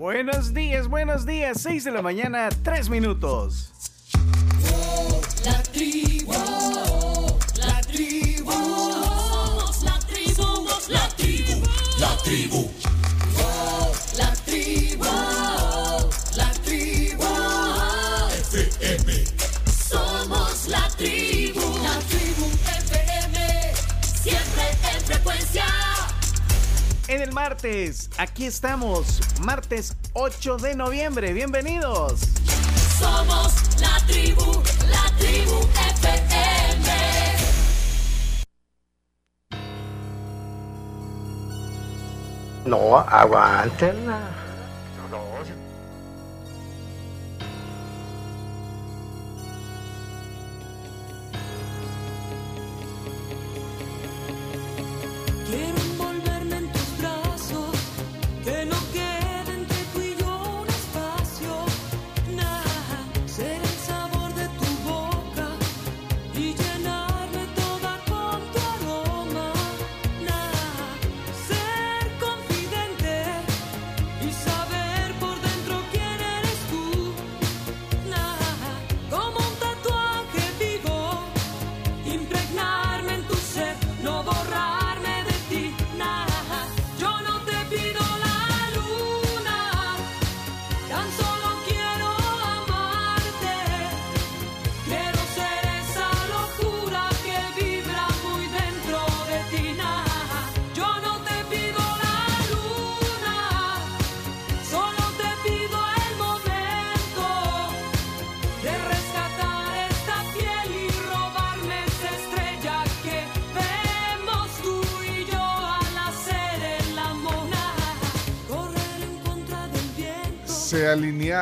Buenos días, buenos días. 6 de la mañana, 3 minutos. La tribu, la tribu, somos la tribu, somos la tribu, la tribu. En el martes, aquí estamos, martes 8 de noviembre. Bienvenidos. Somos la tribu, la tribu FM. No, aguántenla.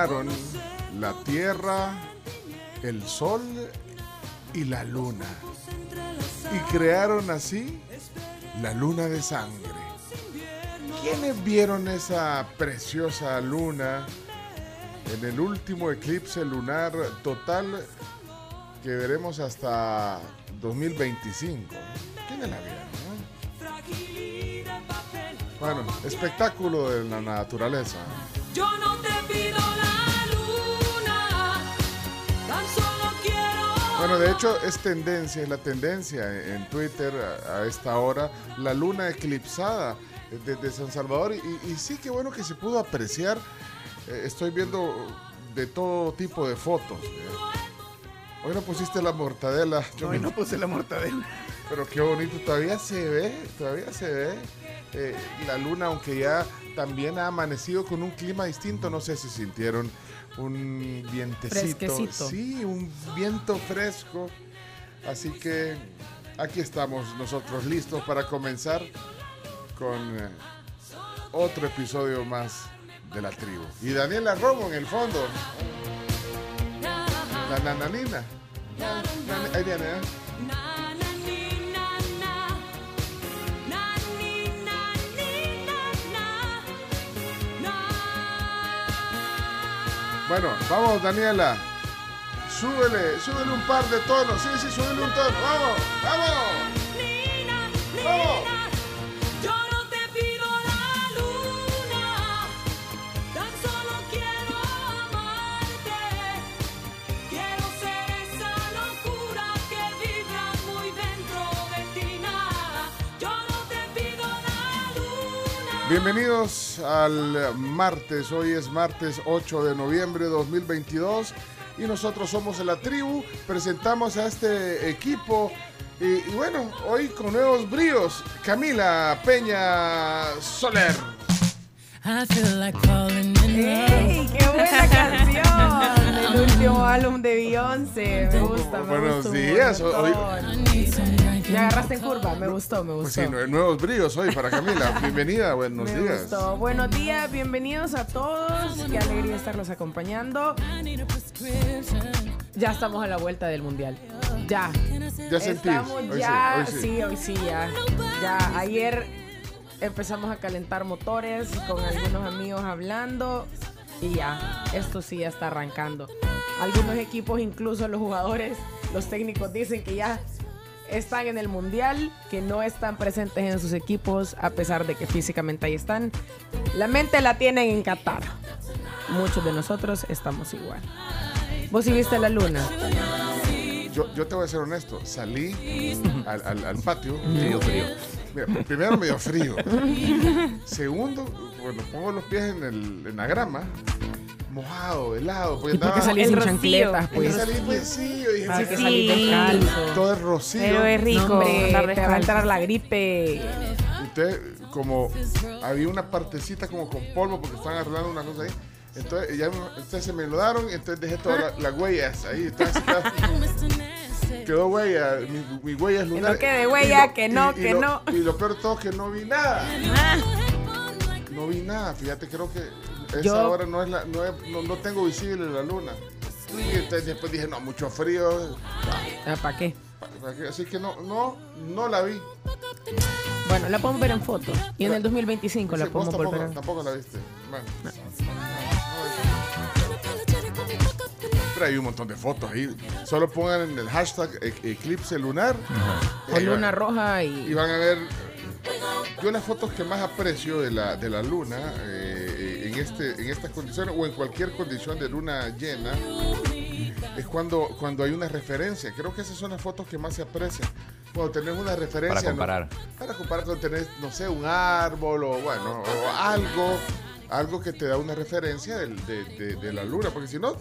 La Tierra, el Sol y la Luna. Y crearon así la Luna de Sangre. ¿Quiénes vieron esa preciosa luna en el último eclipse lunar total que veremos hasta 2025? ¿Quiénes la vieron? Bueno, espectáculo de la naturaleza. Yo no te pido Bueno, de hecho es tendencia, es la tendencia en Twitter a, a esta hora, la luna eclipsada desde San Salvador y, y sí que bueno que se pudo apreciar, Eh, estoy viendo de todo tipo de fotos. eh. Hoy no pusiste la mortadela, yo Hoy no puse la mortadela. pero qué bonito, todavía se ve, todavía se ve eh, la luna, aunque ya también ha amanecido con un clima distinto, no sé si sintieron un vientecito. Fresquecito. Sí, un viento fresco. Así que aquí estamos nosotros listos para comenzar con eh, otro episodio más de la tribu. Y Daniela Romo en el fondo, la nananina. Nan- Ahí viene, ¿eh? Bueno, vamos Daniela. Súbele, súbele un par de tonos. Sí, sí, súbele un tono. Vamos, vamos. Vamos. Bienvenidos al martes. Hoy es martes 8 de noviembre de 2022 y nosotros somos la tribu. Presentamos a este equipo y, bueno, hoy con nuevos bríos. Camila Peña Soler. I feel like falling in love. ¡Ey! ¡Qué buena canción! El último álbum de Beyoncé. Me gusta, me Buenos días, hoy- Me agarraste en curva, me gustó, me Pues gustó. sí, nue- nuevos bríos hoy para Camila. Bienvenida, buenos me días. gustó. Buenos días, bienvenidos a todos. Qué alegría estarlos acompañando. I need a prescription. Ya estamos a la vuelta del mundial. Ya. Ya sentís. Estamos Hoy sí, ya. hoy sí. sí, hoy sí, ya. Ya. Ayer empezamos a calentar motores con algunos amigos hablando. Y ya. Esto sí ya está arrancando. Algunos equipos, incluso los jugadores, los técnicos dicen que ya están en el mundial, que no están presentes en sus equipos, a pesar de que físicamente ahí están. La mente la tienen en Qatar. Muchos de nosotros estamos igual. ¿Vos sí viste la luna? Yo, yo te voy a ser honesto, salí al, al- al patio. Dio frío. Mira, primero me dio frío. Segundo, cuando pongo los pies en, el, en la grama, mojado, helado. Porque ¿Y por qué andaba- salís El sin rocío. chancletas? Porque Pues? salí pues sí, yo dije, Ah, sí, que descalzo. todo es rocío. Pero es rico No, hombre, andar te va a descalzo. entrar la gripe. Entonces, como había una partecita como con polvo porque estaban arreglando una cosa ahí. Entonces, ya, entonces se me lo daron y entonces dejé todas la- las huellas ahí. Entonces, quedó- huella, mi, mi huella es lunar. no quede huella, lo- que no, y- y que lo- no. Y lo peor de todo es que no vi nada. Ah, No vi nada. Fíjate, creo que esa Yo- hora no, es la, no, es- no, no tengo visible la luna. Y entonces después dije, no, mucho frío. ¿Para qué? ¿para qué? Así que no, no, no la vi. Bueno, la podemos ver en foto. Y en el 2025 la Sí, vos podemos tampoco, volver a ver. tampoco la viste. Bueno. Pero hay un montón de fotos ahí. Solo pongan en el hashtag e- eclipse lunar. O Eh, luna van- roja Y y... van a ver. Yo las fotos que más aprecio de la, de la luna eh, en, este, en estas condiciones o en cualquier condición de luna llena es cuando, cuando hay una referencia. Creo que esas son las fotos que más se aprecian. Cuando tenés una referencia. Para ¿no? comparar. Para comparar cuando tenés, no sé, un árbol o bueno, o algo, algo que te da una referencia de, la luna. Porque si no,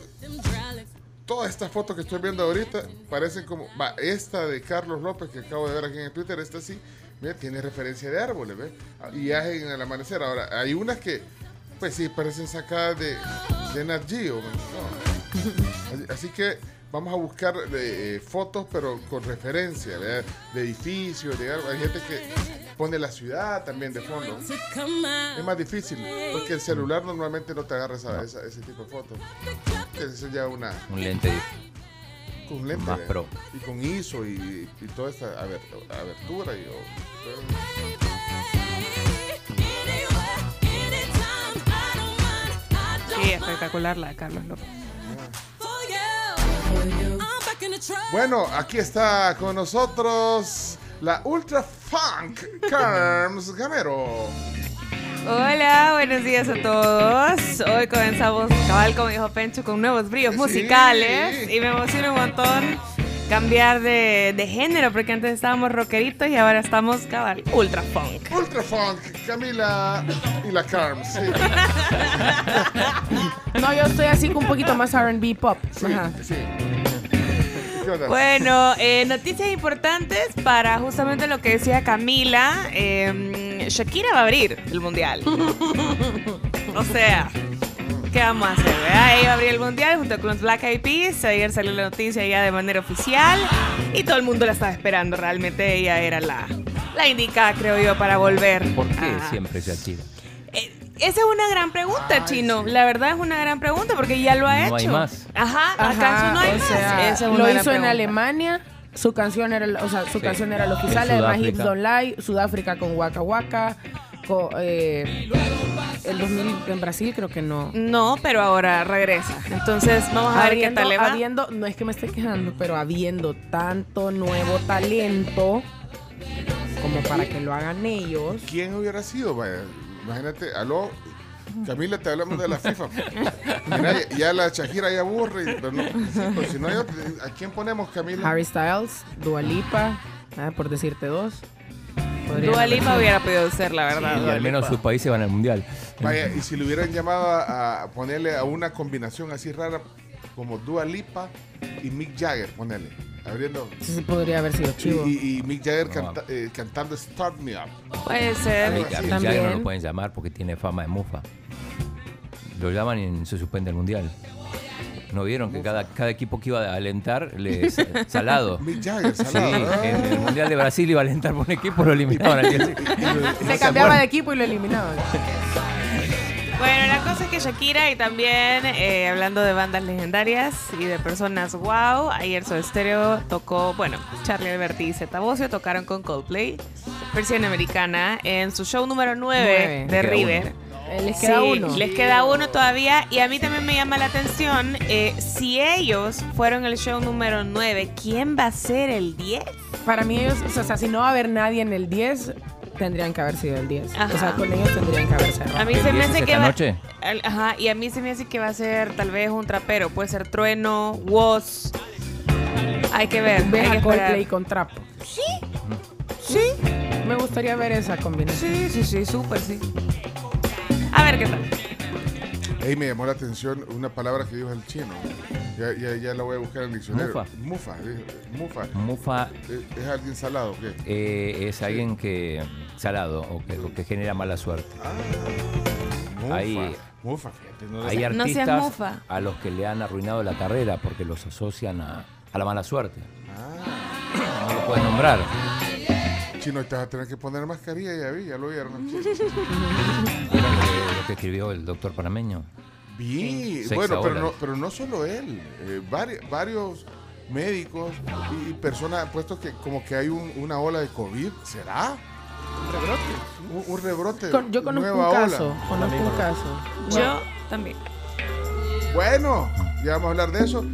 todas estas fotos que estoy viendo ahorita parecen como. Va, esta de Carlos López que acabo de ver aquí en Twitter, esta sí, mira, tiene referencia de árboles, ¿ves? Y en el amanecer. Ahora, hay unas que, pues sí, parecen sacadas de, de Nat Geo, Así que vamos a buscar eh, fotos, pero con referencia, ¿verdad? De edificios, de algo. Hay gente que pone la ciudad también de fondo. Es más difícil, porque el celular normalmente no te agarra esa- esa- ese tipo de fotos. Eso ya una Un lente. con lente Más pro. y con ISO y, y toda esta aber- abertura y Sí, espectacular la de Carlos López. Bueno aquí está con nosotros la ultra funk Carms Gamero Hola, buenos días a todos. Hoy comenzamos cabal, como dijo Pencho, con nuevos brillos Sí. musicales y me emociona un montón cambiar de, de género porque antes estábamos rockeritos y ahora estamos cabal ultra funk. ultra funk Camila y la Carms sí, No, yo estoy así con un poquito más R&B pop. Ajá. sí. Bueno, eh, noticias importantes para justamente lo que decía Camila. eh, Shakira va a abrir el mundial. o sea, ¿qué vamos a hacer? verdad? Ella va a abrir el mundial junto con los Black Eyed Peas. Ayer salió la noticia ya de manera oficial y todo el mundo la estaba esperando. Realmente ella era la, la indicada, creo yo, para volver. ¿Por qué a- siempre Shakira? Eh, esa es una gran pregunta, Chino. La verdad es una gran pregunta porque ya lo ha No hecho. hay más. Ajá, Ajá, ¿acaso no hay o más? sea, Esa es una lo gran hizo en. Alemania. Su canción era, la- o sea, su Sí. canción era En oficial, además Sudáfrica. Hips Don't Lie, Sudáfrica con Waka Waka, co- eh, el 2000 en Brasil creo que no. No, pero ahora regresa. Entonces, vamos a ver qué tal le va. habiendo- no es que me esté quejando, pero habiendo tanto nuevo talento como para que lo hagan ellos. ¿Quién hubiera sido? Vaya, imagínate, aló, Camila, te hablamos de la FIFA. Mira, ya la Shakira ya aburre, pero no, sí, pero si no hay otro, ¿a quién ponemos, Camila? Harry Styles, Dua Lipa, ah, por decirte dos. Podrían Dua haber Lipa sido. hubiera podido ser, la verdad. Y al menos sus países van al mundial. Vaya, y si le hubieran llamado a, a ponerle a una combinación así rara como Dua Lipa y Mick Jagger, ponerle, abriendo. Sí, sí, podría haber sido Y, chivo. y- y Mick Jagger No. canta- eh, cantando Start Me Up. Puede ser. A. Mick. Jagger no lo pueden llamar porque tiene fama de mufa. Lo llaman y se suspende el mundial. ¿No vieron que cada, cada equipo que iba a alentar les salado? Mick Jagger, Sí, salado. ¿ah? en el mundial de Brasil iba a alentar por un equipo, lo eliminaban Se cambiaba de equipo y lo eliminaban. Bueno, la cosa es que Shakira y también eh, hablando de bandas legendarias y de personas wow, ayer Soda Stereo tocó, bueno, Charlie Alberti y Zeta Bosio tocaron con Coldplay, versión americana, en su show número 9 Nueve. de Queda River. uno. Eh, Les queda Sí, uno. Les queda uno todavía. Y a mí también me llama la atención. eh, si ellos fueron el show número 9, ¿quién va a ser el 10? Para mí ellos, o sea, si no va a haber nadie en el 10, tendrían que haber sido el 10. Ajá. O sea, con ellos tendrían que haber cerrado. A mí ¿El se me 10 hace es que va. noche? Ajá, y a mí se me hace que va a ser tal vez un trapero. Puede ser Trueno, Woz. Hay que ver. Deja que Coldplay con trapo. Sí. Sí. Me gustaría ver esa combinación. Sí, sí, sí, súper, sí. A ver qué tal. Ahí me llamó la atención una palabra que dijo el chino. Ya, ya, ya la voy a buscar en el diccionario. Mufa. Mufa. eh, Mufa. Mufa ¿Es, es alguien salado o qué? eh, es alguien que salado o que, o que genera mala suerte. Mufa. Ahí- Mufa, fíjate. No lo Hay. No artistas mufa. a los que le han arruinado la carrera porque los asocian a, a la mala suerte. Ah. No lo pueden nombrar. Chino, te vas a tener que poner mascarilla, ya vi, ya lo vieron. que, escribió el doctor panameño? Vi, Sex bueno, pero no, pero no solo él, eh, vari- varios médicos y, y personas han puesto que como que hay un- una ola de COVID, ¿será? Un rebrote. Un, rebrote. Con- yo conozco nueva un ola. caso. Conozco un caso. Yo también. Bueno, ya vamos a hablar de eso.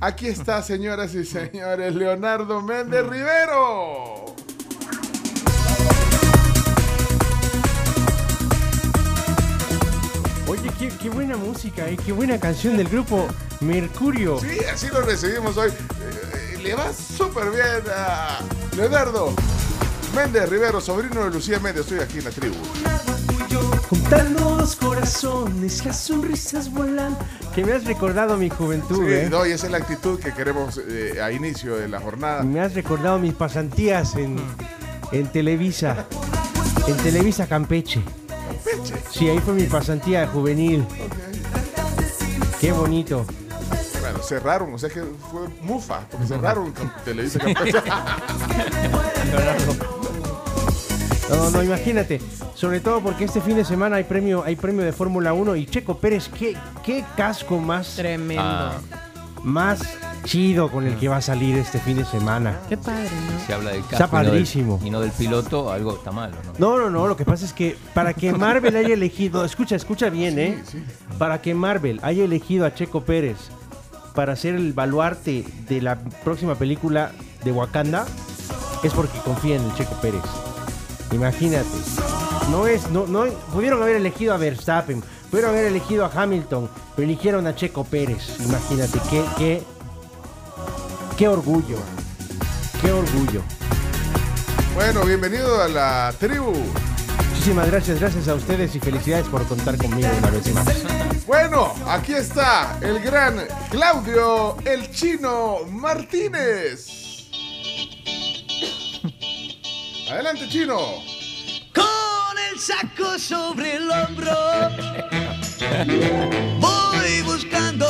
Aquí está, señoras y señores, Leonardo Méndez Rivero. Oye, qué, qué buena música, eh, qué buena canción del grupo Mercurio. Sí, así lo recibimos hoy. Eh, eh, le va súper bien a Leonardo Méndez Rivero, sobrino de Lucía Méndez. Estoy aquí en la tribu. Juntando los corazones, las sonrisas vuelan. Que me has recordado mi juventud, Sí, eh. no, y esa es la actitud que queremos eh, a inicio de la jornada. Me has recordado mis pasantías en, en Televisa. En Televisa Campeche. Sí, ahí fue mi pasantía juvenil. Qué bonito. Bueno, cerraron, o sea que fue mufa, porque cerraron con Televisa Campeche. No, no, imagínate. Sobre todo porque este fin de semana hay premio, hay premio de Fórmula 1 y Checo Pérez, qué, qué casco más, Tremendo. Ah, más chido con el que va a salir este fin de semana. Qué padre, ¿no? se habla del Está casco y no del- padrísimo. y no del piloto, algo está malo, ¿no? No, no, no, lo que pasa es que para que Marvel haya elegido, escucha, escucha bien, ¿eh? sí. Para que Marvel haya elegido a Checo Pérez para ser el baluarte de la próxima película de Wakanda, es porque confía en el Checo Pérez. Imagínate. No es, no, no, pudieron haber elegido a Verstappen, pudieron haber elegido a Hamilton, pero eligieron a Checo Pérez. Imagínate, qué, qué, qué orgullo. Qué orgullo. Bueno, bienvenido a la tribu. Muchísimas gracias, gracias a ustedes y felicidades por contar conmigo una vez más. Bueno, aquí está el gran Claudio el Chino Martínez. Adelante, Chino. Con el saco sobre el hombro Voy buscando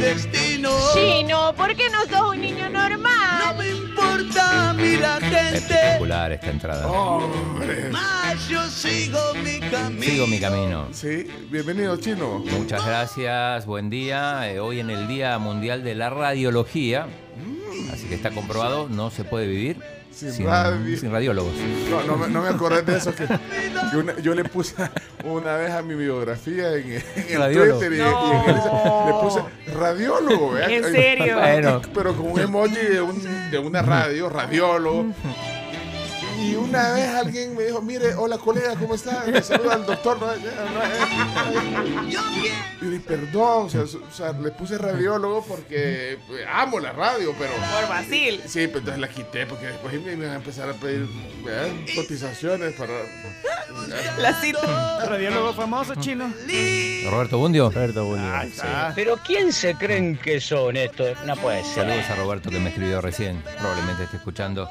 destino Chino, ¿por qué no sos un niño No normal? me importa a mí la gente Espectacular esta entrada. Hombre. Más yo sigo mi camino Sigo mi camino. Sí, bienvenido, Chino. Muchas gracias, buen día. Eh, hoy en el Día Mundial de la Radiología, así que está comprobado, no se puede vivir Sin radio. sin radiólogos. No, no, me- no me acordé de eso. Que, que una- yo le puse una vez a mi biografía en, en el Radiólogo. Twitter y, y en el- le puse radiólogo. ¿vea? ¿En serio? Bueno. Pero con un emoji de, un- de una radio, radiólogo. Y una vez alguien me dijo, mire, hola colega, ¿cómo está? Me saluda al doctor. ¿no? Y yo dije, perdón, o sea, o sea, le puse radiólogo porque eh, amo la radio, pero... Por Basil. Sí, pero entonces la quité porque después me iban a empezar a pedir ¿verdad? cotizaciones para... La cita. Radiólogo famoso chino. Roberto Bundio. Roberto Bundio. Pero ¿quién se creen que son estos? No puede ser. Saludos a Roberto que me escribió recién, probablemente esté escuchando.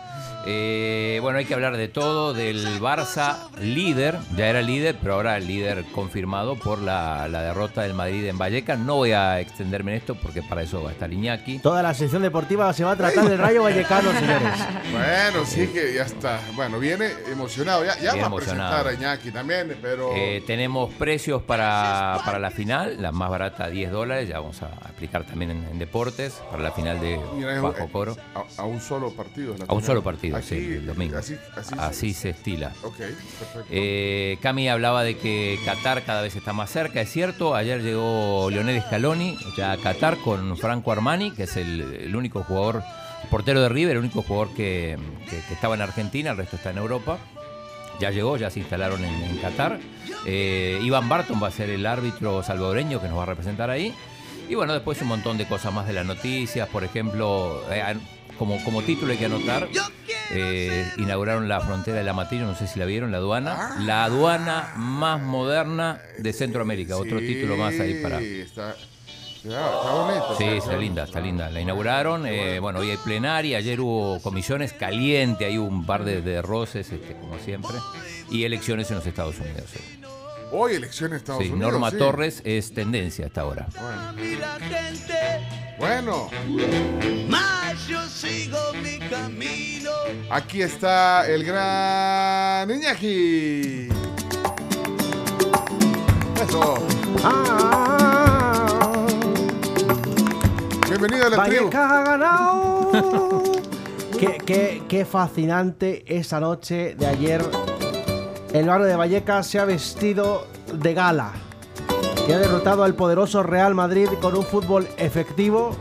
Eh, bueno, hay que hablar de todo, del Barça líder, ya era líder, pero ahora el líder confirmado por la, la derrota del Madrid en Vallecas. No voy a extenderme en esto porque para eso va a estar Iñaki. Toda la sesión deportiva se va a tratar del Rayo Vallecano, señores. Bueno, sí que ya está. Bueno, viene emocionado. Ya, ya Viene va a presentar a Iñaki también, pero... Eh, tenemos precios para, para la final, la más barata 10 dólares, ya vamos a explicar también en, en deportes, para la final de mira, es- Bajo Coro. A, a un solo partido. es la A un solo partido. Sí, el domingo. así- así Así, se- se estila. Ok, perfecto. Eh, Cami hablaba de que Qatar cada vez está más cerca, es cierto. Ayer llegó Lionel Scaloni ya a Qatar con Franco Armani, que es el, el único jugador, portero de River, el único jugador que, que- que estaba en Argentina, el resto está en Europa. Ya llegó, ya se instalaron en, en Qatar. Eh, Iván Barton va a ser el árbitro salvadoreño que nos va a representar ahí. Y bueno, después un montón de cosas más de las noticias. Por ejemplo, eh, como, como título hay que anotar, eh, inauguraron la frontera de la Matillo, no sé si la vieron, la aduana. La aduana más moderna de Centroamérica. Otro Sí, título más ahí para... Está, está, bonito. Sí, está- está linda, está linda. La inauguraron, eh, bueno, hoy hay plenaria, ayer hubo comisiones caliente, hay un par de, de roces, este, como siempre, y elecciones en los Estados Unidos. sí. Hoy elecciones en Estados Sí, Unidos. Norma sí. Torres es tendencia hasta ahora. Bueno, Mas yo sigo mi camino. aquí está el gran Iñaki. Eso. Bienvenido a la tribu. Ha ganado. qué, qué- qué fascinante esa noche de ayer. El barrio de Vallecas se ha vestido de gala. Y ha derrotado al poderoso Real Madrid con un fútbol efectivo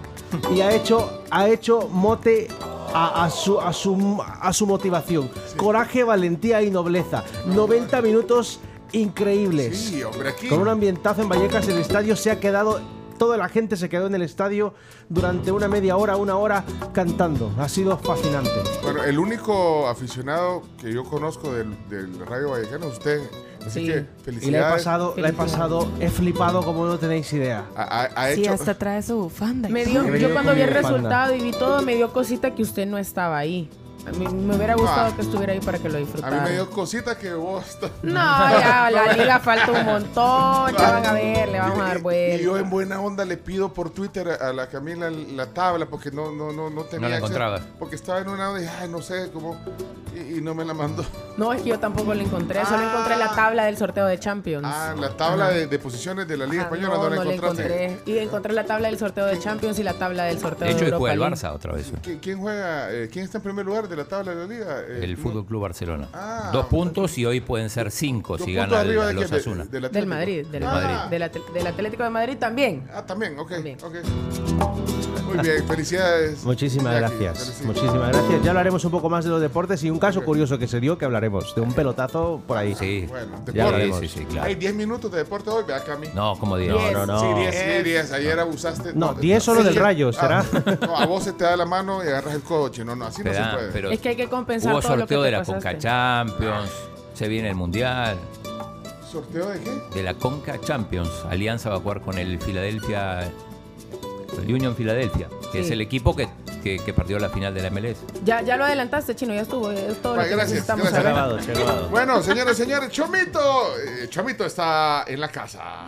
y ha hecho, ha hecho mote a, a su, a, su, a su motivación. Coraje, valentía y nobleza. 90 minutos increíbles. Sí, hombre, aquí. Con un ambientazo en Vallecas, el estadio se ha quedado. Toda la gente se quedó en el estadio durante una media hora, una hora cantando. Ha sido fascinante. Bueno, el único aficionado que yo conozco del, del Radio Vallecano es usted. Así Sí. que Y la he felicidades. pasado, la he pasado, he flipado como no tenéis idea. Ha, ha- ha Sí, hecho. hasta trae su bufanda. Me dio, yo cuando vi el bufanda. resultado y vi todo, me dio cosita que usted no estaba ahí. A mí me hubiera gustado Ah. que estuviera ahí para que lo A disfrutara. mí me dio cosita que vos. No, ya, la liga falta un montón. Ya van a ver, le vamos a dar Y yo vuelta. en buena onda le pido por Twitter a la Camila la tabla porque no, no, no, no tenía la acceso. encontrabas. Porque estaba en una onda y dije, ay, no sé cómo. Y, y no me la mandó. No, es que yo tampoco lo encontré. Solo encontré la tabla del sorteo de Champions. Ah, la tabla de, de posiciones de la Liga Ajá, Española no, no, la no la encontraste. encontré. Y encontré la tabla del sorteo de Champions y la tabla del sorteo De hecho, de Europa juega el. Barça otra vez. ¿Qui- ¿Quién juega? eh, ¿Quién está en primer lugar de la tabla de la Liga? Eh, El Fútbol Club Barcelona. Ah. Dos puntos y hoy pueden ser cinco si gana el, arriba de los? De- Asuna. del. Madrid, del, Ah. Madrid, del, Atlético de Madrid también. Ah, también, ok. También. ok. Muy bien, felicidades. Muchísimas gracias. felicidades. Muchísimas gracias. Ya hablaremos un poco más de los deportes y un caso curioso que se dio que hablaremos. De un pelotazo por ahí. Sí, Bueno, Ya deporte. hablaremos. sí, sí, claro. Hay 10 minutos de deporte hoy, vea Cami. No, como digo. Diez. No, no, Sí, no. 10, sí, 10. Ayer abusaste. No, 10 solo del Rayo, ¿será? no, a vos se te da la mano y agarras el coche. No, no, así no se puede. pero Es que hay que compensar hubo todo lo que sorteo te de la. Conca Champions, se viene el Mundial. ¿Sorteo de qué? de la Conca Champions. Alianza va a jugar con el Philadelphia, el Union Philadelphia, que Sí. es el equipo que, que, que perdió la final de la MLS. Ya, ya lo adelantaste, Chino, ya estuvo. Es todo lo Vale, que gracias, gracias. Grabado, grabado. Bueno, señores, señores, Chomito. eh, Chomito está en la casa.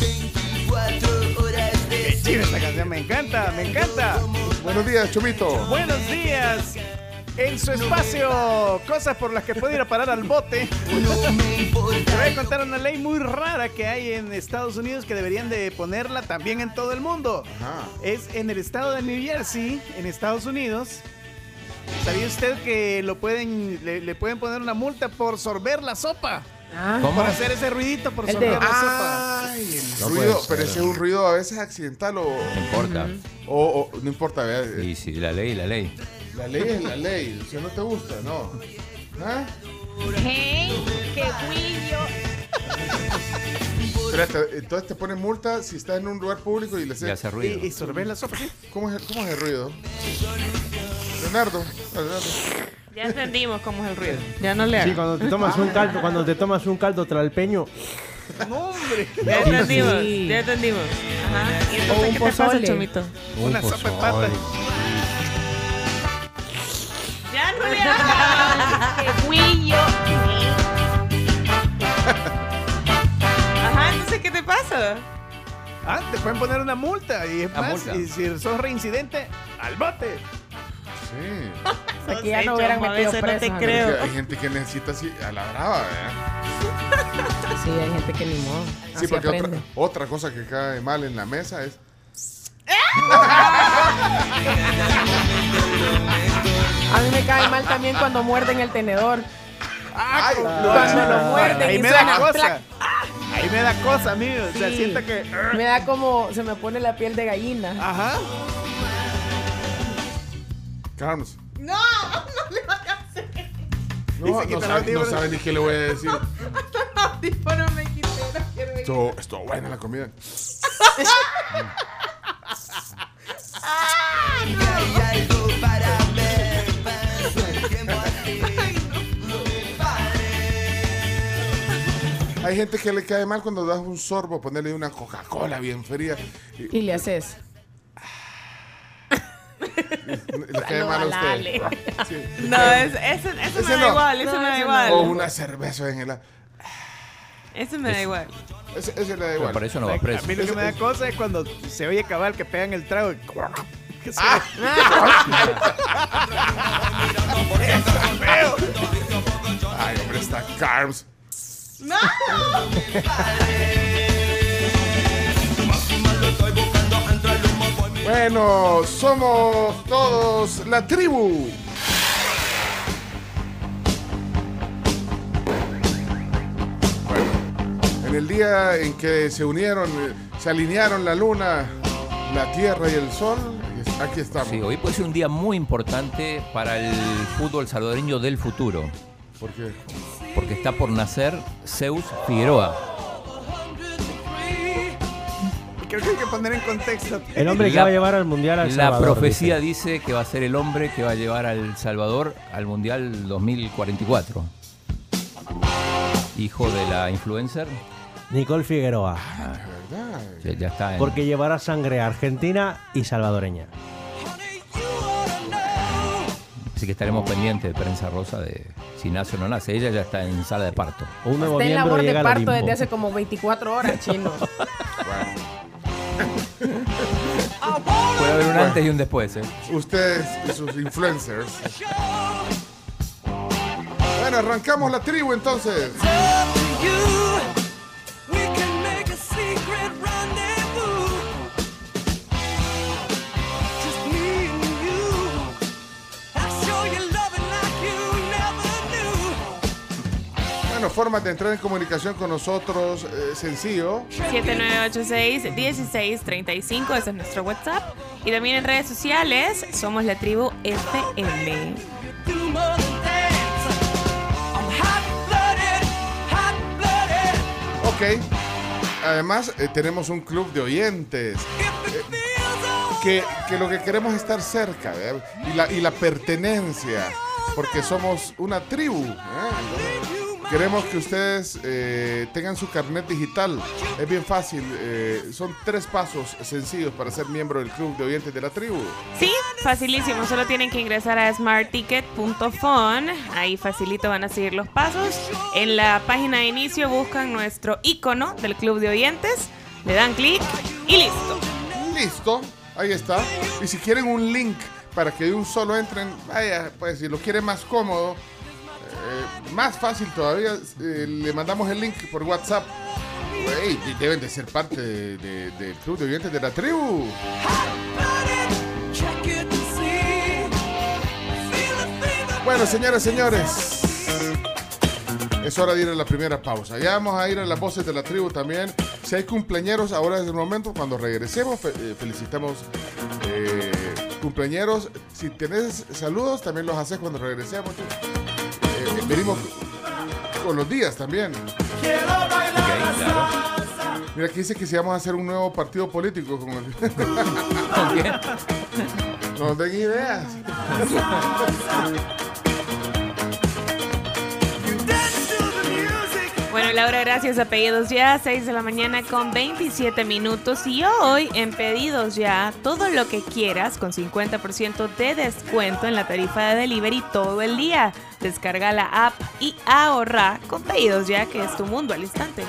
24 horas de Qué chida esta canción, me encanta, me encanta. Buenos días, Chomito. Buenos días. En su espacio, cosas por las que puede ir a parar al bote. Te voy a contar una ley muy rara que hay en Estados Unidos que deberían de ponerla también en todo el mundo. Ajá. Es en el estado de New Jersey, en Estados Unidos. ¿Sabía usted que lo pueden, le, le pueden poner una multa por sorber la sopa? Ah, ¿Cómo? Por hacer ese ruidito por sorber de- la sopa. Ay, el No ruido, pero ese es un ruido a veces accidental o, No importa. o, o- no importa, vea, eh, Y si la ley, la ley. La ley es la ley, si no te gusta, no. ¿Ah? Hey, qué guillo. Espérate, entonces te ponen multa si estás en un lugar público y le Y haces... hace ruido. Y, y sorber la sopa, ¿sí? ¿Cómo es, ¿Cómo es el ruido? Leonardo, Leonardo. Ya entendimos cómo es el ruido. Ya no le Sí, hagas. cuando te tomas un caldo, cuando te tomas un caldo tralpeño, No, hombre. Ya entendimos, Sí. ya entendimos. Ajá. ¿Y entonces un qué te pasa, pozole. Chomito? Una sopa de patas. Ya. Qué guillo. Ajá, entonces ¿qué te pasa? Ah, te pueden poner una multa. Y es Una más, multa. y si sos reincidente, al bote. Sí. Aquí ya sé, no hubieran a metido veces no te creo. Porque hay gente que necesita así a la brava, ¿verdad? Sí, hay gente que ni modo. Sí, Así porque otra, aprende. otra cosa que cae mal en la mesa es A mí me cae mal también cuando muerden el tenedor. Ay, Cuando lo muerden Ahí y me suena da cosa. Ahí me da cosa, amigo. O sea, Sí. siento que. Me da como, se me pone la piel de gallina. Ajá. Carms. No, no le vayas a hacer. No, no, el sabe, no audífono. sabe ni qué le voy a decir. Audífono me quité, no quiero ir. Estuvo, estuvo buena la comida. Hay gente que le cae mal cuando das un sorbo, ponerle una Coca-Cola bien fría. Y, Y le haces. le cae mal a usted. dale. Sí. No, es, ese, ese Ese me da no. igual, ese No, me da ese no. igual. O una cerveza en el... Ese me da igual. Ese, ese le da Pero igual. por eso no va A preso. mí lo que me da cosa es cuando se oye cabal que pegan el trago. y- que se- Ay, hombre, está Carms. Bueno, somos todos la tribu. Bueno, en el día en que se unieron, eh, se alinearon la luna, la tierra y el sol, aquí estamos. Sí, hoy puede ser un día muy importante para el fútbol salvadoreño del futuro, ¿Por qué? porque está por nacer Zeus Figueroa. Creo que hay que poner en contexto. El hombre que La- va a llevar al mundial al La Salvador, profecía dice. dice que va a ser el hombre que va a llevar al Salvador al Mundial 2044. Hijo de la influencer. Nicole Figueroa. ¿Verdad? Ya, ya está en- Porque llevará sangre argentina y salvadoreña. Así que estaremos pendientes de prensa rosa de si nace o no nace. Ella ya está en sala de parto. Un nuevo Está en labor de parto desde hace como 24 horas, chino. Puede haber un antes y un después. ¿eh? Ustedes y sus influencers. Bueno, arrancamos la tribu entonces. Bueno, formas de entrar en comunicación con nosotros, eh, sencillo. 7986-1635, ese es nuestro WhatsApp. Y también en redes sociales somos la tribu FM. Ok. Además, eh, tenemos un club de oyentes. eh, que, que lo que queremos es estar cerca ¿verdad? y la, y la pertenencia, porque somos una tribu. ¿eh? Queremos que ustedes eh, tengan su carnet digital. Es bien fácil. eh, son tres pasos sencillos para ser miembro del club de oyentes de la tribu. Sí, facilísimo. Solo tienen que ingresar a smartticket.phone. Ahí facilito van a seguir los pasos. En la página de inicio buscan nuestro icono del club de oyentes. Le dan clic y listo. Listo, ahí está. Y si quieren un link para que de un solo entren, vaya, pues si lo quieren más cómodo, eh, más fácil todavía, eh, le mandamos el link por WhatsApp. Deben de ser parte de- de- del club de oyentes de la tribu. Bueno, señoras, señores. Es hora de ir a la primera pausa. Ya vamos a ir a las voces de la tribu también. Si hay cumpleañeros, ahora es el momento. Cuando regresemos, eh, felicitamos eh, cumpleañeros. Si tenés saludos, también los haces cuando regresemos. Venimos con los días también. Ok, claro. Mira, aquí dice que si vamos a hacer un nuevo partido político con el... ¿Con quién? No den ideas. Bueno, Laura, gracias a Pedidos Ya, 6 de la mañana con 27 minutos. Y hoy en Pedidos Ya, todo lo que quieras con 50% de descuento en la tarifa de delivery todo el día. Descarga la app y ahorra con Pedidos Ya, que es tu mundo al instante.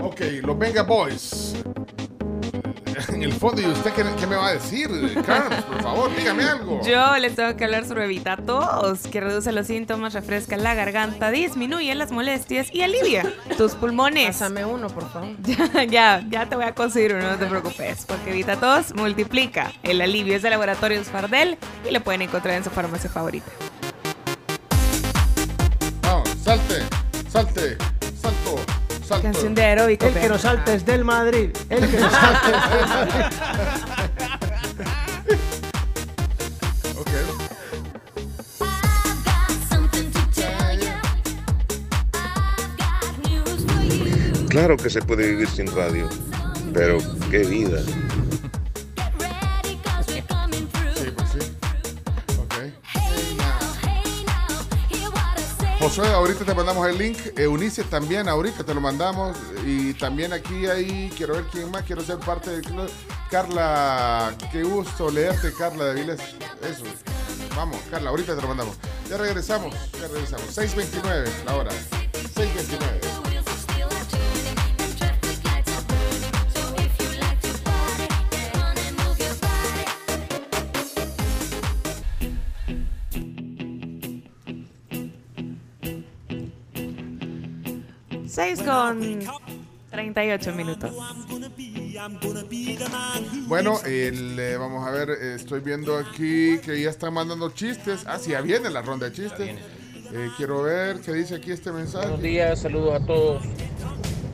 Ok, los Venga Boys. En el fondo. ¿Y usted qué, qué me va a decir, Carlos? Por favor, dígame algo. Yo les tengo que hablar sobre Vitatos, que reduce los síntomas, refresca la garganta, disminuye las molestias y alivia tus pulmones. Pásame uno, por favor. Ya, ya, ya te voy a conseguir uno, no te preocupes, porque Vitatos multiplica. El alivio es de Laboratorios Fardel y lo pueden encontrar en su farmacia favorita. Vamos, salte, salte, salto, salto. Canción de aeróbico. El que no salte es del Madrid. El que no salte es del Madrid. Ok. Claro que se puede vivir sin radio, pero qué vida. Josué, ahorita te mandamos el link. Eunice también, ahorita te lo mandamos. Y también aquí ahí, quiero ver quién más, quiero ser parte del club. Carla, qué gusto leerte, Carla de Avilés. Eso. Vamos, Carla, ahorita te lo mandamos. Ya regresamos, ya regresamos. 6.29 la hora. 6.29. Seis con 38 minutos. Bueno, el, eh, vamos a ver, eh, estoy viendo aquí que ya están mandando chistes. Ah, sí, ya viene la ronda de chistes. Eh, quiero ver qué dice aquí este mensaje. Buenos días, saludos a todos.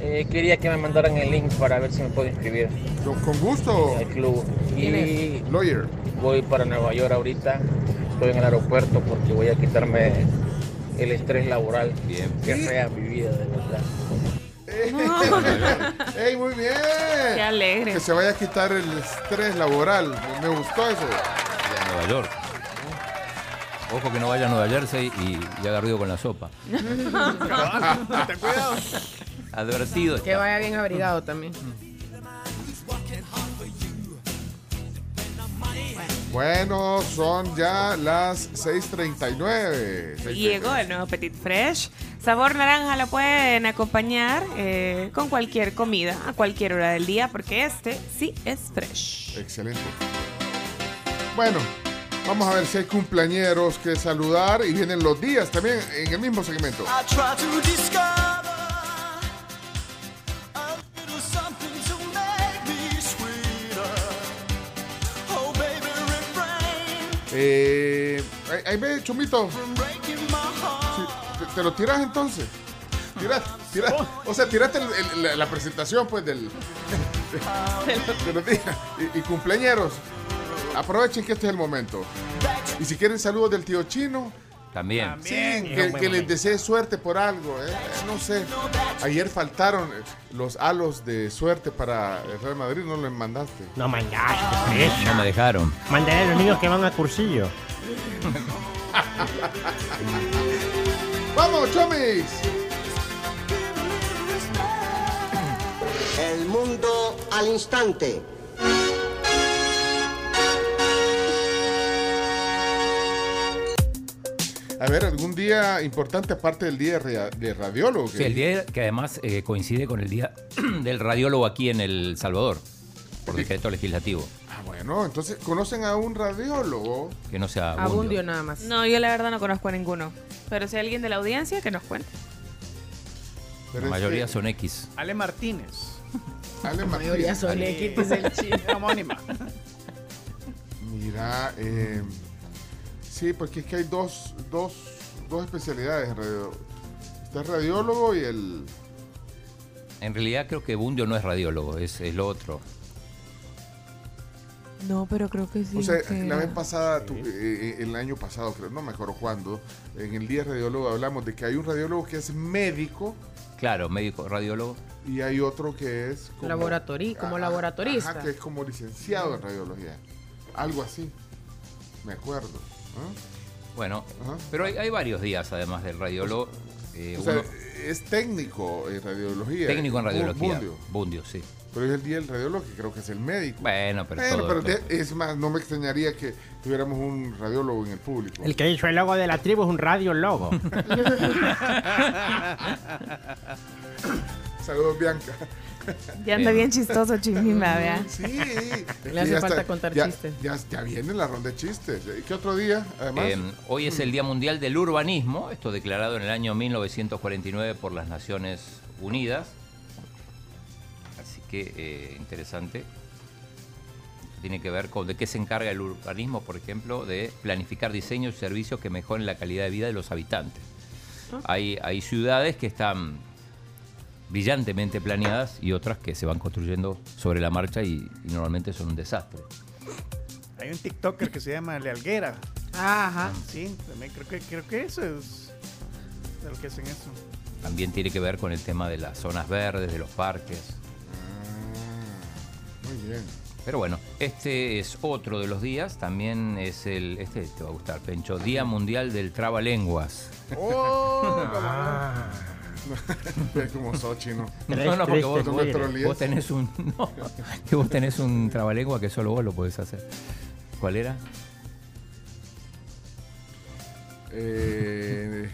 Eh, quería que me mandaran el link para ver si me puedo inscribir. Con, gusto. Al club. Y Lawyer. voy para Nueva York ahorita. Estoy en el aeropuerto porque voy a quitarme el estrés laboral. Bien. Que sea mi vida, de verdad. ¡Ey, muy bien! Qué alegre. Que se vaya a quitar el estrés laboral. Me gustó eso. a Nueva York. Ojo que no vaya a Nueva Jersey y, y haga ruido con la sopa. Ten cuidado. Advertido. Que vaya bien abrigado también. Bueno, son ya las 6.39. Llegó el nuevo Petit Fresh. Sabor naranja lo pueden acompañar eh, con cualquier comida a cualquier hora del día porque este sí es fresh. Excelente. Bueno, vamos a ver si hay cumpleañeros que saludar y vienen los días también en el mismo segmento. I try to Eh, ahí- ve, Chumito. Sí, te, te lo tiras entonces. Tira, tira, o sea, tiraste el- el- la, la presentación pues del de, de días. Y, y cumpleañeros, aprovechen que este es el momento. Y si quieren saludos del tío chino, También. sí, que, que les desee suerte por algo. eh, No sé. Ayer faltaron eh, los halos de suerte para el Real Madrid, no los mandaste. No mandaste, eso. No me dejaron. Mandaré a los niños que van a cursillo. ¡Vamos, chomis! El mundo al instante. A ver, algún día importante aparte del día de, radiólogo. Sí, el día que además eh, coincide con el día del radiólogo aquí en El Salvador, por decreto legislativo. Ah, bueno, entonces, ¿conocen a un radiólogo? Que no sea Abundio abundio. nada más. No, yo la verdad no conozco a ninguno. Pero si hay alguien de la audiencia, que nos cuente. Pero La mayoría que- son X. Ale Martínez. Ale mayoría Martínez. son Sí. X, es el chino. Homónima. Mira, eh, sí, porque es que hay dos, dos, dos especialidades en radio. Está el radiólogo y el... En realidad creo que Bundio no es radiólogo, es el otro. No, pero creo que sí. O sea, que- la vez pasada, tu- eh, eh, el año pasado, creo, no me acuerdo cuándo, en el día radiólogo hablamos de que hay un radiólogo que es médico Claro, médico, radiólogo. y hay otro que es como, Laboratori- como Ajá, laboratorista. ajá, que es como licenciado en radiología. Algo así. Me acuerdo. Bueno, Ajá. pero hay, hay varios días además del radiólogo. eh, O sea, uno- es técnico en radiología. técnico en Bu- radiología. Bundio. Bundio, sí. Pero es el día del radiólogo que creo que es el médico. Bueno, pero Bueno, todo- pero todo- es más, no me extrañaría que tuviéramos un radiólogo en el público. El que hizo el logo de la tribu es un radiólogo. Saludos, Bianca. Ya anda bien chistoso, Chimima, vea. Sí. Le hace Ya falta está- contar ya- chistes. Ya, ya viene la ronda de chistes. ¿Y qué otro día, además? Eh, hoy es el Día Mundial del Urbanismo, esto declarado en el año 1949 por las Naciones Unidas. Así que eh, interesante. Tiene que ver con de qué se encarga el urbanismo, por ejemplo, de planificar diseños y servicios que mejoren la calidad de vida de los habitantes. Hay, hay ciudades que están brillantemente planeadas y otras que se van construyendo sobre la marcha y, y normalmente son un desastre. Hay un TikToker que se llama Lealguera. Ajá. Sí, también creo que, creo que eso es de lo que hacen eso. También tiene que ver con el tema de las zonas verdes, de los parques. Muy bien. Pero bueno, este es otro de los días. También es el. Este te va a gustar, Pencho. Día Mundial del Trabalenguas. ¡Oh! Ve como Sochi, ¿no? No, no, porque vos, No vos- tenés un. No, que vos tenés un trabalengua que solo vos lo podés hacer. ¿Cuál era? Eh,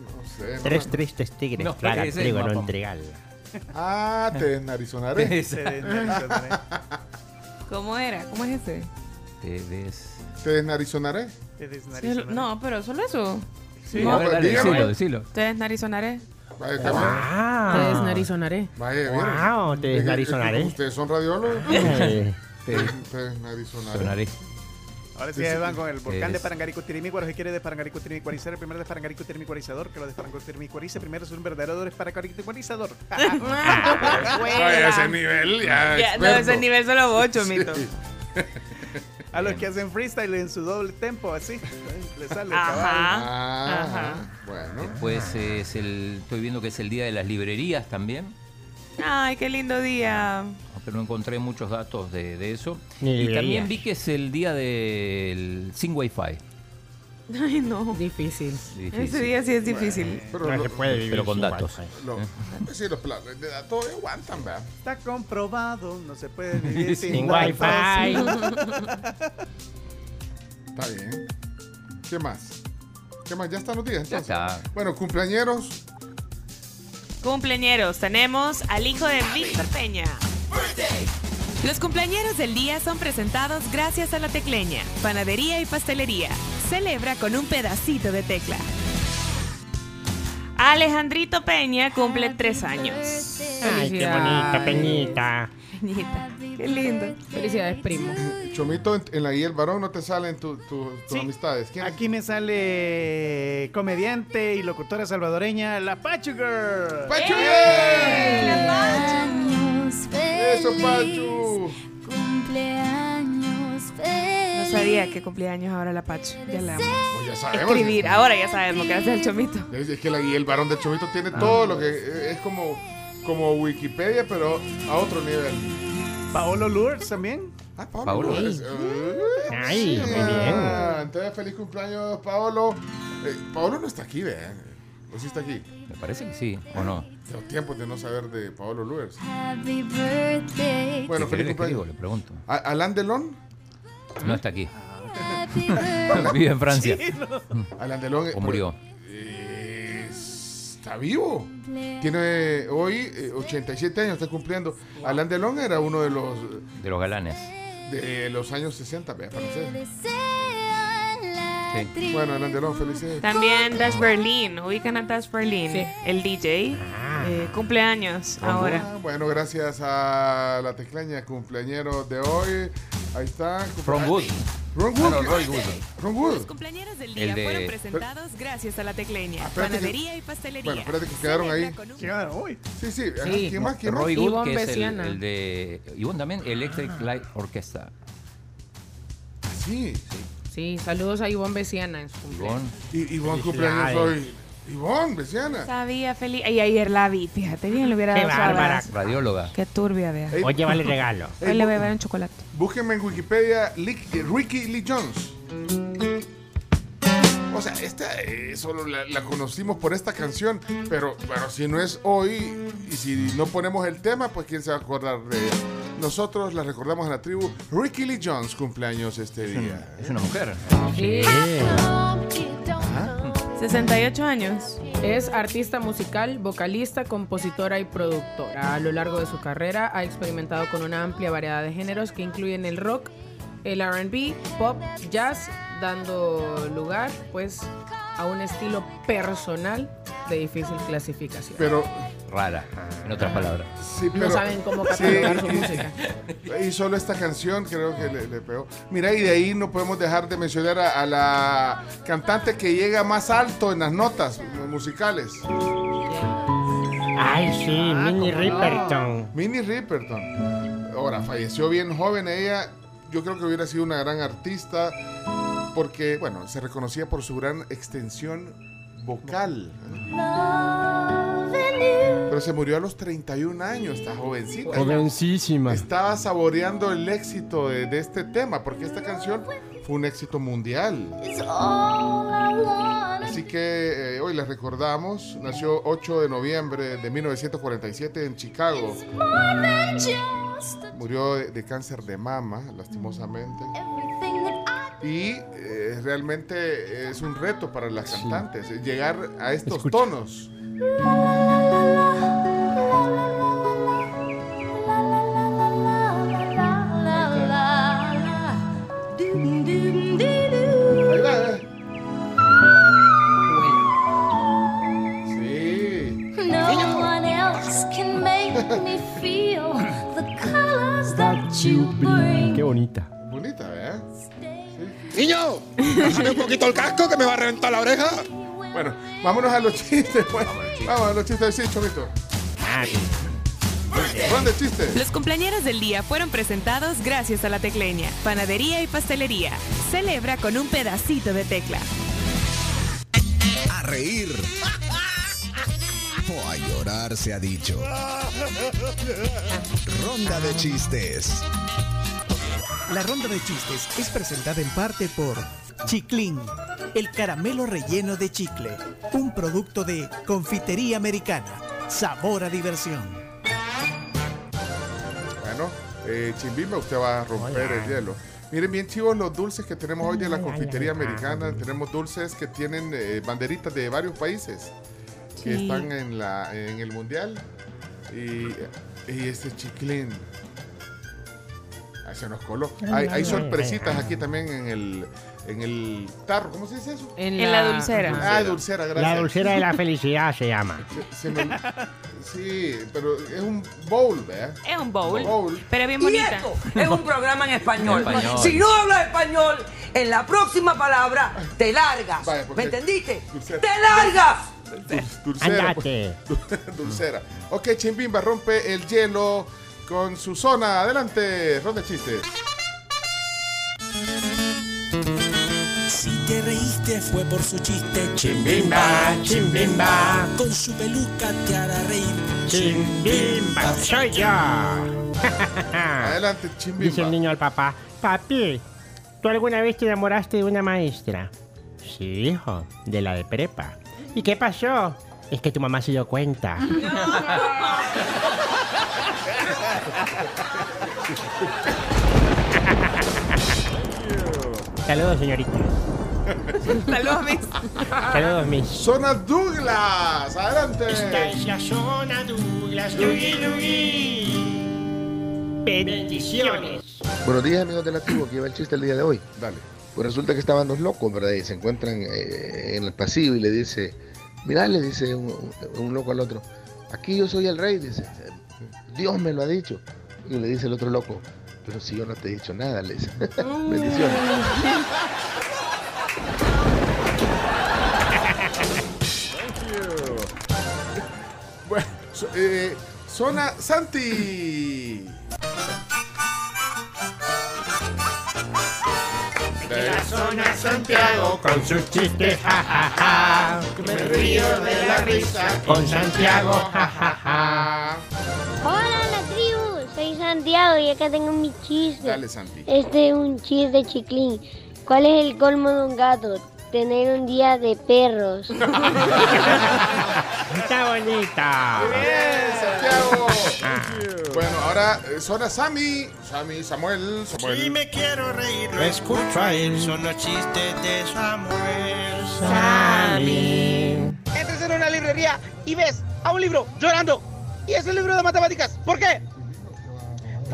no sé. no Tres tristes tigres No, es trigo en mapa. un trigal. Ah, te desnarizonaré. ¿Cómo era? ¿Cómo es ese? Te des- Te desnarizonaré. Te Sí, desnarizonaré. No, pero solo eso. Sí, A ver, dale, decilo, decilo. Te desnarizonaré. Vaya, Te ¡Wow! desnarizonaré. Vaya. ¡Wow! Te Es que- desnarizonaré. es que Ustedes son radiólogos. Eh, Te Te desnarizonaré. Ahora sí, sí. van con el volcán de Es- Parangaricutirimícuaro. Si quiere de Parangaricutirimícuarizar, el primero de Parangaricutirimícuarizador, que lo de Parangaricutirimícuarice. Primero es un verdadero desparangaricutirimícuarizador. Vaya, ese nivel ya. No, ese nivel solo vos, Chomito. Sí. A los que hacen freestyle en su doble tempo, así. Le sale el Ajá. caballo. Ah, Ajá. bueno. Pues es el. Estoy viendo que es el día de las librerías también. Ay, qué lindo día. Aunque no encontré muchos datos de, de eso. Ni y librerías. también vi que es el día del sin wifi. Ay, no. Difícil. Difícil. Ese día sí es difícil. Pero no lo- se puede vivir pero con sin datos. wifi. lo- sí, los planes de datos aguantan, ¿verdad? Está comprobado, no se puede vivir sin, Sin wifi. wifi. Está bien. ¿Qué más? ¿Qué más? ¿Ya están los días? Ya entonces? está. Bueno, cumpleañeros. Cumpleañeros, tenemos al hijo de Víctor Peña. Los cumpleañeros del día son presentados gracias a La Tecleña, panadería y pastelería. Celebra con un pedacito de tecla. Alejandrito Peña cumple tres años. Ay, qué bonita, Peñita. Qué lindo. Felicidades, primo. Chomito, en, en la guía El Varón no te salen tu- tu- tus Sí. amistades. ¿Quién? Aquí me sale comediante y locutora salvadoreña, La Pachu Girl. ¡Pachu! ¡Eso, Pachu! Cumpleaños No sabía que cumplía años ahora la Pacho. Ya la amo. Pues ya sabemos. Escribir, ahora ya sabemos, gracias al Chomito. Es, es que la guía El Varón de Chomito tiene todo lo que eh, es como, como Wikipedia, pero a otro nivel. Paolo Lourdes también. Ah, Paolo. Paolo. Lourdes. Ay, Ay, muy bien. ah, Entonces, feliz cumpleaños, Paolo. Eh, Paolo no está aquí, ¿verdad? ¿O sí está aquí? Me parece que sí, ¿o no? Tengo tiempo de no saber de Paolo Lourdes. Happy birthday. Bueno, feliz cumpleaños. le pregunto. A- Alain Delon. No está aquí. Vive en Francia. Alain Delon. eh, O murió. Eh, está vivo. Tiene hoy eh, 87 años, está cumpliendo. Alain Delon era uno de los De los galanes. de los años 60, vea, francés. Sí. Bueno, Alain Delon, felicidades. También Dash Berlin, ubican a Dash Berlin, Sí. el DJ. Eh, cumpleaños ahora. Ah, bueno, gracias a la tecleña cumpleañero de hoy. Ahí está. From Wood. Ron Wood. no, Roy Wood. Ron Wood. Los cumpleaños del El día de- fueron presentados gracias a la tecleña, Ah, espérate que- panadería y pastelería. Bueno, espérate que quedaron ahí. Un- Llegaron hoy. Sí, sí. ajá, Sí. ¿Quién más? ¿Quién más? Roy Wood, que es el, el de. Ivonne también, Electric Light Orchestra. Sí. Sí, saludos a Ivonne Besiana en su cumpleaños. Ivonne. Y Ivonne cumpleaños hoy. Ivonne, Besiana. Sabía feliz. Y ayer la vi, fíjate bien, le hubiera Qué dado su bárbara. abrazo. Radióloga. Qué turbia, vea. Ey, Oye, vale regalo. Hoy le voy a dar un chocolate. Búsquenme en Wikipedia Lick- Ricky Lee Jones. O sea, esta eh, solo la, la conocimos por esta canción, pero bueno, si no es hoy y si no ponemos el tema, pues quién se va a acordar de ella. Nosotros la recordamos en la tribu. Ricky Lee Jones cumpleaños este día. Es una mujer. Sí. 68 años. Es artista musical, vocalista, compositora y productora. A lo largo de su carrera ha experimentado con una amplia variedad de géneros que incluyen el rock, el RB, pop, jazz, dando lugar pues a un estilo personal de difícil clasificación. Pero Rara, en otras palabras. Sí, No pero- saben cómo Sí, catalogar su y- música. Y solo esta canción creo que le, le pegó. Mira, y de ahí no podemos dejar de mencionar a, a la cantante que llega más alto en las notas musicales. Ay, sí, Minnie Riperton. Minnie Riperton. Ahora, falleció bien joven ella. Yo creo que hubiera sido una gran artista porque, bueno, se reconocía por su gran extensión vocal. Pero se murió a los 31 años, esta jovencita. Jovencísima. Estaba saboreando el éxito de, de este tema, porque esta canción fue un éxito mundial. Así que eh, hoy les recordamos, nació 8 de noviembre de 1947 en Chicago. Murió de, de cáncer de mama, lastimosamente. Y eh, realmente es un reto para las cantantes, eh, llegar a estos Escucha. tonos. Bájame un poquito el casco que me va a reventar la oreja. Bueno, vámonos a los chistes, pues. Vamos a los chistes, sí, Chomito. ¿Dónde chiste? Los cumpleaños del día fueron presentados gracias a la Tecleña, panadería y pastelería. Celebra con un pedacito de tecla. A reír. O a llorar se ha dicho. Ronda de chistes. La ronda de chistes es presentada en parte por Chiclín, el caramelo relleno de chicle, un producto de confitería americana. Sabor a diversión. Bueno, eh, Chimbimba, usted va a romper el hielo. Miren bien chivos los dulces que tenemos hoy de la confitería americana. Tenemos dulces que tienen eh, banderitas de varios países que están en, la, en el mundial. Y, y este chiclín. Ahí se nos coló. Hay, hay sorpresitas aquí también en el, en el tarro. ¿Cómo se dice eso? En En la dulcera. Ah, dulcera, gracias. La dulcera de la felicidad se llama. Se- se me- sí, pero es un bowl, ¿verdad? Es un bowl, Bowl. pero bien Y bonita. esto es un programa en español. En español. Si no hablas español, en la próxima palabra te largas. Vaya, ¿Me entendiste? Dulcera. ¡Te largas! Dul- Dulcera. pues. Dulcera. Ok, Chimbimba rompe el hielo con su zona. Adelante, ronda de chistes. Te reíste fue por su chiste. Chimbimba, chimbimba. Con su peluca te hará reír. Chimbimba, soy yo. Adelante, Dice el Chimbimba. niño al papá. Papi, ¿tú alguna vez te enamoraste de una maestra? Sí, hijo, de la de prepa. ¿Y qué pasó? Es que tu mamá se dio cuenta. Saludos, señorita. Saludos, mis. Saludos, mis. Zona Douglas. Adelante. Esta es la zona Douglas. Lugi, lugi. Bendiciones. Buenos días, amigos de la tribu. Aquí va el chiste el día de hoy. Dale. Pues resulta que estaban dos locos, ¿verdad? Y se encuentran eh, en el pasillo y le dice, mirá, le dice un, un loco al otro, aquí yo soy el rey, dice, Dios me lo ha dicho. Y le dice el otro loco, pero si yo no te he dicho nada, le dice. Bendiciones. so- eh, zona Santi. De la zona Santiago con sus chistes, jajaja. Me río de la risa con Santiago, jajaja. Hola, la tribu. Soy Santiago y acá tengo mi chiste. Dale, Santi. Este es un chiste chiclín. ¿Cuál es el colmo de un gato? Tener un día de perros. Está bonita. Bien, Santiago. Bueno, ahora eh, zona Sammy. Sammy, Samuel, Samuel. Si me quiero reír, lo escucho a él. Son los chistes de Samuel. Sammy. Este es una libre librería y ves a un libro llorando y es el libro de matemáticas. ¿Por qué?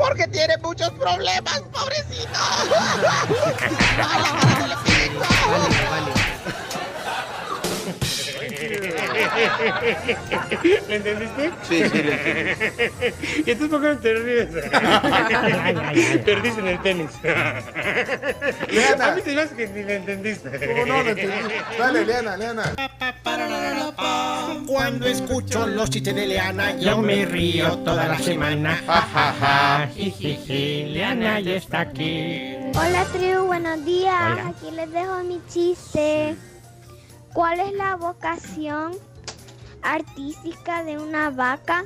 Porque tiene muchos problemas, pobrecito. ¿Le entendiste? Sí, sí, le entendí. ¿Y entonces por qué no te ríes? Perdiste en el tenis. Leana. A mí hace que ni le entendiste. ¿Cómo no? No entendí. Dale, Leana, Leana. Cuando escucho los chistes de Leana, yo me río toda la semana. Ja, ja, ja. Jijiji, Leana ya está aquí. Hola tribu, buenos días. Hola. Aquí les dejo mi chiste. ¿Cuál es la vocación artística de una vaca?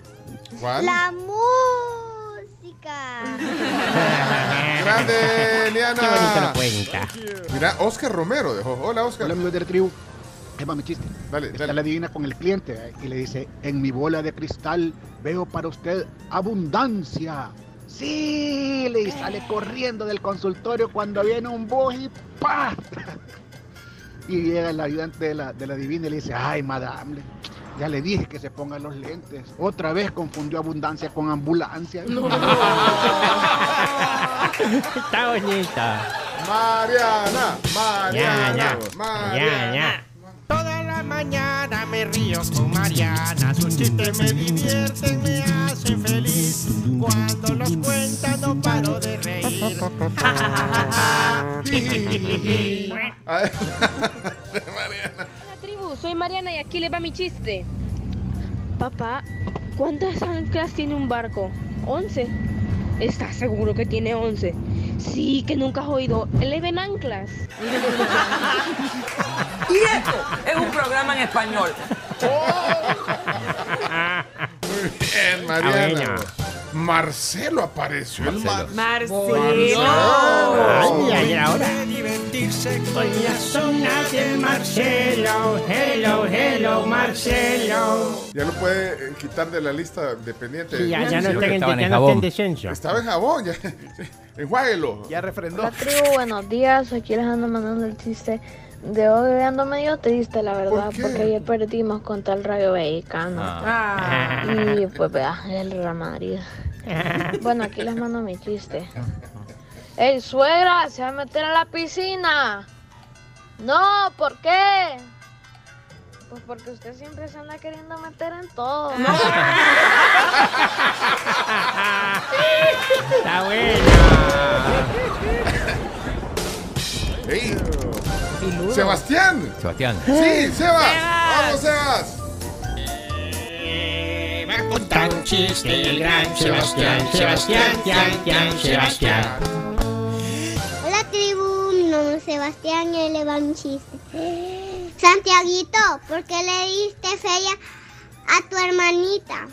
¿Cuál? La música. Grande, Liana. Qué bonito lo cuenta. Mira, Oscar Romero dejó. Hola, Oscar. Hola, amigos de la tribu. Va mi chiste. Dale, Está la divina con el cliente eh, y le dice, en mi bola de cristal veo para usted abundancia. Sí, le sale corriendo del consultorio cuando viene un bus y ¡pah! Y llega el ayudante de la, de la divina y le dice, ay, madame, ya le dije que se ponga los lentes. Otra vez confundió abundancia con ambulancia. Está bonita. Mariana, Mariana, Ya, ya. Mariana. Ya, mañana me río con Mariana. Sus chistes me divierten, me hacen feliz. Cuando los cuenta no paro de reír. Hola tribu, soy Mariana y aquí le va mi chiste. Papá, ¿cuántas anclas tiene un barco? Once. ¿Estás seguro que tiene once? Sí, que nunca has oído. Eleven anclas. Y esto es un programa en español. Muy bien, Mariana. Marcelo apareció. el Mar- Marcelo. Ay, ay, ahora. la zona del Marcelo. Hello, hello, Marcelo. Ya lo puede eh, quitar de la lista de pendientes. Sí, ya- ya no está en- ya no está en descenso. Estaba en jabón, ya. Enjuáguelo. Ya refrendó. Hola tribu, buenos días. Aquí les ando mandando el chiste de hoy. Ando medio triste, la verdad, porque ayer perdimos contra el Rayo Vallecano. Ah. Y pues vea, el Real Madrid. Bueno, aquí les mando mi chiste. ¡Ey, suegra! ¡Se va a meter a la piscina! No, ¿por qué? Pues porque usted siempre se anda queriendo meter en todo. Está buena. Sebastián. Sebastián. Sí, Sebas. Vamos, Sebas. Va a contar un chiste el gran Sebastián. Sebastián, Tian, Sebastián. Hola tribu, mi nombre es Sebastián y le va chiste. Santiaguito, ¿por qué le diste fea a tu hermanita?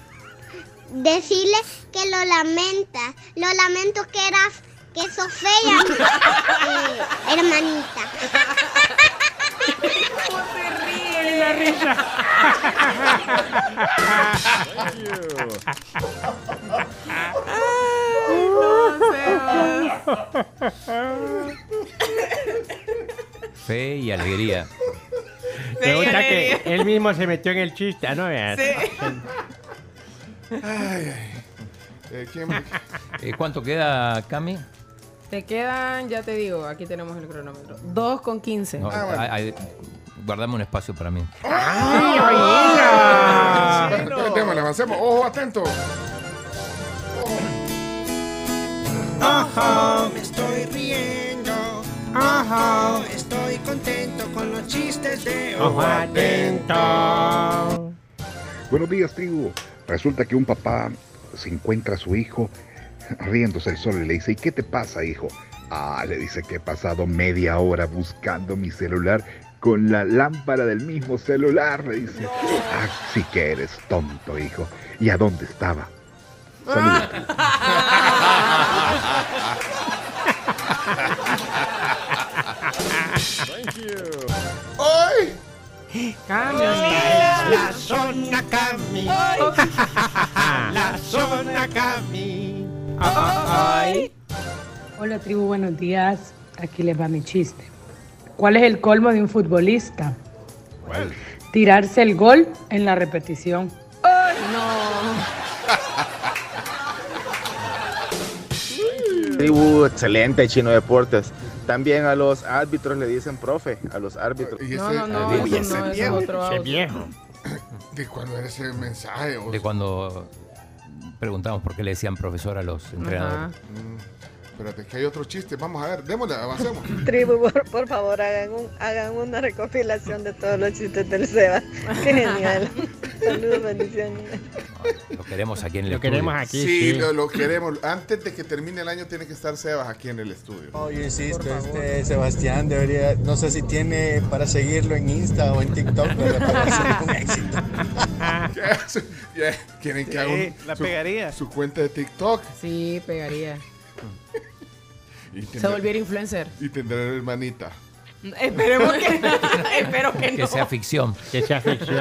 Decirle que lo lamenta. Lo lamento que eras, que sos fea, eh, hermanita. La risa. Fe y alegría. Me gusta que él mismo se metió en el chiste, ¿no? Veas. Ay, ay. Eh, ¿quién- Eh, ¿Cuánto queda, Cami? Te quedan, ya te digo, aquí tenemos el cronómetro. 2 con 15. No, hay- hay- guardame un espacio para mí. ¡Ay, oíla! Bueno, démosle, avancemos. Ojo, atento. Ojo, me estoy riendo. Ojo, estoy contento con los chistes de Ojo atento. Buenos días, tribu. Resulta que un papá se encuentra a su hijo riéndose el sol y le dice, ¿y qué te pasa, hijo? Ah, le dice que he pasado media hora buscando mi celular con la lámpara del mismo celular, le dice. Ah, sí que eres tonto, hijo. ¿Y a dónde estaba? Saludos. ¡Ay! Cami, la zona Cami. La zona Cami. Ay. Hola tribu, buenos días. Aquí les va mi chiste. ¿Cuál es el colmo de un futbolista? Tirarse el gol en la repetición. Tribu, excelente, Chino Deportes. También a los árbitros le dicen profe, a los árbitros. Y No, ese- no, no, ese no, es viejo. otro. ¿De cuándo era ese mensaje? o- De cuando preguntamos por qué le decían profesor a los entrenadores. Mm, Espérate, que hay otro chiste. Vamos a ver, démosle, avancemos. Tribu, por, por favor, hagan, un- hagan una recopilación de todos los chistes del Seba. Qué genial. Saludos, bendiciones. Lo queremos aquí en el Lo estudio. queremos aquí. Sí, sí. Lo, lo queremos. Antes de que termine el año tiene que estar Sebas aquí en el estudio. Oye, insisto, este Sebastián debería, no sé si tiene para seguirlo en Insta o en TikTok, pero para ser un éxito. ¿Qué hace? Ya, ¿Quieren que Sí, haga un- la su, pegaría. su cuenta de TikTok? Sí, pegaría. Y Se volviera influencer. y tendrá hermanita. Esperemos que, espero que Que no. sea ficción. Que sea ficción.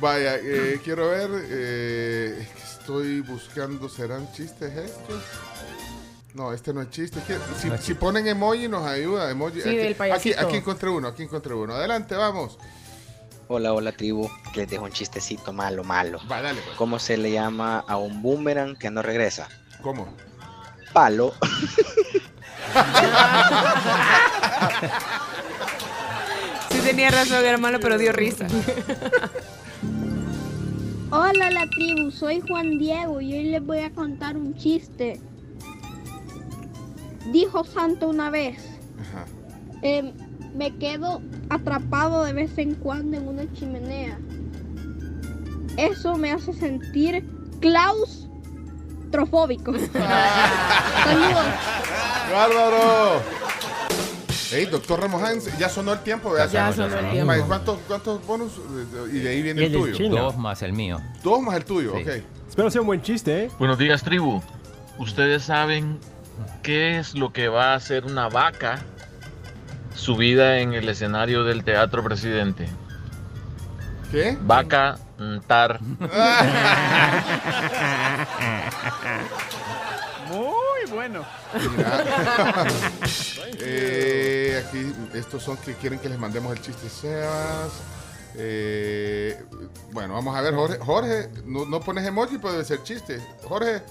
Vaya, eh, quiero ver. eh, es que estoy buscando. ¿Serán chistes estos? No, este no es chiste. es que si, ponen emoji nos ayuda. Emoji. Sí, aquí, del aquí, payasito. aquí encontré uno, aquí encontré uno. Adelante, vamos. Hola, hola tribu, que les dejo un chistecito malo, malo. Va, dale, pues. ¿Cómo se le llama a un boomerang que no regresa? ¿Cómo? Palo. Sí tenía razón, hermano, pero dio risa. Hola la tribu, soy Juan Diego y hoy les voy a contar un chiste. Dijo Santo una vez, Ajá. em, me quedo atrapado de vez en cuando en una chimenea. Eso me hace sentir claustrofóbico. Saludos. ¡Bárbaro! Ey, doctor Ramos Hans, ya sonó el tiempo, ¿verdad? Ya sonó el tiempo. Vaya, ¿Cuántos, ¿Cuántos bonus? Y de ahí viene el tuyo. chino. Dos más el mío. Dos más el tuyo, Sí. ok. Espero sea un buen chiste, ¿eh? Buenos días, tribu. ¿Ustedes saben qué es lo que va a hacer una vaca subida en el escenario del Teatro Presidente? ¿Qué? Vaca tar. Muy bueno. Mira. Eh, aquí, estos son que quieren que les mandemos el chiste Sebas. Eh, bueno, vamos a ver, Jorge. Jorge, no, no pones emoji, puede ser chiste. Jorge.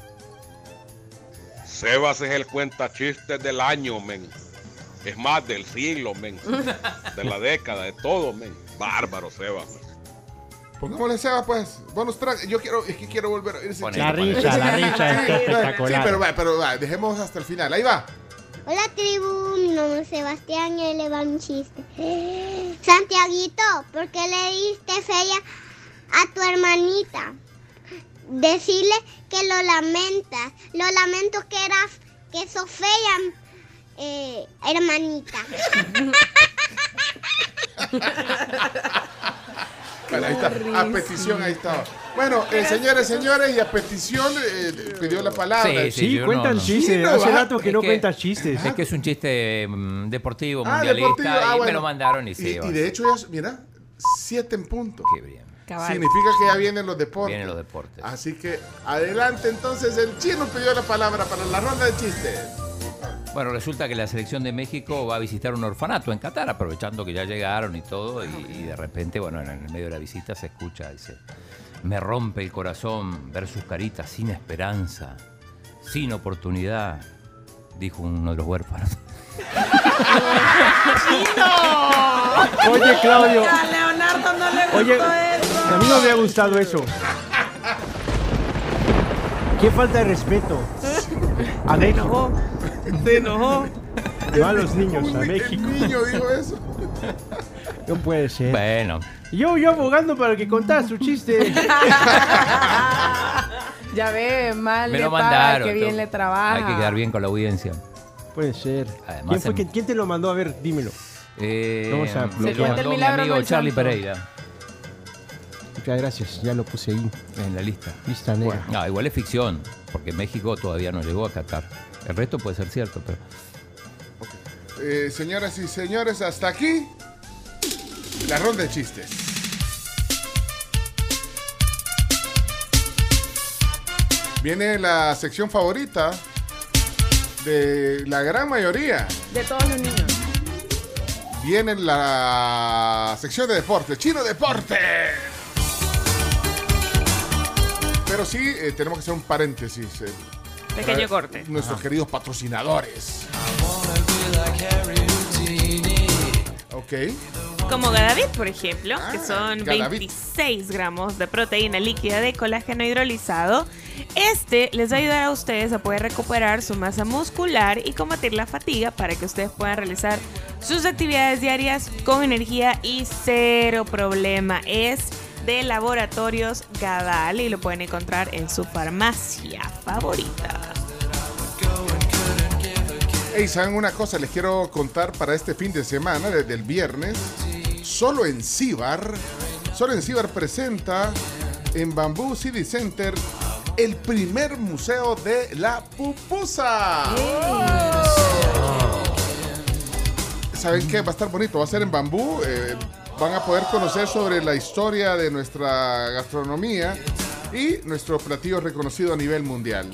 Sebas es el cuenta chistes del año, men. Es más, del siglo, men. De la década, de todo, men. Bárbaro, Sebas. Pongámosle Sebas, pues. Bonus track. Yo quiero, es que quiero volver a Ponele, La risa, la risa Sí, está sí, espectacular. pero, va, pero va, dejemos hasta el final. Ahí va. Hola tribu, mi nombre es Sebastián y le va un chiste. Santiaguito, ¿por qué le diste feria a tu hermanita? Decirle que lo lamentas. Lo lamento que eras, que sos fea, eh, hermanita. Bueno, ahí está. A petición, ahí estaba. Bueno, eh, señores, señores, y a petición eh, pidió la palabra. Sí, Sí, yo cuentan no- no. chistes. Sí, no Hace va. rato que Es no que- cuentas chistes. Es que es un chiste mm, deportivo, Ah, mundialista, deportivo. Ah, y bueno. me lo mandaron y Y, sí. y de hecho, ya, mira, siete en punto. Qué bien. Cabal. Significa que ya vienen los deportes. Vienen los deportes. Así que adelante entonces, el chino pidió la palabra para la ronda de chistes. Bueno, resulta que la selección de México va a visitar un orfanato en Qatar, aprovechando que ya llegaron y todo, y, y de repente, bueno, en el medio de la visita se escucha, dice, me rompe el corazón ver sus caritas sin esperanza, sin oportunidad, dijo uno de los huérfanos. Oye, Claudio. A Leonardo no le gustó Oye, eso. a mí no me había gustado eso. Qué falta de respeto. A México. Se enojó. No a los niños, a México. niño dijo eso. No puede ser. Bueno, Yo, yo abogando para que contara su chiste. Ya ve, mal me le lo paga, mandaron. que bien tú. le trabaja. Hay que quedar bien con la audiencia. Puede ser. Además, ¿Quién, fue, en- que- quién te lo mandó? A ver, dímelo. Eh, Vamos a me bloquear. lo mandó mi milagro, amigo Charlie santo. Pereira Muchas gracias, ya lo puse ahí. en la lista. Lista negra. No, igual es ficción, porque México todavía no llegó a Qatar. El resto puede ser cierto, pero Eh, señoras y señores, hasta aquí la ronda de chistes. Viene la sección favorita de la gran mayoría. De todos los niños. Viene la sección de deporte, Chino Deporte. Pero sí, eh, tenemos que hacer un paréntesis. eh, Pequeño corte. Nuestros queridos patrocinadores. Ok. Como Gadavit, por ejemplo, que son Gadavit. 26 gramos de proteína líquida de colágeno hidrolizado. Este les va a ayudar a ustedes a poder recuperar su masa muscular y combatir la fatiga para que ustedes puedan realizar sus actividades diarias con energía y cero problema. Es de Laboratorios Gadal y lo pueden encontrar en su farmacia favorita. Hey, ¿saben una cosa? Les quiero contar para este fin de semana, desde el viernes. Solo en Cibar. Solo en Cibar presenta en Bamboo City Center el primer museo de la pupusa. ¿Saben qué? Va a estar bonito. Va a ser en Bambú. eh, van a poder conocer sobre la historia de nuestra gastronomía y nuestro platillo reconocido a nivel mundial.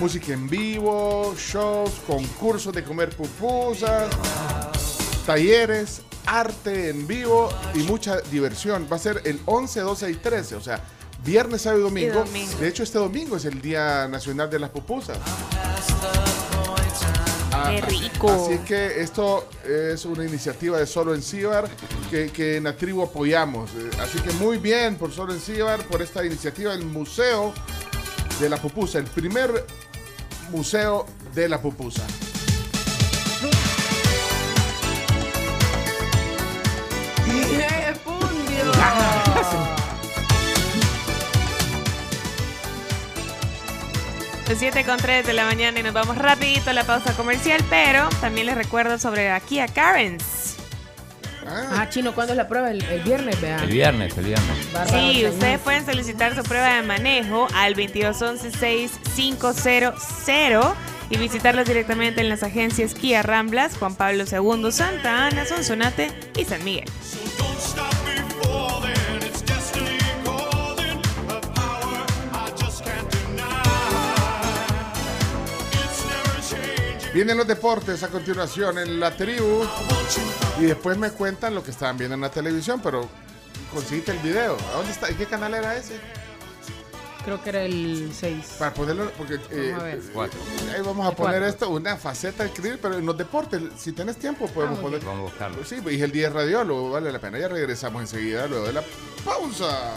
Música en vivo, shows, concursos de comer pupusas, talleres, arte en vivo y mucha diversión. Va a ser el 11, 12 y 13, o sea, viernes, sábado y domingo. domingo. De hecho, este domingo es el Día Nacional de las Pupusas. Ah, Qué así- rico. Así que esto es una iniciativa de Solo en Cibar que, que en la tribu apoyamos. Eh, Así que muy bien por Solo en Cibar, por esta iniciativa del Museo de la Pupusa, el primer museo de la pupusa. Las 7 con 3 de la mañana y nos vamos rapidito a la pausa comercial, pero también les recuerdo sobre la Kia Carens. Ah, Chino, ¿cuándo es la prueba? El, el viernes, vean. El viernes, el viernes. Sí, ustedes pueden solicitar su prueba de manejo al 2211-6500 y visitarlos directamente en las agencias Kia Ramblas, Juan Pablo II, Santa Ana, Sonsonate y San Miguel. Vienen los deportes a continuación en la tribu y después me cuentan lo que estaban viendo en la televisión, pero conseguiste el video. ¿A dónde está? ¿En qué canal era ese? Creo que era el 6. Para ponerlo, porque eh, Vamos a ver. Cuatro. ahí vamos a poner cuatro. esto, una faceta increíble, pero en los deportes, si tenés tiempo, podemos Ah, poner. Vamos a buscarlo. Sí, y el día de radiólogo, vale la pena. Ya regresamos enseguida, luego de la pausa.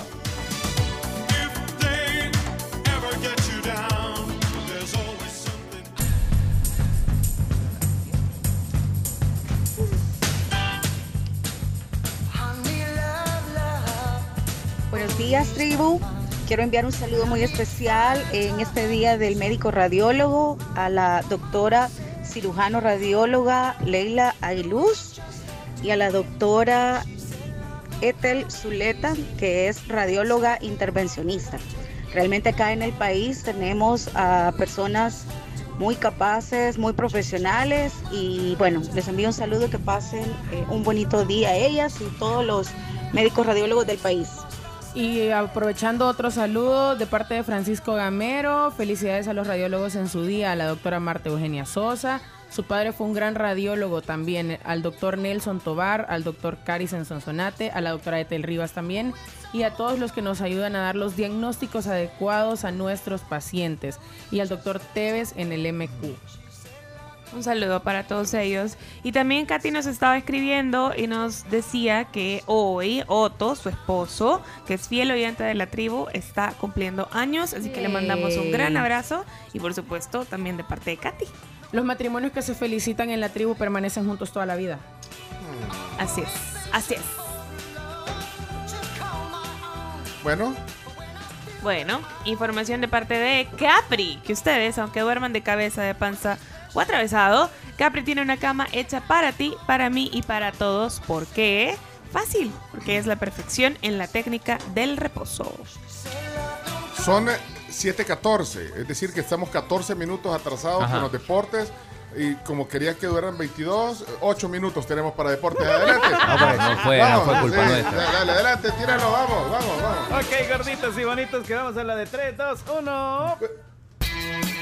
Buenos días, tribu. Quiero enviar un saludo muy especial en este día del médico radiólogo a la doctora cirujano radióloga Leila Ailuz y a la doctora Ethel Zuleta, que es radióloga intervencionista. Realmente acá en el país tenemos a personas muy capaces, muy profesionales y bueno, les envío un saludo, que pasen eh, un bonito día a ellas y todos los médicos radiólogos del país. Y aprovechando otro saludo de parte de Francisco Gamero, felicidades a los radiólogos en su día, a la doctora Marta Eugenia Sosa. Su padre fue un gran radiólogo también, al doctor Nelson Tobar, al doctor Caris en Sonsonate, a la doctora Etel Rivas también, y a todos los que nos ayudan a dar los diagnósticos adecuados a nuestros pacientes, y al doctor Tevez en el MQ. Un saludo para todos ellos. Y también Katy nos estaba escribiendo y nos decía que hoy Otto, su esposo, que es fiel oyente de la tribu, está cumpliendo años. Así que le mandamos un gran abrazo y por supuesto también de parte de Katy. Los matrimonios que se felicitan en la tribu permanecen juntos toda la vida. Así es, así es. Bueno, Bueno, información de parte de Capri, que ustedes, aunque duerman de cabeza, de panza o atravesado, Capri tiene una cama hecha para ti, para mí y para todos. ¿Por qué? Fácil, porque es la perfección en la técnica del reposo. son 7.14, es decir, que estamos 14 minutos atrasados Ajá. con los deportes. Y como quería que duraran 22, 8 minutos tenemos para deportes. Adelante. No, pues, no fue- no fue culpa nuestra. Dale, adelante, tíralo, vamos, vamos, vamos. Ok, gorditos y bonitos, quedamos en la de 3, 2, 1.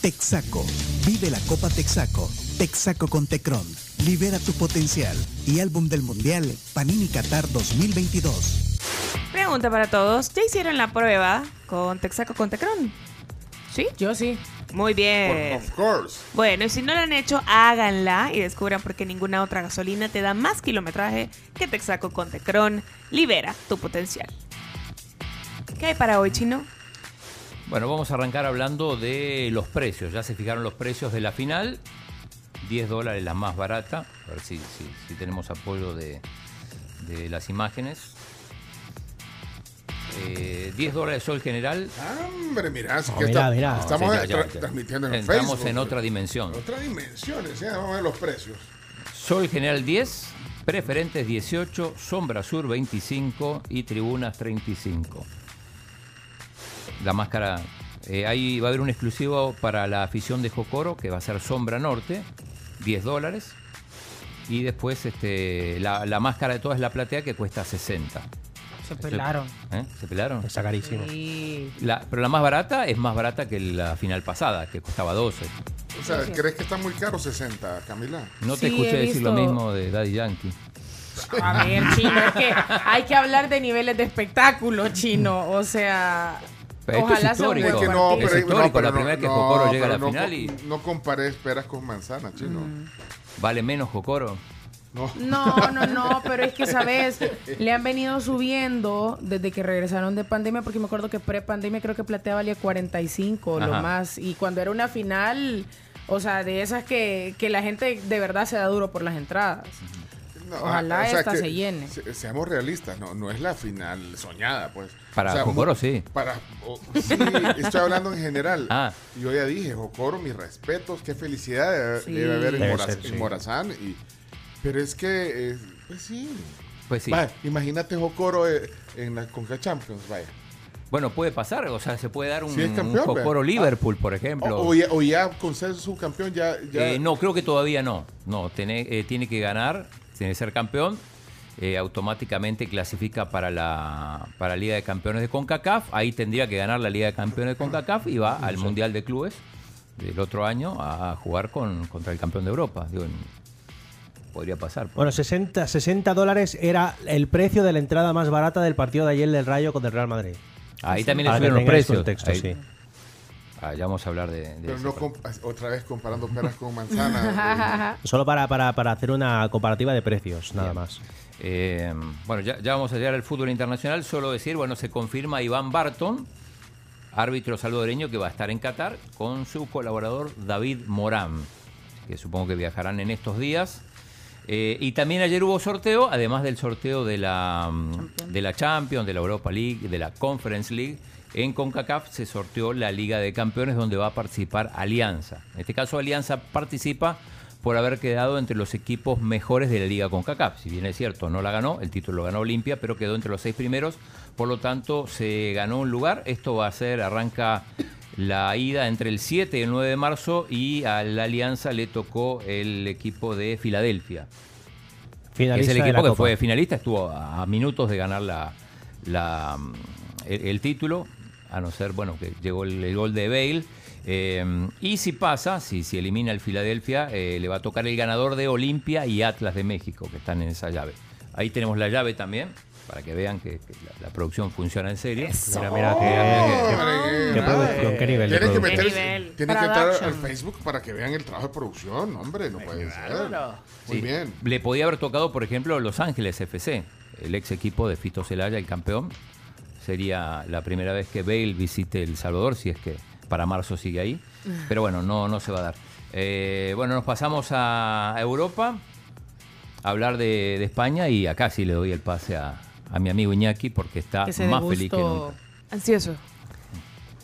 Texaco, Vive la Copa Texaco, Texaco con Tecron, Libera tu potencial y Álbum del Mundial Panini Qatar 2022. Pregunta para todos. ¿Ya hicieron la prueba con Texaco con Tecron? ¿Sí? Yo sí. Muy bien. Of course. Bueno, y si no la han hecho, háganla y descubran por qué ninguna otra gasolina te da más kilometraje que Texaco con Tecron. Libera tu potencial. ¿Qué hay para hoy, Chino? Bueno, vamos a arrancar hablando de los precios. Ya se fijaron los precios de la final. 10 dólares la más barata. A ver si, si- si tenemos apoyo de, de las imágenes. Eh, 10 dólares sol general. Hombre, mirá, así No, que mirá, mirá. estamos Sí, ya, ya, tra- ya. transmitiendo en Entramos Facebook. en otra dimensión. Otra dimensión, ¿sí? vamos a ver los precios. Sol general 10, preferentes 18, sombra sur 25 y tribunas 35. La máscara, eh, ahí va a haber un exclusivo para la afición de Jocoro que va a ser sombra norte, 10 dólares. Y después este, la, la máscara de todas es la platea que cuesta 60. Se pelaron. ¿Eh? ¿Se pelaron? Está carísimo. Sí. La- pero la más barata es más barata que la final pasada, que costaba 12. O sea, ¿crees que está muy caro 60, Camila? No te Sí, escuché decir lo mismo de Daddy Yankee. A ver, chino, es que hay que hablar de niveles de espectáculo, chino. O sea, Pero esto es ojalá sea un histórico. buen Es que no, pero, Es histórico, no, pero la no, primera vez que Jocoro llega a la no final y- No comparé esperas con manzana, chino. ¿Vale menos Jocoro? No. No, no, no, pero es que, ¿sabes? Le han venido subiendo desde que regresaron de pandemia, porque me acuerdo que pre-pandemia creo que Platea valía 45 lo más. Y cuando era una final, o sea, de esas que, que la gente de verdad se da duro por las entradas. No, Ojalá o sea, esta que se llene. se- seamos realistas, no, no es la final soñada, pues. Para O sea, Jocoro, sí. Para, o- sí, estoy hablando en general. Ah. Yo ya dije, Jocoro, mis respetos, qué felicidad debe, Sí. debe haber en, Debe Moraz- ser, en sí. Morazán. Y, pero es que, eh, pues sí. Pues sí. Vaya, imagínate Jocoro eh, en la Conca Champions, vaya. Bueno, puede pasar, o sea, se puede dar un, Sí, es campeón, un Jocoro ve. Liverpool, por ejemplo. O, o ya, o ya con ser subcampeón, ya. ya Eh, no, creo que todavía no. No, tiene, eh, tiene que ganar, tiene que ser campeón. eh, automáticamente clasifica para la, para la Liga de Campeones de CONCACAF. Ahí tendría que ganar la Liga de Campeones de CONCACAF y va al Mundial de Clubes del otro año a jugar con, contra el campeón de Europa. Digo, en- podría pasar. pues. Bueno, 60, 60 dólares era el precio de la entrada más barata del partido de ayer del Rayo contra el Real Madrid. Ahí también le subieron los precios. contexto, Ahí- sí. Ah, ya vamos a hablar de, de Pero no otra vez comparando peras con manzanas. Solo para, para, para hacer una comparativa de precios, nada más. Eh, bueno, ya, ya vamos a llegar al fútbol internacional. Solo decir, bueno, se confirma Iván Barton, árbitro salvadoreño que va a estar en Qatar con su colaborador David Morán, que supongo que viajarán en estos días. Eh, y también ayer hubo sorteo, además del sorteo de la, mm, de la Champions, de la Europa League, de la Conference League. En CONCACAF se sorteó la Liga de Campeones donde va a participar Alianza. En este caso Alianza participa por haber quedado entre los equipos mejores de la Liga CONCACAF. Si bien es cierto, no la ganó, el título lo ganó Olimpia, pero quedó entre los seis primeros. Por lo tanto, se ganó un lugar. Esto va a ser, arranca la ida entre el 7 y el 9 de marzo y a la Alianza le tocó el equipo de Filadelfia. que es Finalista el equipo que Copa. fue finalista, estuvo a, minutos de ganar la, la, el, el título, a no ser, bueno, que llegó el, el gol de Bale. Eh, y si pasa, si, si elimina el Filadelfia, eh, le va a tocar el ganador de Olimpia y Atlas de México, que están en esa llave. Ahí tenemos la llave también, para que vean que, que la, la producción funciona en serio. Mira, mira, qué, producción, qué nivel de Tienen que, producción. meterse- tienen que entrar al Production. Facebook para que vean el trabajo de producción, hombre, no puede ser. Muy Sí. bien. Le podía haber tocado, por ejemplo, Los Ángeles FC, el ex equipo de Fito Celaya, el campeón. Sería la primera vez que Bale visite El Salvador, si es que para marzo sigue ahí. Pero bueno, no, no se va a dar. Eh, bueno, nos pasamos a Europa, a hablar de, de España y acá sí le doy el pase a, a mi amigo Iñaki porque está más feliz que nunca. Ansioso.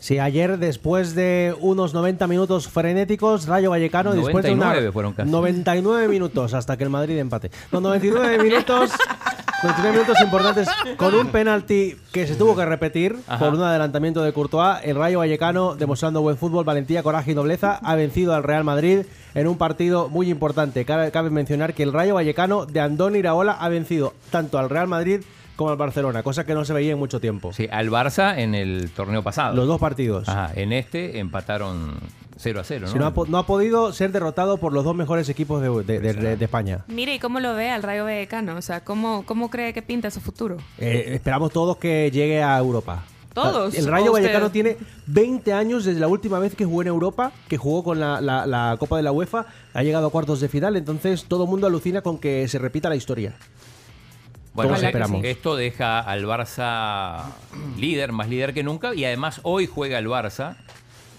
Sí, ayer después de unos 90 minutos frenéticos, Rayo Vallecano después de 99 una fueron casi. 99 minutos hasta que el Madrid empate. No, 99 minutos 99 minutos importantes con un penalti que se tuvo que repetir Ajá. por un adelantamiento de Courtois. El Rayo Vallecano, demostrando buen fútbol, valentía, coraje y nobleza, ha vencido al Real Madrid en un partido muy importante. Cabe, cabe mencionar que el Rayo Vallecano de Andón Iraola ha vencido tanto al Real Madrid como al Barcelona, cosa que no se veía en mucho tiempo. Sí, al Barça en el torneo pasado. Los dos partidos. Ajá, en este empataron 0 a 0, ¿no? Si no, ha, no ha podido ser derrotado por los dos mejores equipos de, de- de- de España. Mire, ¿y cómo lo ve al Rayo Vallecano? O sea, ¿cómo, cómo cree que pinta su futuro? Eh, esperamos todos que llegue a Europa. ¿Todos? El Rayo. Vallecano tiene 20 años desde la última vez que jugó en Europa, que jugó con la, la- la Copa de la UEFA, ha llegado a cuartos de final, entonces todo el mundo alucina con que se repita la historia. Bueno, esperamos. esto deja al Barça líder, más líder que nunca, y además hoy juega el Barça,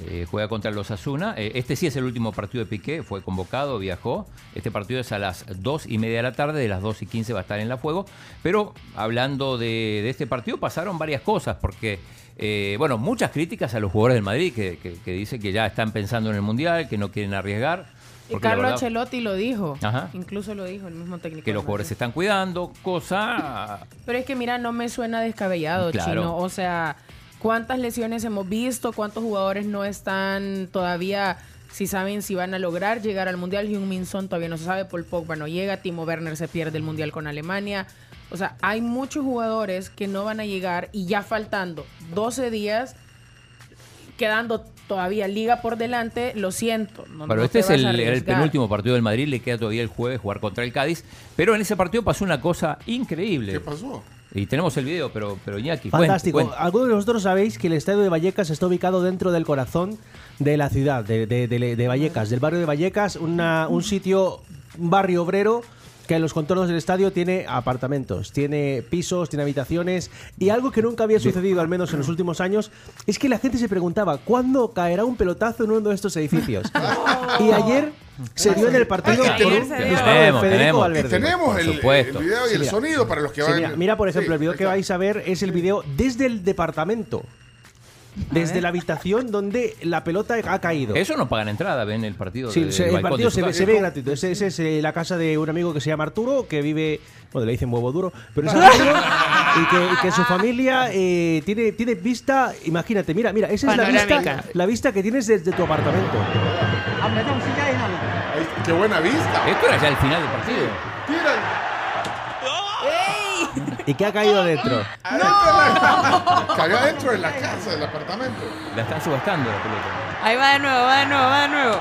eh, juega contra los Asuna. este sí es el último partido de Piqué, fue convocado, viajó. Este partido es a las 2 y media de la tarde, de las 2 y 15 va a estar en la fuego. Pero hablando de, de este partido, pasaron varias cosas, porque, eh, bueno, muchas críticas a los jugadores del Madrid que, que, que dicen que ya están pensando en el Mundial, que no quieren arriesgar. Y Carlo Ancelotti lo dijo. Ajá. Incluso lo dijo el mismo técnico. que los jugadores se están cuidando, cosa Pero es que mira, no me suena descabellado, Claro. Chino. O sea, ¿cuántas lesiones hemos visto? ¿Cuántos jugadores no están todavía, si saben si van a lograr llegar al Mundial? Hyun Min Son todavía no se sabe, Paul Pogba no llega, Timo Werner se pierde el Mundial con Alemania. O sea, hay muchos jugadores que no van a llegar y ya faltando 12 días, quedando todavía liga por delante, lo siento. No, Pero no este te es el, penúltimo partido del Madrid, le queda todavía el jueves jugar contra el Cádiz. Pero en ese partido pasó una cosa increíble. ¿Qué pasó? Y tenemos el video, pero, pero Iñaki, Fantástico. cuente, cuente. Algunos de vosotros sabéis que el estadio de Vallecas está ubicado dentro del corazón de la ciudad, de, de- de- de Vallecas, del barrio de Vallecas, una- un sitio, un barrio obrero que en los contornos del estadio tiene apartamentos, tiene pisos, tiene habitaciones y algo que nunca había sucedido, al menos en los últimos años, es que la gente se preguntaba, ¿cuándo caerá un pelotazo en uno de estos edificios? y ayer se dio en el partido Ay, por un disparo de Federico tenemos. Valverde. Tenemos el, el video y Sí, el sonido para los que Sí, van. mira, mira, por ejemplo, Sí, el video que vais a ver es el video desde el departamento. Desde la habitación donde la pelota ha caído. Eso no pagan entrada, ven el partido. Sí, de- se- el partido se ve, se ve gratuito. Ese, ese es eh, la casa de un amigo que se llama Arturo, que vive, bueno, le dicen huevo duro, pero es Arturo, y, que, y que su familia eh, tiene, tiene vista, imagínate, mira, mira, esa es la vista, la vista que tienes desde tu apartamento. Qué buena vista. Esto era ya el final del partido. Tira. ¿Y qué ha caído dentro? Cayó adentro de la casa, del apartamento. La están subastando la pelota. Ahí va de nuevo, va de nuevo, va de nuevo.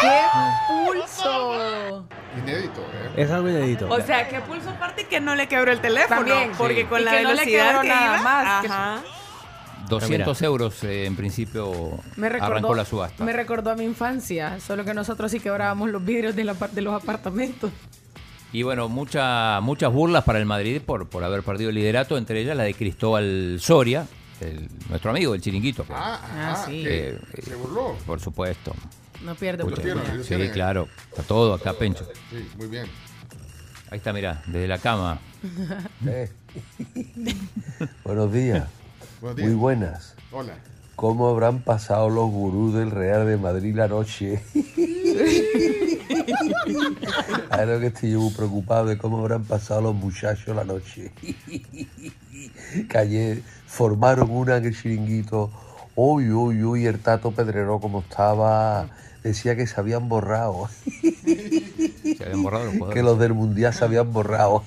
¡Qué pulso! Inédito, ¿eh? Es algo inédito. O sea, que pulso aparte que no le quebró el teléfono. También, porque sí. con Y la que no le velocidad quebró que nada iba, más, que- Ajá. 200 euros eh, en principio Me recordó, arrancó la subasta. me recordó a mi infancia, solo que nosotros sí quebrábamos los vidrios de, la, par- de los apartamentos. Y bueno, mucha, muchas burlas para el Madrid por, por haber perdido el liderato, entre ellas la de Cristóbal Soria, el- nuestro amigo, el chiringuito. que- Ah, Ah, ah, sí. que eh, se burló. por supuesto. No pierde Mucho- tiene, oportunidad. lo sí, tiene. claro. Está todo acá, Pencho. Sí, muy bien. Ahí está, mira, desde la cama. Eh. Buenos días. Buenos días. Muy buenas. Hola. ¿Cómo habrán pasado los gurús del Real de Madrid la noche? Claro que estoy yo muy preocupado de cómo habrán pasado los muchachos la noche. Que ayer formaron una en el chiringuito. Uy, uy, uy, el Tato Pedrero como estaba. Decía que se habían borrado. Se habían borrado los que los del Mundial se habían borrado.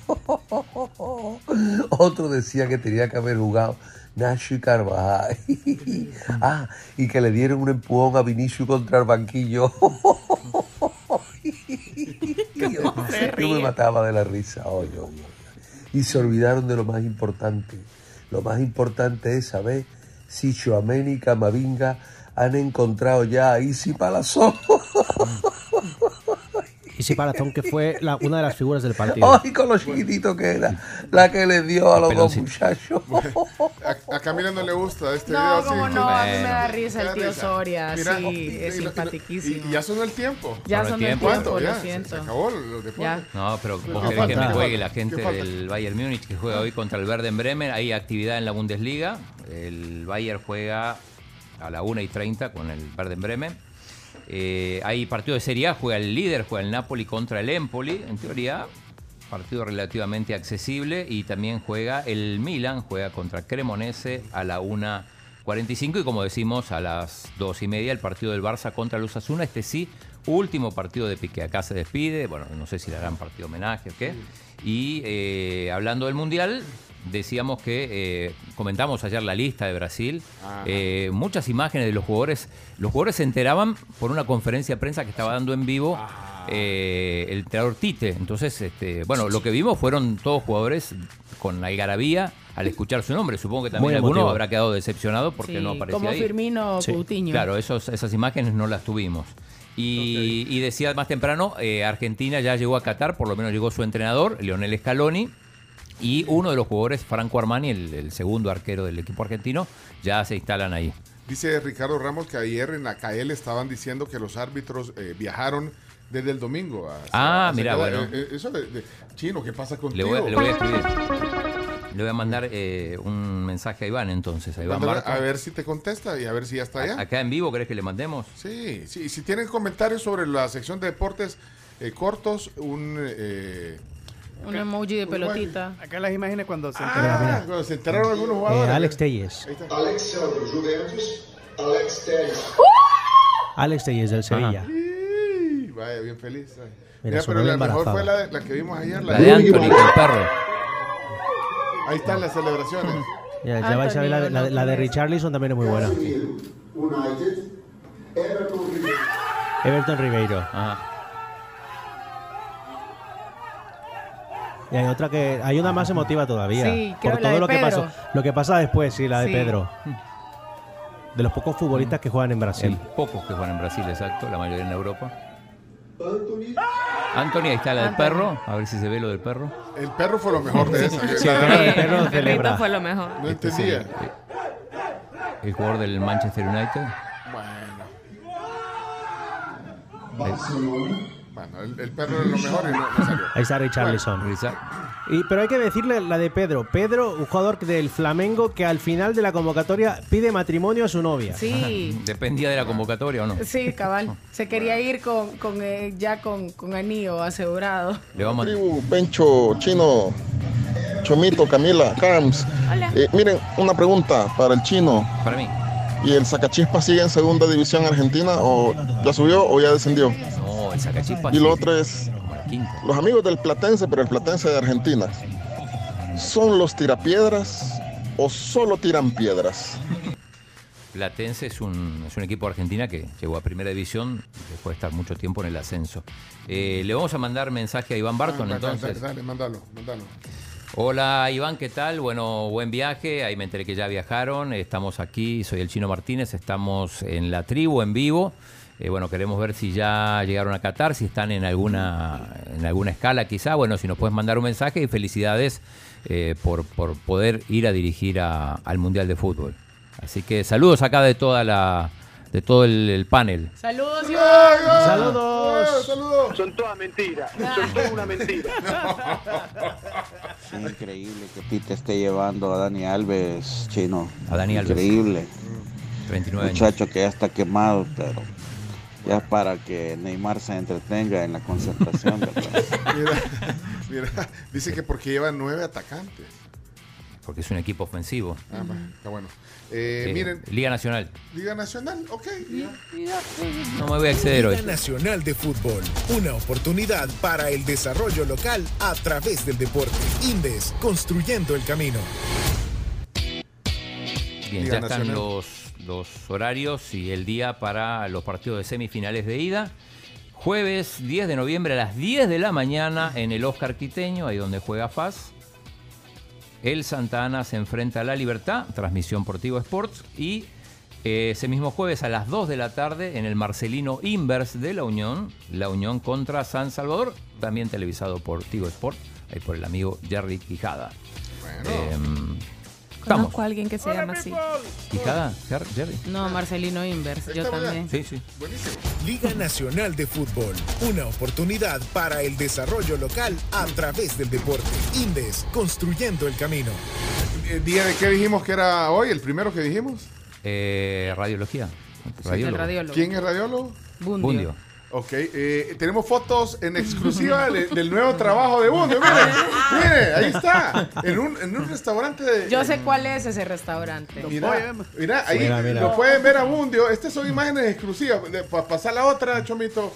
Otro decía que tenía que haber jugado Nacho y Carvajal. ah, y que le dieron un empujón a Vinicius contra el banquillo. yo, yo me mataba de la risa. Oye, oye. Y se olvidaron de lo más importante. Lo más importante es saber si Chuameni y Camavinga han encontrado ya a Isi Palazón. Y sí, Palazón, que fue la- una de las figuras del partido. Ay, con lo chiquitito que era. La que le dio a los dos muchachos. A, a Camila no le gusta este No, video. sí. como no, a mí me da risa el tío. Soria, Mira, sí, es simpaticísimo. Y, y ya sonó el tiempo. Ya Sonó el son el tiempo. ¿Cuánto? lo Ya, se- siento. Se acabó los deportes. Ya. No, pero ¿Qué vos querés que me juegue la ¿Qué gente del Bayern Múnich que juega hoy contra el Werder Bremen. Hay actividad en la Bundesliga. El Bayern juega a la 1 y 30 con el Werder Bremen. Eh, hay partido de Serie A, juega el líder, juega el Napoli contra el Empoli, en teoría partido relativamente accesible y también juega el Milan, juega contra Cremonese a la 1.45 y como decimos a las 2 y media el partido del Barça contra el Osasuna, este sí, último partido de Piqué, acá se despide, bueno, no sé si le harán partido homenaje o qué. Y eh, hablando del Mundial, decíamos que eh, comentamos ayer la lista de Brasil, eh, muchas imágenes de los jugadores, los jugadores se enteraban por una conferencia de prensa que estaba dando en vivo eh, el entrenador Tite. Entonces, este, bueno, lo que vimos fueron todos jugadores con algarabía al escuchar su nombre. Supongo que también alguno habrá quedado decepcionado porque Sí, no aparecía como ahí. Firmino Coutinho. Claro, esos, esas imágenes no las tuvimos. Y, y decía más temprano, eh, Argentina ya llegó a Qatar, por lo menos llegó su entrenador, Lionel Scaloni, y uno de los jugadores, Franco Armani, el, el segundo arquero del equipo argentino, ya se instalan ahí. Dice Ricardo Ramos que ayer en la CAEL estaban diciendo que los árbitros eh, viajaron desde el domingo. hacia- Ah, mira, bueno. eh, eh, eso de, de- Chino, ¿qué pasa Le contigo? voy, le voy a escribir. Le voy a mandar eh, un mensaje a Iván entonces, a Iván ver si te contesta y a ver si ya está allá. Acá en vivo, ¿querés que le mandemos? Sí, sí. Si tienen comentarios sobre la sección de deportes cortos, un... eh, Un emoji de pelotita. Acá las imágenes cuando se ah, cuando se enteraron algunos Eh, jugadores. Alex Telles. Ahí está. Alex Telles del Sevilla. Sí, Vaya, bien feliz. Ay. Mira, Mira, pero la la mejor fue la, de- la que vimos ayer. La de Anthony el perro. Ahí están las celebraciones. Ya, ya vais a ver la, de- la la de Richarlison también es muy buena. Everton Ribeiro. Y hay otra que hay una más emotiva todavía. Sí, creo por todo lo que Pedro. pasó. Lo que pasa después, sí, la de Sí. Pedro. De los pocos futbolistas que juegan en Brasil. En pocos que juegan en Brasil, exacto, la mayoría en Europa. Anthony, ahí está la del Anthony. perro. A ver si se ve lo del perro. El perro fue lo mejor de esa. Sí, el perro- el perro El celebra. perrito fue lo mejor. No Este es el, entendía. el jugador del Manchester United. Bueno, el, el perro es lo mejor y no, no salió. Ahí está Richarlison. Y, pero hay que decirle la de Pedro. Pedro, un jugador del Flamengo que al final de la convocatoria pide matrimonio a su novia. Sí. Dependía de la convocatoria o no. Sí, cabal. Se quería ir con, con eh, ya con, con anillo asegurado. Le vamos a Tribu, Pencho, Chino, Chomito, Camila, Carms. Hola. Eh, miren, una pregunta para el Chino. Para mí. ¿Y el Sacachispa sigue en segunda división argentina o ya subió o ya descendió? El. Y lo otro es los amigos del Platense, pero el Platense de Argentina. ¿Son los tirapiedras o solo tiran piedras? Platense es un, es un equipo de Argentina que llegó a primera división después de estar mucho tiempo en el ascenso. Eh, le vamos a mandar mensaje a Iván Barton Ah, dale, entonces. Dale, mándalo, mándalo. Hola Iván, ¿qué tal? Bueno, buen viaje. Ahí me enteré que ya viajaron. Estamos aquí, soy el Chino Martínez, estamos en la tribu en vivo. Eh, bueno, queremos ver si ya llegaron a Qatar, si están en alguna, en alguna escala quizá. Bueno, si nos puedes mandar un mensaje y felicidades eh, por, por poder ir a dirigir a- al Mundial de Fútbol. Así que saludos acá de toda la de todo el, el panel. Saludos, Iván. Saludos. Saludos. Son todas mentiras. Son todas una mentira. Es increíble que Tite esté llevando a Dani Alves, chino. A Dani Alves. Increíble. 39 años. Muchacho que ya está quemado, pero ya es para que Neymar se entretenga en la concentración. Mira, mira, dice que porque lleva nueve atacantes. Porque es un equipo ofensivo. Ah, está bueno. Eh, Eh, miren, Liga Nacional. Liga Nacional, ok. No me voy a exceder hoy. Liga Nacional de Fútbol, una oportunidad para el desarrollo local a través del deporte. Indes, construyendo el camino. Bien, Liga ya están los, los horarios y el día para los partidos de semifinales de ida. Jueves 10 de noviembre a las 10 de la mañana en el Oscar Quiteño, ahí donde juega FAS. El Santa Ana se enfrenta a la Libertad, transmisión por Tigo Sports. Y eh, ese mismo jueves a las 2 de la tarde en el Marcelino Inverse de La Unión, La Unión contra San Salvador, también televisado por Tigo Sport, ahí por el amigo Jerry Quijada. Em, estamos. Conozco a alguien que se llama así. ¿Quijada? Jer- Jerry. No, Marcelino Invers. Yo también. Sí, sí. Liga Nacional de Fútbol, una oportunidad para el desarrollo local a través del deporte. Indes, construyendo el camino. ¿El día de qué dijimos que era hoy? ¿El primero que dijimos? Eh, radiología. radiólogo. ¿Quién es radiólogo? Bundio. Bundio. Ok, eh, tenemos fotos en exclusiva de- del nuevo trabajo de Bundio. Mire, mire, ahí está. En un, en un restaurante de. Yo sé cuál es ese restaurante. Mira, mira, ahí Mira, mira. lo pueden ver a Bundio. Estas son imágenes exclusivas. Para pasar la otra, Chomito.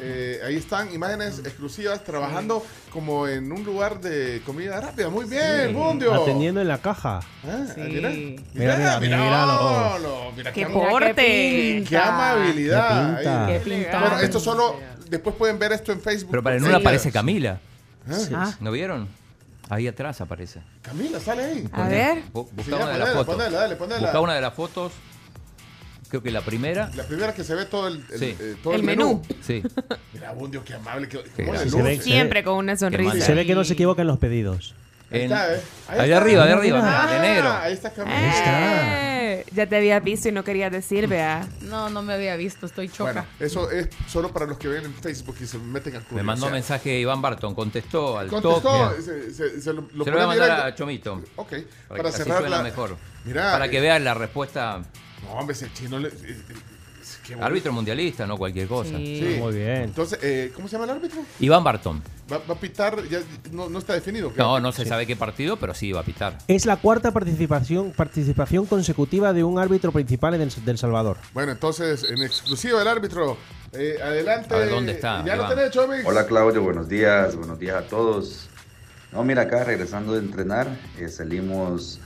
Eh, ahí están imágenes exclusivas trabajando como en un lugar de comida rápida. Muy bien, Bundio. Atendiendo en la caja. Ah, Sí. mira, Mira, mira, mira, no, ¡Qué qué, porte! qué pinta. amabilidad. Qué pinta. Qué. Bueno, esto solo después pueden ver esto en Facebook. Pero para en Sí. una aparece Camila. Ah, ¿No vieron? Ahí atrás aparece. Camila, sale ahí. A ver. Bu- Sí, Busca una de las ponela, fotos. ponela, dale, ponela. Busca una de las fotos. Creo que la primera. La primera que se ve todo el, el- Sí. eh, todo El menú. Sí. Mira, Bundio, qué amable. Qué, Qué cómo le gracias. Se ve- luce. Siempre con una sonrisa. Se ve que no se equivocan los pedidos. Ahí En- está, ¿eh? Ahí Ahí está. arriba, de arriba, Ah, de negro. Ahí está Camila. Eh, ya te había visto y no quería decir, vea. No, no me había visto, estoy choca. Bueno, eso es solo para los que ven en Facebook y se meten al club. Me mandó O sea, mensaje Iván Barton, contestó al Contestó, toque. se, se- se lo, lo Se lo voy a mandar directo. a Chomito. Ok, Para, para, que así cerrar la... mejor. Mira, para eh, que vean la respuesta. No, hombre, ese chino le... eh, eh. Árbitro mundialista, no cualquier cosa. Sí. Sí. Muy bien. Entonces, eh, ¿cómo se llama el árbitro? Iván Barton. ¿Va, va a pitar? Ya no, no está definido. ¿qué? No, no se sabe qué partido, pero sí va a pitar. Es la cuarta participación, participación consecutiva de un árbitro principal en el, del Salvador. Bueno, entonces, en exclusiva el árbitro. Eh, adelante. A ver, ¿dónde está, Ya lo Iván? tenés, Chomix. Hola Claudio, buenos días, buenos días a todos. No, mira acá, regresando de entrenar, eh, salimos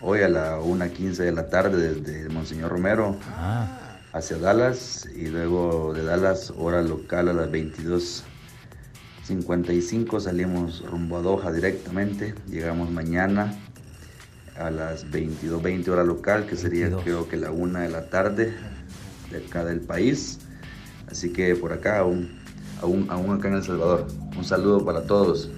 hoy a la 1.15 de la tarde desde Monseñor Romero Ah, hacia Dallas y luego de Dallas, hora local a las 22.55 salimos rumbo a Doha directamente. Llegamos mañana a las 22.20 hora local, que sería 22. creo que la 1 de la tarde de acá del país. Así que por acá, aún, aún, aún acá en El Salvador. Un saludo para todos.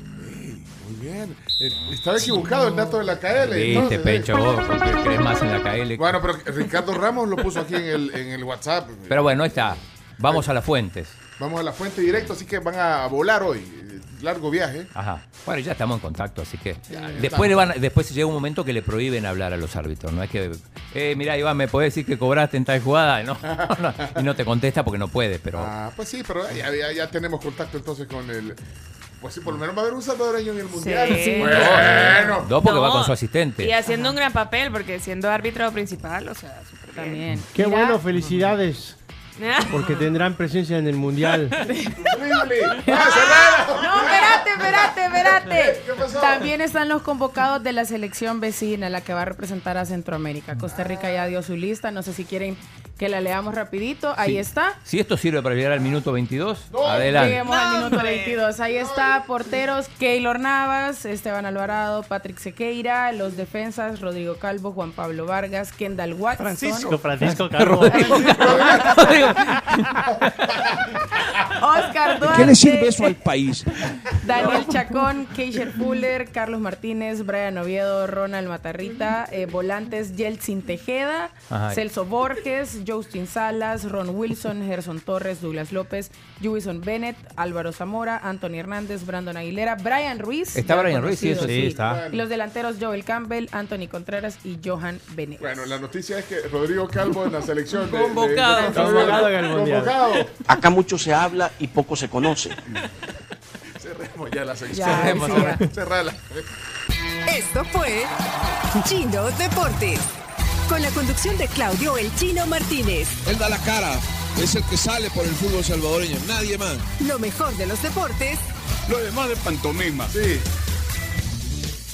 Bien. Eh, estaba equivocado el dato de la KL. viste, entonces, eh. Pencho, vos, porque crees más en la KL. Bueno, pero Ricardo Ramos lo puso aquí en el, en el WhatsApp. Pero bueno, ahí está. Vamos a las fuentes. Vamos a la fuente directo, así que van a volar hoy. Largo viaje. Ajá. Bueno, ya estamos en contacto, así que. Ya, ya después, estamos. le van, después llega un momento que le prohíben hablar a los árbitros. No es que. Eh, mira, Iván, ¿me podés decir que cobraste en tal jugada? No, no, y no te contesta porque no puede, pero. Ah, pues sí, pero ya- ya tenemos contacto entonces con el. Pues sí, por lo menos va a haber un salvadoreño en el mundial. Sí. Bueno. No, porque No, va con su asistente. Y haciendo un gran papel, porque siendo árbitro principal, o sea, súper También. Qué Mira, bueno, felicidades. Porque tendrán presencia en el mundial. ¡Ah! No, espérate, espérate, espérate. ¿Qué pasó? También están los convocados de la selección vecina, la que va a representar a Centroamérica. Costa Rica ya dio su lista, no sé si quieren que la leamos rapidito. Ahí Sí. está. Si esto sirve para llegar al minuto 22, adelante. Lleguemos al minuto 22. Ahí está, porteros, Keylor Navas, Esteban Alvarado, Patrick Sequeira, los defensas, Rodrigo Calvo, Juan Pablo Vargas, Kendall Watson. Francisco. Francisco Calvo. Oscar Duarte. ¿Qué le sirve eso al país? Daniel Chacón, Keisher Fuller, Carlos Martínez, Brian Oviedo, Ronald Matarrita, eh, volantes Yeltsin Tejeda, Ajá. Celso Borges, Justin Salas, Ron Wilson, Gerson Torres, Douglas López, Jewison Bennett, Álvaro Zamora, Anthony Hernández, Brandon Aguilera, Brian Ruiz. Está Brian Ruiz, sí, eso sí, está. Y los delanteros Joel Campbell, Anthony Contreras y Johan Bennett. Bueno, la noticia es que Rodrigo Calvo en la selección. de- de- Convocado. de- Convocado en el mundial. Convocado. Acá mucho se habla y poco se conoce. Cerremos ya la sección. Ya, Cerremos, sí, ahora. ya. Cerrala. Esto fue Chino Deportes. Con la conducción de Claudio El Chino Martínez. Él da la cara, es el que sale por el fútbol salvadoreño, nadie más. Lo mejor de los deportes Lo demás de pantomima. Sí.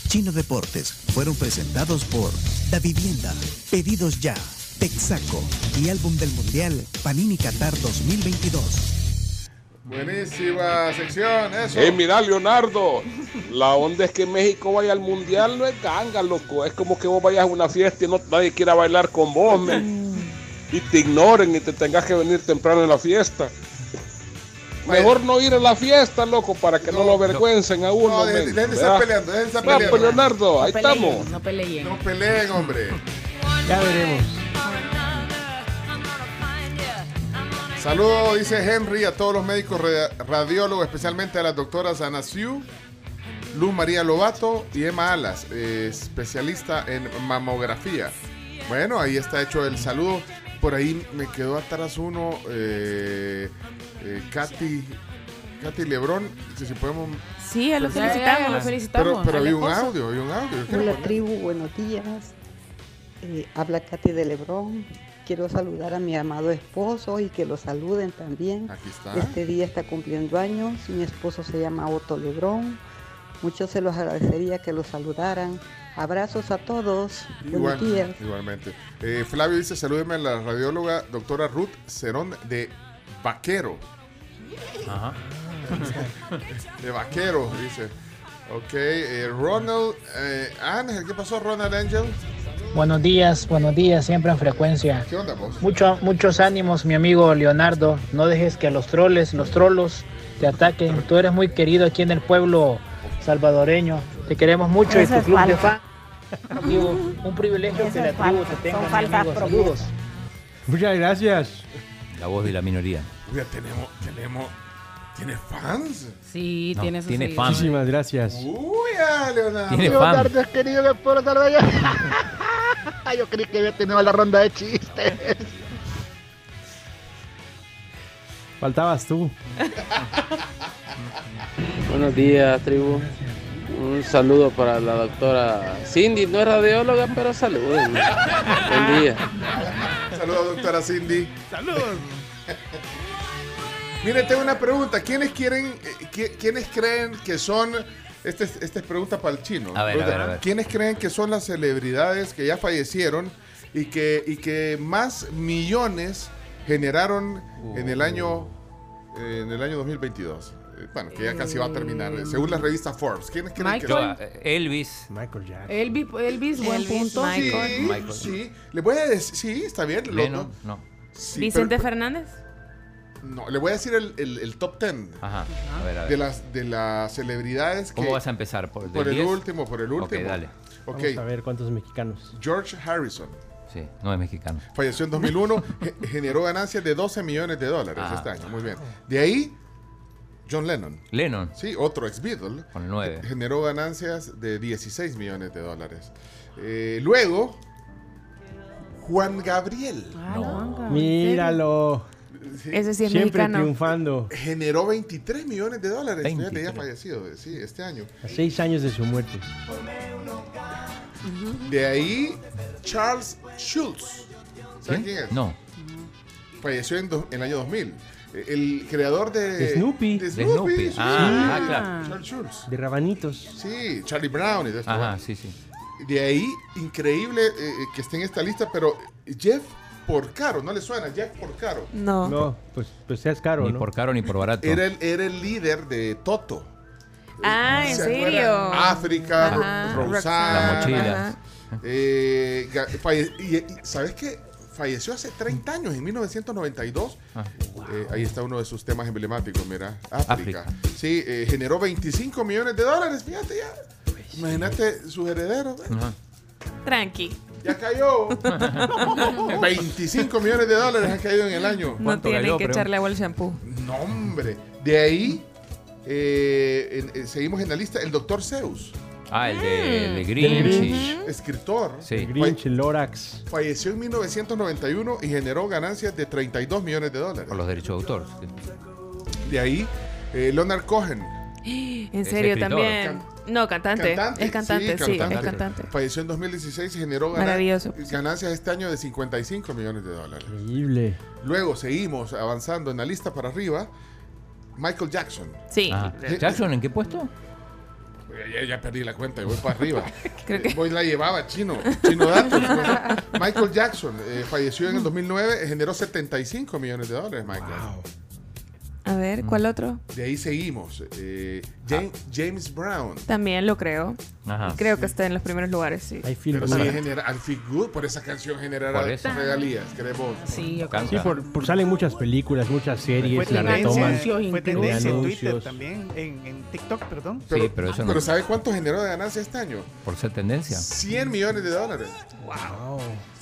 Chino Deportes fueron presentados por Da Vivienda, Pedidos Ya, Texaco y Álbum del Mundial Panini Qatar 2022. Buenísima sección, eso. Eh, mira, Leonardo, la onda es que México vaya al mundial, no es ganga, loco. Es como que vos vayas a una fiesta y no, nadie quiera bailar con vos, men. Y te ignoren y te tengas que venir temprano en la fiesta. Mejor no ir a la fiesta, loco, para que no, lo avergüencen a uno. No, de estar peleando, dejen de estar pues, peleando. Leonardo, ahí No peleen, estamos. No peleen. No peleen, hombre. Ya veremos. Saludo, dice Henry, a todos los médicos ra- radiólogos, especialmente a las doctoras Ana Siu, Luz María Lobato y Emma Alas, eh, especialista en mamografía. Bueno, ahí está hecho el saludo. Por ahí me quedó atrás uno, eh, eh, Katy, Katy Lebrón. Si, si podemos. Sí, lo felicitamos. lo felicitamos. Pero, pero había un audio, había un audio. Hola tribu, buenos días. Eh, habla Katy de Lebrón. Quiero saludar a mi amado esposo y que lo saluden también. Aquí está. Este día está cumpliendo años. Mi esposo se llama Otto Lebrón. Muchos se los agradecería que lo saludaran. Abrazos a todos. Igual, Buenos días. igualmente. Eh, Flavio dice, salúdeme a la radióloga doctora Ruth Cerón de Vaquero. Ajá. de Vaquero, dice. Ok, eh, Ronald eh, Ángel, ¿qué pasó Ronald Angel? Buenos días, buenos días, siempre en frecuencia. ¿Qué onda vos? Mucho, muchos ánimos, mi amigo Leonardo. No dejes que los troles, los trolos te ataquen. Tú eres muy querido aquí en el pueblo salvadoreño. Te queremos mucho y Eso tu es club de fans. Amigo, un privilegio Eso que la tribu falso. te tenga, Son mi falsas amigo. promesas. Saludos. Muchas gracias. La voz de la minoría. Ya tenemos, tenemos, ¿tiene fans? Sí, No, tiene sus tiene seguidores. Muchísimas gracias. Uy, ah, Leonardo. Tiene fan. querido del pueblo salvadoreño. Yo creí que había tenido la ronda de chistes. Faltabas tú. Buenos días, tribu. Un saludo para la doctora Cindy. No es radióloga, pero saluden. Buen día. Saludos, doctora Cindy. Saludos. Miren, tengo una pregunta. ¿Quiénes quieren, eh, qui- quiénes creen que son, esta es, esta es pregunta para el chino. A ver, a ver, a ver. ¿Quiénes creen que son las celebridades que ya fallecieron y que, y que más millones generaron en el año, eh, en el año 2022? Eh, Bueno, que ya casi va a terminar, eh, según la revista Forbes. ¿Quiénes creen que Yo, eh, Elvis. Michael Jackson. Elvis, Elvis, buen Elvis, punto. Michael. Sí, Michael. sí. Le voy a decir, sí, está bien. lo- Lennon. No. sí, Vicente pero- Fernández. No, le voy a decir el, el- el top 10 Ajá. A ver, a ver. de las, de las celebridades que... ¿Cómo vas a empezar? ¿Por, el 10? último, por el último. Ok, dale. Ok, Vamos a ver cuántos mexicanos. George Harrison Sí, no es mexicano. falleció en 2001, ge- generó ganancias de 12 millones de dólares Ah. este año. Muy bien. De ahí, John Lennon. Lennon, Sí, otro ex Beatle. con el 9. Generó ganancias de 16 millones de dólares. Eh, luego, Juan Gabriel. Ah, No. Juanca, ¿en Míralo. Sí, Ese sí es Siempre mexicano. triunfando. Generó 23 millones de dólares. Fíjate, ya 23. fallecido, sí, este año. A seis años de su muerte. De ahí, Charles Schultz. ¿Saben quién es? No. Falleció en, do- en el año 2000. Eh, El creador de... De Snoopy. De De Snoopy. Sí, Ah, sí. ah, claro. Charles Schultz. De rabanitos. Sí, Charlie Brown y de esto. Ajá, sí, sí. De ahí, increíble eh, que esté en esta lista, pero Jeff Porcaro, ¿no le suena? Jeff Porcaro. No. No, pues, pues seas caro, Ni ¿no? por caro ni por barato. Era el, era el líder de Toto. Ah, ¿en ¿Se serio? África, Ajá. La mochila. Eh, y, y ¿Sabes qué? Falleció hace 30 años, en 1992. Ah. Eh, ahí está uno de sus temas emblemáticos, mira. África. África. Sí, eh, generó 25 millones de dólares, fíjate ya. Imagínate sus herederos. Tranqui. Ya cayó. 25 millones de dólares han caído en el año. No ¿Cuánto tienen cayó, que echarle agua al shampoo. No, hombre. De ahí, eh, en- eh, seguimos en la lista, el doctor Zeus, Ah, el de, el de Del Grinch. Grinch. escritor. Sí. El Grinch, Lorax. Falleció en 1991 y generó ganancias de 32 millones de dólares. Por los derechos de autor. De ahí, eh, Leonard Cohen. En serio, también. No, cantante. Es cantante, sí, es cantante. Falleció en 2016 y generó Maravilloso. ganancias este año de 55 millones de dólares. Increíble. Luego seguimos avanzando en la lista para arriba. Michael Jackson. Sí. Ajá. ¿Jackson en qué puesto? Ya, ya perdí la cuenta, yo voy para arriba. Creo que- Voy la llevaba chino, chino datos. Michael Jackson eh, falleció en el 2009, eh, generó 75 millones de dólares, Michael. A ver, ¿cuál otro? De ahí seguimos. eh, James, James Brown. También lo creo. Ajá. Creo que está en los primeros lugares, sí. I feel Pero good. sí genera, al Feel Good, por esa canción generará regalías, creemos. Sí, yo Canta. Sí, por, por salen muchas películas, muchas series, Fue la tendencia, retoman. fue tendencia en Twitter también, en, en TikTok, perdón. Sí, pero eso no. Pero ¿sabe cuánto generó de ganancia este año? Por ser tendencia. 100 millones de dólares.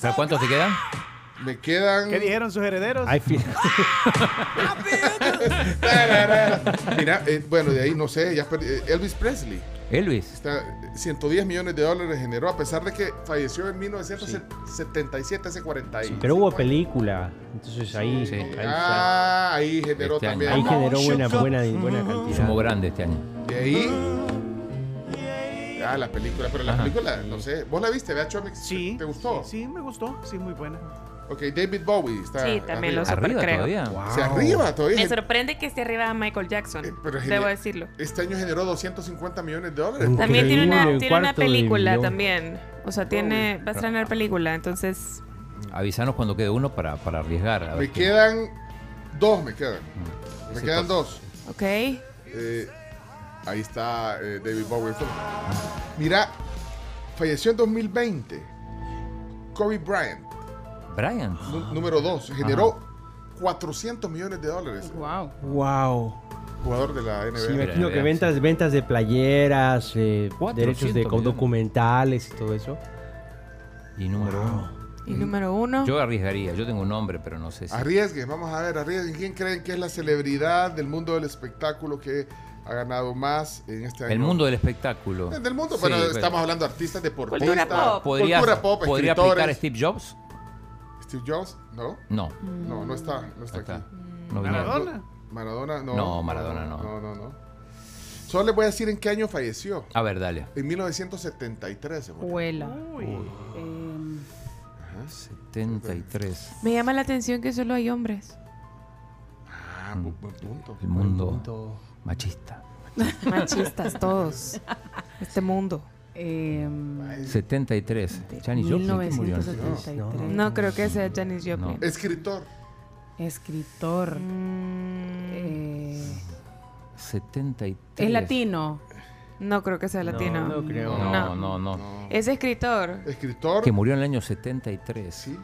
¿Pero cuántos te quedan? Me quedan. ¿Qué dijeron sus herederos? Ay, fi- Mira, eh, bueno, de ahí no sé, ya perdí- eh, Elvis Presley. Elvis. Está, 110 millones de dólares generó, a pesar de que falleció en 1977, hace 40 y- Pero hubo película. Entonces ahí. ahí. Ah, ahí generó Este también. Ahí generó buena, buena, buena cantidad. Somos grandes este año. De ahí. Ah, la película, pero la Ajá. película, no sé. ¿Vos la viste, vea, Chomix? Sí. ¿Te gustó? Sí, me gustó. Sí, muy buena. Ok, David Bowie está. Sí, también lo arriba. super creo. todavía. Se arriba todavía. Me sorprende que esté arriba Michael Jackson. pero debo decirlo. Este año generó 250 millones de dólares. También tiene una, tiene película también. O sea, tiene, va a estrenar película, entonces Avisanos cuando quede uno para, para arriesgar. a Me quedan dos, me quedan. Me Sí, quedan dos. Ok. Eh, ahí está eh, David Bowie. Mira, falleció en 2020. Kobe Bryant, Brian. nu- número dos, generó 400 millones de dólares. Wow. Wow. Jugador de la NBA. Sí, me imagino que ventas, ventas de playeras, eh, 400 derechos de millones. documentales y todo eso. Y número uno. Y número uno. Yo arriesgaría. Yo tengo un nombre, pero no sé si. Arriesguen, vamos a ver, arriesguen. ¿Quién creen que es la celebridad del mundo del espectáculo que ha ganado más en este año? El mundo del espectáculo. Del mundo, Sí, pero pero- estamos hablando de artistas, deportistas. Cultura pop. ¿Podría, Cultura pop, ¿podría escritores. aplicar Steve Jobs? Steve Jobs, ¿no? No. No, no está, no está aquí. No. Maradona. Maradona, no. No, Maradona no. No, no, no. Solo les voy a decir en qué año falleció. A ver, dale. En 1973. se murió. Huela. Uy. Em, 73. Me llama la atención que solo hay hombres. Ah, bu- buen punto. El mundo machista. Machistas todos. Este mundo. Em, 73. Janis Joplin ¿quién murió? 1973. No creo que sea Janis Joplin. Escritor. Escritor. Mm, Eh, 73. es latino. no creo que sea latino. no creo. No, no, no. Es escritor. Escritor. Que murió en el año 73. Sí.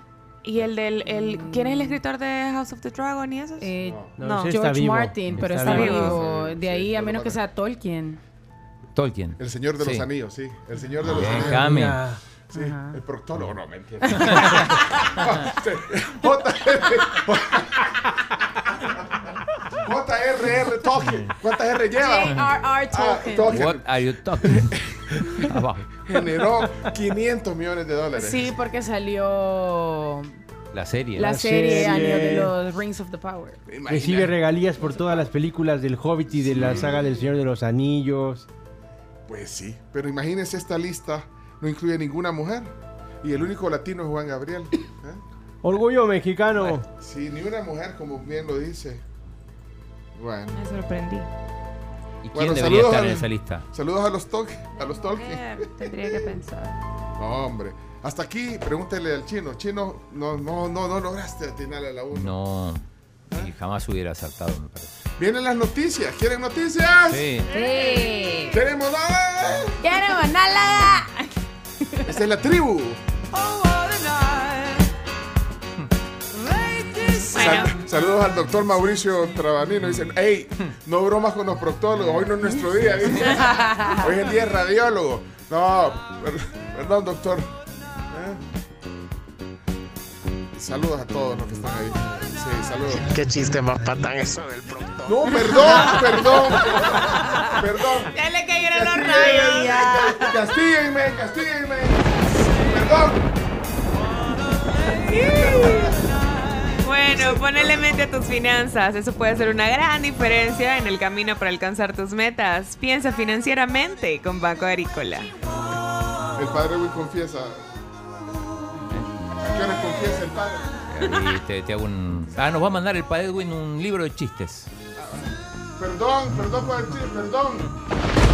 ¿Y el del. El, ¿Quién es el escritor de House of the Dragon y esos? Eh, No, George vivo. Martin, pero Está está, vivo. De ahí, sí, a menos que sea Tolkien. Tolkien. El Señor de los Sí. Anillos, sí. El Señor de los Bien, Anillos. Sí, Ajá. el proctólogo, no, mentira. JRR Tolkien. ¿Cuántas R lleva? J.R.R. Ah, Tolkien. What are you talking? Generó 500 millones de dólares. Sí, porque salió La serie. la La serie, serie. año de los Rings of the Power. Recibe regalías por todas las películas del Hobbit y de la saga del Señor de los Anillos. Pues sí, pero imagínense esta lista no incluye ninguna mujer. Y el único latino es Juan Gabriel. ¿eh? Orgullo mexicano. Sí, ni una mujer, como bien lo dice. Bueno. Me sorprendí. ¿Y quién Bueno, debería estar en esa lista? Saludos a los Tolkien. A los Tolkien. Eh, tendría que pensar. No, hombre. Hasta aquí, pregúntele al chino. Chino, no, no, no, no lograste atinarle a la una. No. Y jamás hubiera acertado, me parece. Vienen las noticias. ¿Quieren noticias? Sí. Sí. ¡Queremos nada! ¡Queremos nada! Esta es la tribu. Bueno. Sal- saludos al doctor Mauricio Trabanino. Dicen, hey, no bromas con los proctólogos. Hoy no es nuestro día. dice. Hoy es el día de radiólogo. No, per- perdón, doctor. ¿Eh? Saludos a todos los que están ahí. Sí, saludos. Qué chiste más patán eso del proctólogo. No, perdón, perdón. Perdón. Ya le cayeron los rayos. Castíguenme, castíguenme. Perdón. Bueno, ponele mente a tus finanzas. Eso puede hacer una gran diferencia en el camino para alcanzar tus metas. Piensa financieramente con Banco Agrícola. El padre Will confiesa. ¿A qué hora confiesa el padre? Y te, te hago un. Ah, nos va a mandar el Padre Edwin un libro de chistes. Perdón, perdón por el chiste, perdón.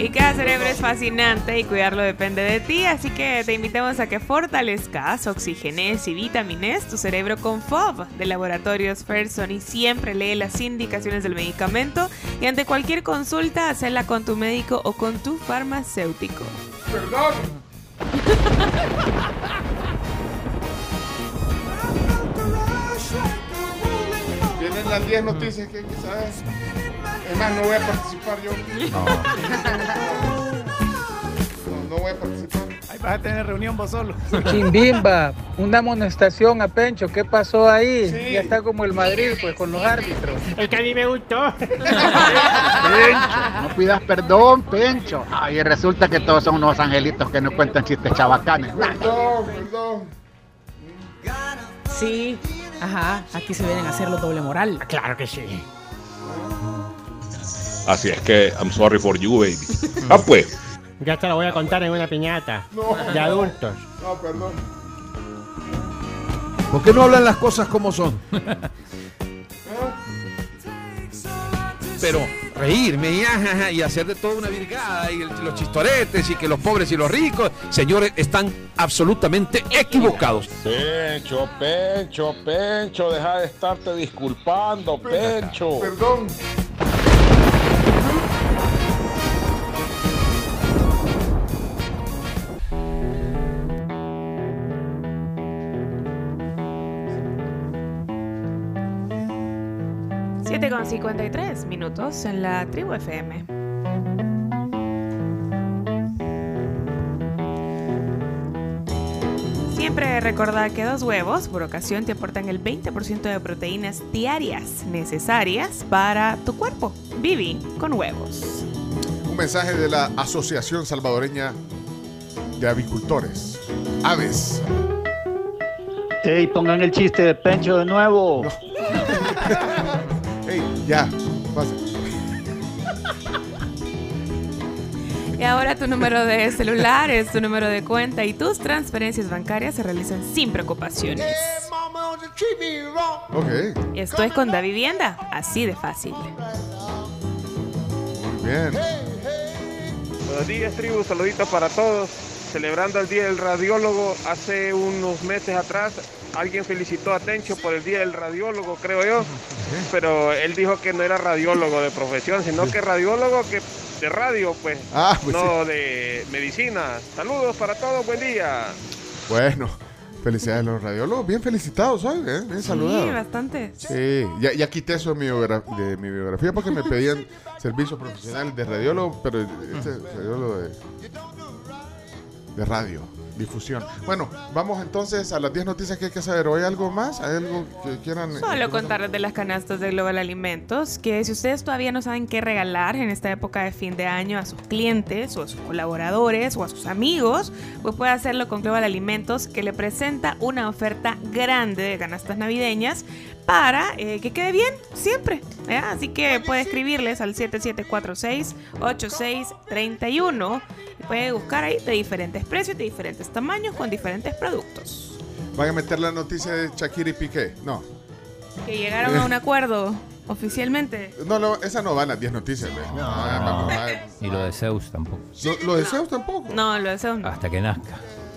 Y cada cerebro es fascinante y cuidarlo depende de ti, así que te invitamos a que fortalezcas, oxigenes y vitamines tu cerebro con FOB de Laboratorios Ferson y siempre lee las indicaciones del medicamento y ante cualquier consulta hacela con tu médico o con tu farmacéutico. Perdón. Vienen las 10 noticias que hay que saber. Es más, no voy a participar yo. No. no voy a participar. Ahí vas a tener reunión vos solo. Chimbimba, una amonestación a Pencho, ¿qué pasó ahí? Ya está como el Madrid, pues con los árbitros. Es que a mí me gustó. Pencho, no pidas perdón, Pencho. Ay, resulta que todos son unos angelitos que no cuentan chistes chabacanes. Perdón, perdón. Sí, ajá, aquí se vienen a hacer los doble moral. Claro que sí. Así es que, I'm sorry for you, baby. Ah, pues. Ya te lo voy a contar en una piñata. No. De adultos. No, perdón. ¿Por qué no hablan las cosas como son? Pero reírme y, ajaja, y hacer de todo una virgada y el- los chistoretes y que los pobres y los ricos, señores, están absolutamente equivocados. Pencho, Pencho, Pencho, deja de estarte disculpando, Pencho. Perdón. Con 53 minutos en la tribu FM. Siempre recordá que dos huevos por ocasión te aportan el 20% de proteínas diarias necesarias para tu cuerpo. Vivi con huevos. Un mensaje de la Asociación Salvadoreña de Avicultores. Aves. Ey, pongan el chiste de Pencho de nuevo. Ey, ya, pase. Y ahora tu número de celular es tu número de cuenta y tus transferencias bancarias se realizan sin preocupaciones. Ok, Esto es con Da Vivienda, así de fácil. bien. Buenos días, tribu. Saluditos para todos. Celebrando el Día del Radiólogo, hace unos meses atrás alguien felicitó a Tencho por el Día del Radiólogo, creo yo. Pero él dijo que no era radiólogo de profesión, sino que radiólogo que de radio, pues. Ah, pues no de medicina. Saludos para todos, buen día. Bueno, felicidades a los radiólogos. Bien felicitados hoy, ¿eh? bien saludados. Sí, bastante. Sí, ya, ya quité eso de mi, de mi biografía porque me pedían servicios profesionales de radiólogo, pero este es radiólogo de, de radio, difusión. Bueno, vamos entonces a las 10 noticias que hay que saber. ¿Hay algo más? ¿Hay algo que quieran? Solo contarles de las canastas de Global Alimentos, que si ustedes todavía no saben qué regalar en esta época de fin de año a sus clientes o a sus colaboradores o a sus amigos, pues puede hacerlo con Global Alimentos, que le presenta una oferta grande de canastas navideñas para eh, que quede bien siempre. ¿eh? Así que puede escribirles al 7746-8631 y puede buscar ahí de diferentes precios, de diferentes tamaños, con diferentes productos. ¿Van a meter la noticia de Shakira y Piqué? No. Que llegaron a un acuerdo oficialmente. No, no, esa no va en las 10 noticias. ¿ves? No, a ver. Y lo de Zeus tampoco. Lo, lo de Zeus tampoco. No, lo deseo no. Hasta que nazca.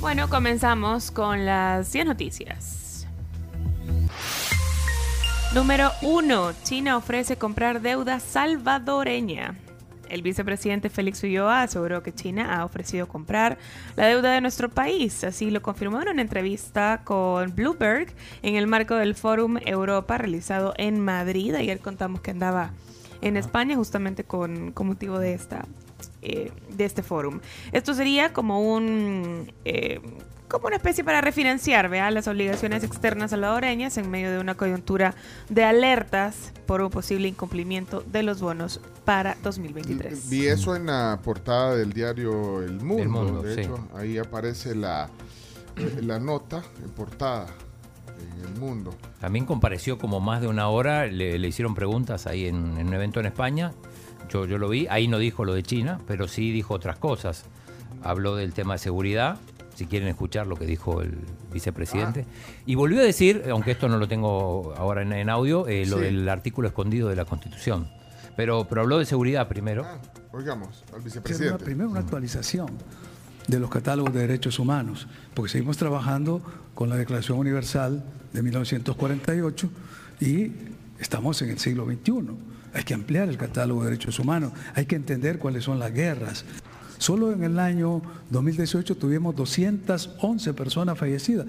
Bueno, comenzamos con las 10 noticias. Número 1. China ofrece comprar deuda salvadoreña. El vicepresidente Félix Ulloa aseguró que China ha ofrecido comprar la deuda de nuestro país. Así lo confirmó en una entrevista con Bloomberg en el marco del Fórum Europa realizado en Madrid. Ayer contamos que andaba en España justamente con, con motivo de esta eh, de este fórum. Esto sería como un eh, como una especie para refinanciar ¿vea? las obligaciones externas salvadoreñas en medio de una coyuntura de alertas por un posible incumplimiento de los bonos para 2023. Vi eso en la portada del diario El Mundo. El Mundo, de sí. hecho, ahí aparece la, eh, la nota en portada en El Mundo. También compareció como más de una hora, le, le hicieron preguntas ahí en, en un evento en España. Yo, yo lo vi, ahí no dijo lo de China, pero sí dijo otras cosas. Habló del tema de seguridad, si quieren escuchar lo que dijo el vicepresidente. Y volvió a decir, aunque esto no lo tengo ahora en, en audio, eh, lo Sí. del artículo escondido de la Constitución. Pero, pero habló de seguridad primero. Oigamos al una- vicepresidente. primero una actualización de los catálogos de derechos humanos, porque seguimos trabajando con la Declaración Universal de 1948 y estamos en el siglo XXI. Hay que ampliar el catálogo de derechos humanos, hay que entender cuáles son las guerras. Solo en el año 2018 tuvimos 211 personas fallecidas.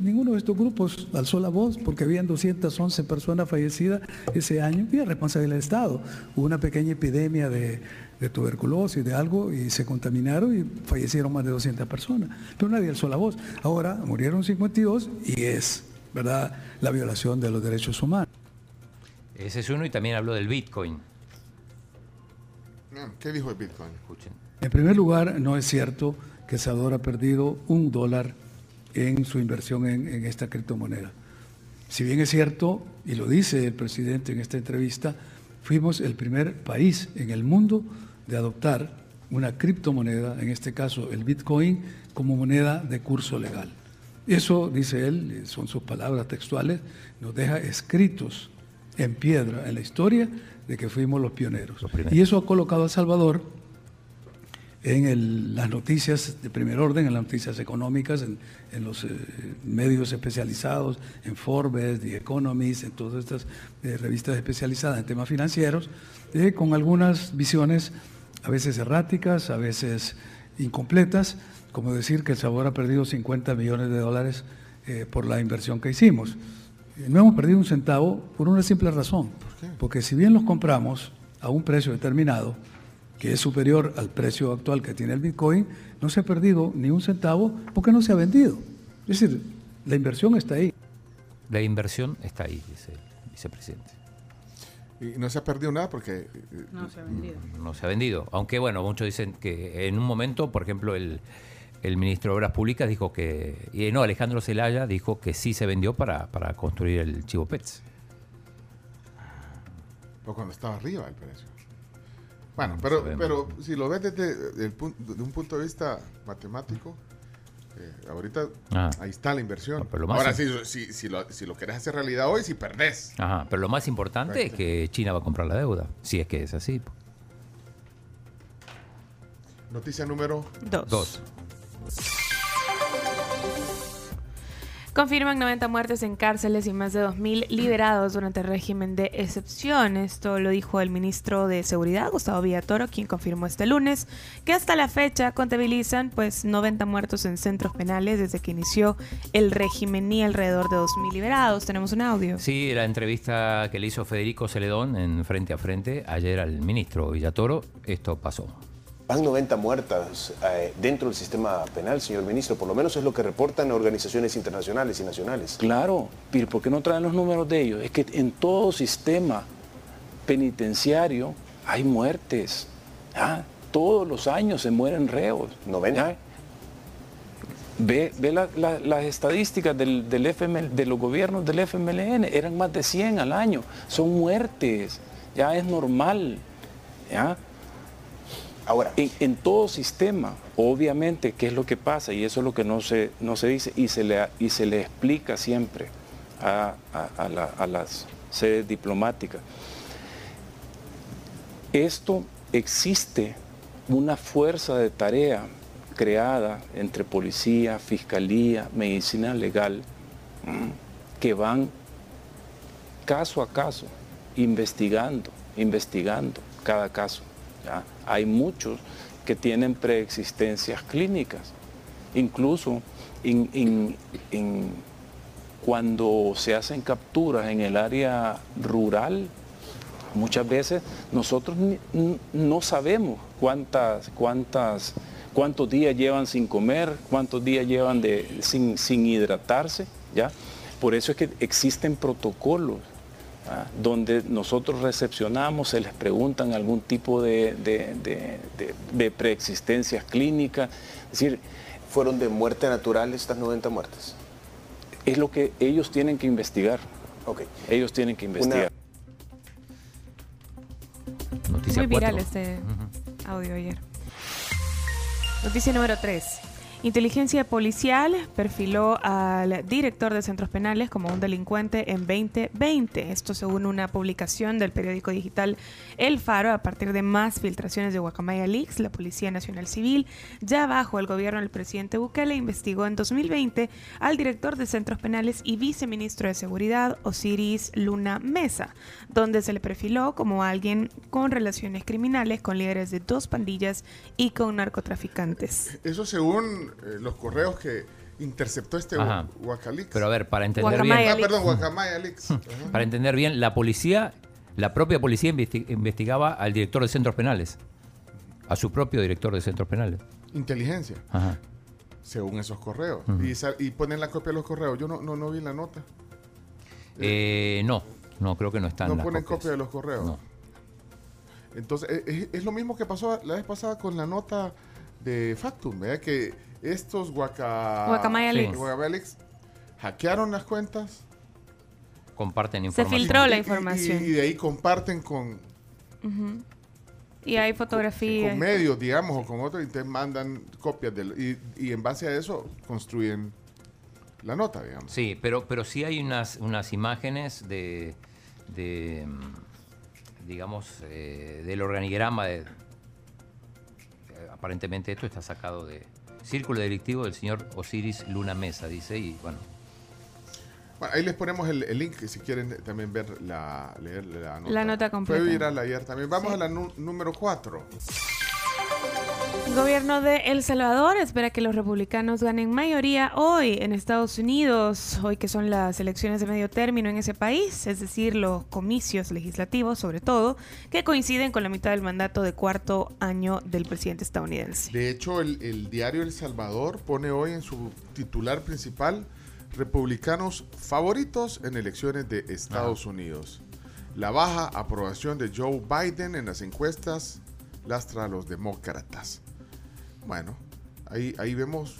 Ninguno de estos grupos alzó la voz porque habían 211 personas fallecidas ese año y es responsabilidad del Estado. Hubo una pequeña epidemia de, de tuberculosis, de algo, y se contaminaron y fallecieron más de 200 personas. Pero nadie alzó la voz. Ahora murieron 52 y es, ¿verdad?, la violación de los derechos humanos. Ese es uno y también habló del Bitcoin. Ah, ¿Qué dijo el Bitcoin? Escuchen. En primer lugar, no es cierto que El Salvador ha perdido un dólar en su inversión en, en esta criptomoneda. Si bien es cierto, y lo dice el presidente en esta entrevista, fuimos el primer país en el mundo de adoptar una criptomoneda, en este caso el Bitcoin, como moneda de curso legal. Eso, dice él, son sus palabras textuales, nos deja escritos en piedra en la historia de que fuimos los pioneros. Y eso ha colocado a Salvador en el- las noticias de primer orden, en las noticias económicas, en, en los eh, medios especializados, en Forbes, The Economist, en todas estas eh, revistas especializadas en temas financieros, eh, con algunas visiones a veces erráticas, a veces incompletas, como decir que El Salvador ha perdido 50 millones de dólares por la inversión que hicimos. Eh, No hemos perdido un centavo por una simple razón, porque si bien los compramos a un precio determinado, que es superior al precio actual que tiene el Bitcoin, no se ha perdido ni un centavo porque no se ha vendido. Es decir, la inversión está ahí. La inversión está ahí, dice el vicepresidente. Y no se ha perdido nada porque... eh, No se ha vendido. No se ha vendido. Aunque, bueno, muchos dicen que en un momento, por ejemplo, el, el ministro de Obras Públicas dijo que. Y no, Alejandro Zelaya dijo que sí se vendió para, para construir el Chivo Pets. Ah, pues o cuando estaba arriba el precio. Bueno, pero, pero si lo ves desde, el, desde, un punto de vista matemático, eh, ahorita ah. ahí está la inversión. Ahora, más si, si, si, lo, si lo querés hacer realidad hoy, si perdés. Ajá, pero lo más importante es que China va a comprar la deuda, si es que es así. Noticia número 2. Confirman 90 muertes en cárceles y más de 2.000 liberados durante el régimen de excepción. Esto lo dijo el ministro de Seguridad, Gustavo Villatoro, quien confirmó este lunes que hasta la fecha contabilizan pues 90 muertos en centros penales desde que inició el régimen y alrededor de 2.000 liberados. Tenemos un audio. Sí, la entrevista que le hizo Federico Celedón en Frente a Frente ayer al ministro Villatoro, esto pasó. Van 90 muertas eh, dentro del sistema penal, señor ministro. Por lo menos es lo que reportan organizaciones internacionales y nacionales. Claro, pero ¿por qué no traen los números de ellos? Es que en todo sistema penitenciario hay muertes. ¿ah? Todos los años se mueren reos. ¿ya? Ve, ve la- la- las estadísticas del, del FML de los gobiernos del FMLN, eran más de 100 al año. Son muertes, ya es normal. ¿ya? Ahora, en, todo sistema, obviamente, ¿qué es lo que pasa? Y eso es lo que no se, no se dice y se le, y se le explica siempre a, a- a la- a las sedes diplomáticas. Esto existe una fuerza de tarea creada entre policía, fiscalía, medicina legal, que van caso a caso, investigando, investigando cada caso. Hay muchos que tienen preexistencias clínicas. Incluso cuando se hacen capturas en el área rural, muchas veces nosotros no sabemos cuántas, cuántas, cuántos días llevan sin comer, cuántos días llevan de, sin, sin hidratarse. ¿ya? Por eso es que existen protocolos ¿ah? donde nosotros recepcionamos, se les preguntan algún tipo de, de, de- de- de preexistencias clínicas. Es decir, ¿fueron de muerte natural estas 90 muertes? Es lo que ellos tienen que investigar. Ok. Ellos tienen que investigar. Noticia Muy viral este audio ayer. Noticia número 3. Inteligencia policial perfiló al director de centros penales como un delincuente en 2020. Esto según una publicación del periódico digital El Faro. A partir de más filtraciones de Guacamaya Leaks, la Policía Nacional Civil, ya bajo el gobierno del presidente Bukele, investigó en 2020 al director de centros penales y viceministro de Seguridad, Osiris Luna Mesa, donde se le perfiló como alguien con relaciones criminales con líderes de dos pandillas y con narcotraficantes. Eso según eh, los correos que interceptó este Ajá. Guacalix. Pero a ver, para entender Guacamaya bien. Ah, perdón, Guacamaya Leaks. Ajá. Para entender bien, la policía, la propia policía investi- investigaba al director de centros penales. A su propio director de centros penales. Inteligencia, Ajá. según esos correos. Ujú. y, sal- y ponen la copia de los correos. Yo no, no, no vi la nota. Eh, no, no, creo que no están no las ponen copias. copia de los correos. No. Entonces, es, es lo mismo que pasó la vez pasada con la nota de Factum, ¿verdad? Que estos guaca... Guacamaya Leaks. Guacamaya Leaks hackearon las cuentas. Comparten Se información. filtró la y- y- información. Y, de ahí comparten con. Y hay fotografías. con medios, digamos, o con otros, y te mandan copias del, y, y en base a eso construyen la nota, digamos. Sí, pero, pero sí hay unas, unas imágenes de, de digamos, eh, del organigrama de... eh, aparentemente esto está sacado de Círculo Delictivo del señor Osiris Luna Mesa, dice, y bueno, Bueno, ahí les ponemos el, el link si quieren también ver la, leer la nota. La nota completa. Fue viral ayer también. Vamos a la número 4. El gobierno de El Salvador espera que los republicanos ganen mayoría hoy en Estados Unidos, hoy que son las elecciones de medio término en ese país, es decir, los comicios legislativos sobre todo, que coinciden con la mitad del mandato de cuarto año del presidente estadounidense. De hecho, el, el diario El Salvador pone hoy en su titular principal republicanos favoritos en elecciones de Estados Unidos. La baja aprobación de Joe Biden en las encuestas lastra a los demócratas. Bueno, ahí, ahí vemos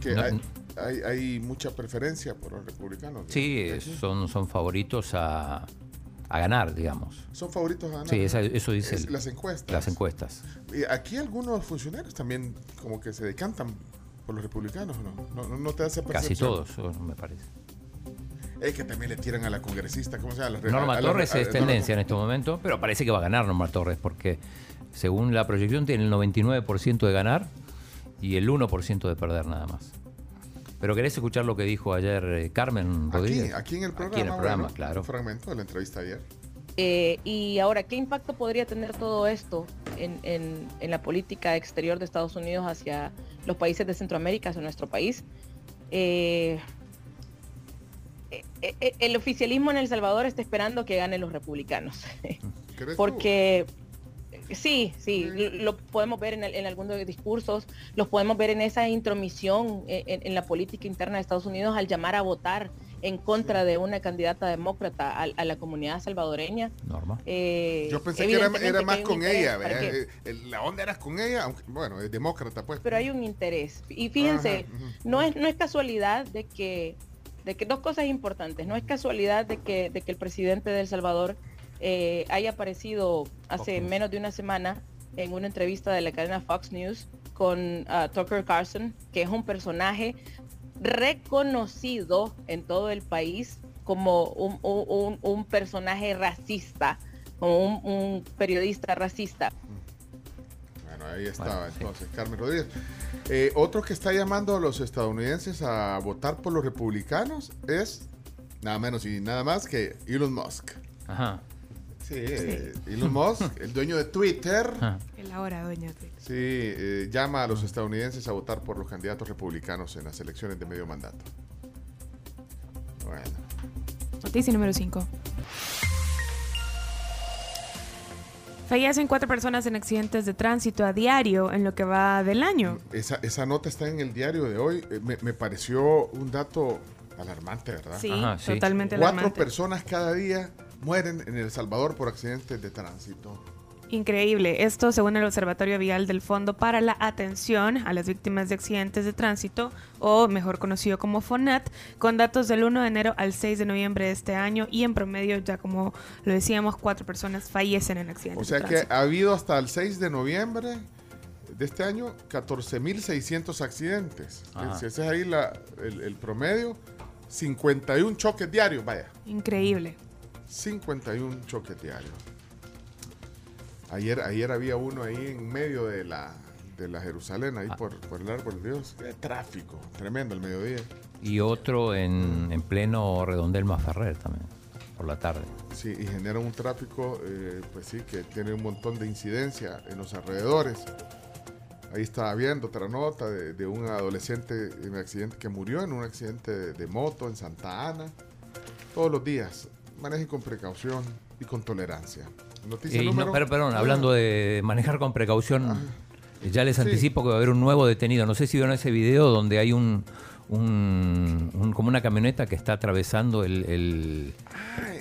que No- hay, hay- hay mucha preferencia por los republicanos. sí, son, son favoritos a, a ganar, digamos. Son favoritos a ganar. Sí, esa- eso dice Es el- las encuestas. Las encuestas. Y aquí algunos funcionarios también como que se decantan por los republicanos, ¿no? No, no- no te hace Casi percepción. todos, o- me parece. Es que también le tiran a la congresista, ¿cómo se llama? Norma a Torres a- es tendencia en este momento, pero parece que va a ganar Norma Torres, porque según la proyección tiene el 99% de ganar y el 1% de perder nada más. Pero querés escuchar lo que dijo ayer eh, Carmen Aquí, Rodríguez. aquí en el programa. Aquí en el programa, bueno, claro. Un fragmento de la entrevista ayer. Eh, y ahora, ¿qué impacto podría tener todo esto en, en- en la política exterior de Estados Unidos hacia los países de Centroamérica, hacia nuestro país? Eh, el oficialismo en El Salvador está esperando que ganen los republicanos. ¿Crees tú? Eh, sí, sí, lo lo podemos ver en, el- en algunos discursos, los podemos ver en esa intromisión eh, en, en la política interna de Estados Unidos al llamar a votar en contra de una candidata demócrata a, a la comunidad salvadoreña. Norma. Eh, Yo pensé que era, más con ella, ¿verdad? Eh, el- La onda era con ella, aunque, bueno, es demócrata, pues. pero hay un interés. Y fíjense, Ajá, no es, no es casualidad de que, de que dos cosas importantes, no es casualidad de que, de que el presidente de El Salvador eh, haya aparecido hace menos de una semana en una entrevista de la cadena Fox News con ah, Tucker Carlson, que es un personaje reconocido en todo el país como un, un- un- personaje racista, como un, un periodista racista. Bueno, ahí estaba entonces Carmen Rodríguez. Eh, otro que está llamando a los estadounidenses a votar por los republicanos es nada menos y nada más que Elon Musk. Ajá. Sí, eh, Elon Musk, el dueño de Twitter. El ahora dueño de Sí, eh, llama a los estadounidenses a votar por los candidatos republicanos en las elecciones de medio mandato. Bueno. Noticia número 5. Fallecen cuatro personas en accidentes de tránsito a diario en lo que va del año. Esa, esa nota está en el diario de hoy. Eh, me, me pareció un dato alarmante, ¿verdad? Sí, Ajá, sí. totalmente Cuatro alarmante. personas cada día mueren en El Salvador por accidentes de tránsito. Increíble. Esto según el Observatorio Vial del Fondo para la Atención a las Víctimas de Accidentes de Tránsito, o mejor conocido como FONAT, con datos del 1 de enero al 6 de noviembre de este año y en promedio, ya como lo decíamos, cuatro personas fallecen en accidentes O sea de que tránsito. ha habido hasta el 6 de noviembre de este año, 14.600 accidentes. Ajá. Si ese es ahí la- el, el promedio, 51 choques diarios, vaya. Increíble. 51 choques diarios. Ayer, ayer había uno ahí en medio de la, de la Jerusalén, ahí por, por el árbol de Dios. Qué tráfico, tremendo el mediodía. Y otro en, en pleno redondel Maferrer también, por la tarde. Sí, y genera un tráfico, eh, pues sí, que tiene un montón de incidencia en los alrededores. Ahí estaba viendo otra nota de, de un adolescente en un accidente que murió en un accidente de, de moto en Santa Ana. Todos los días, manejen con precaución y con tolerancia. Noticia no, número... pero, perdón, hablando de manejar con precaución, ya les Sí. anticipo que va a haber un nuevo detenido. No sé si vieron ese video donde hay un, un- un- como una camioneta que está atravesando el... El,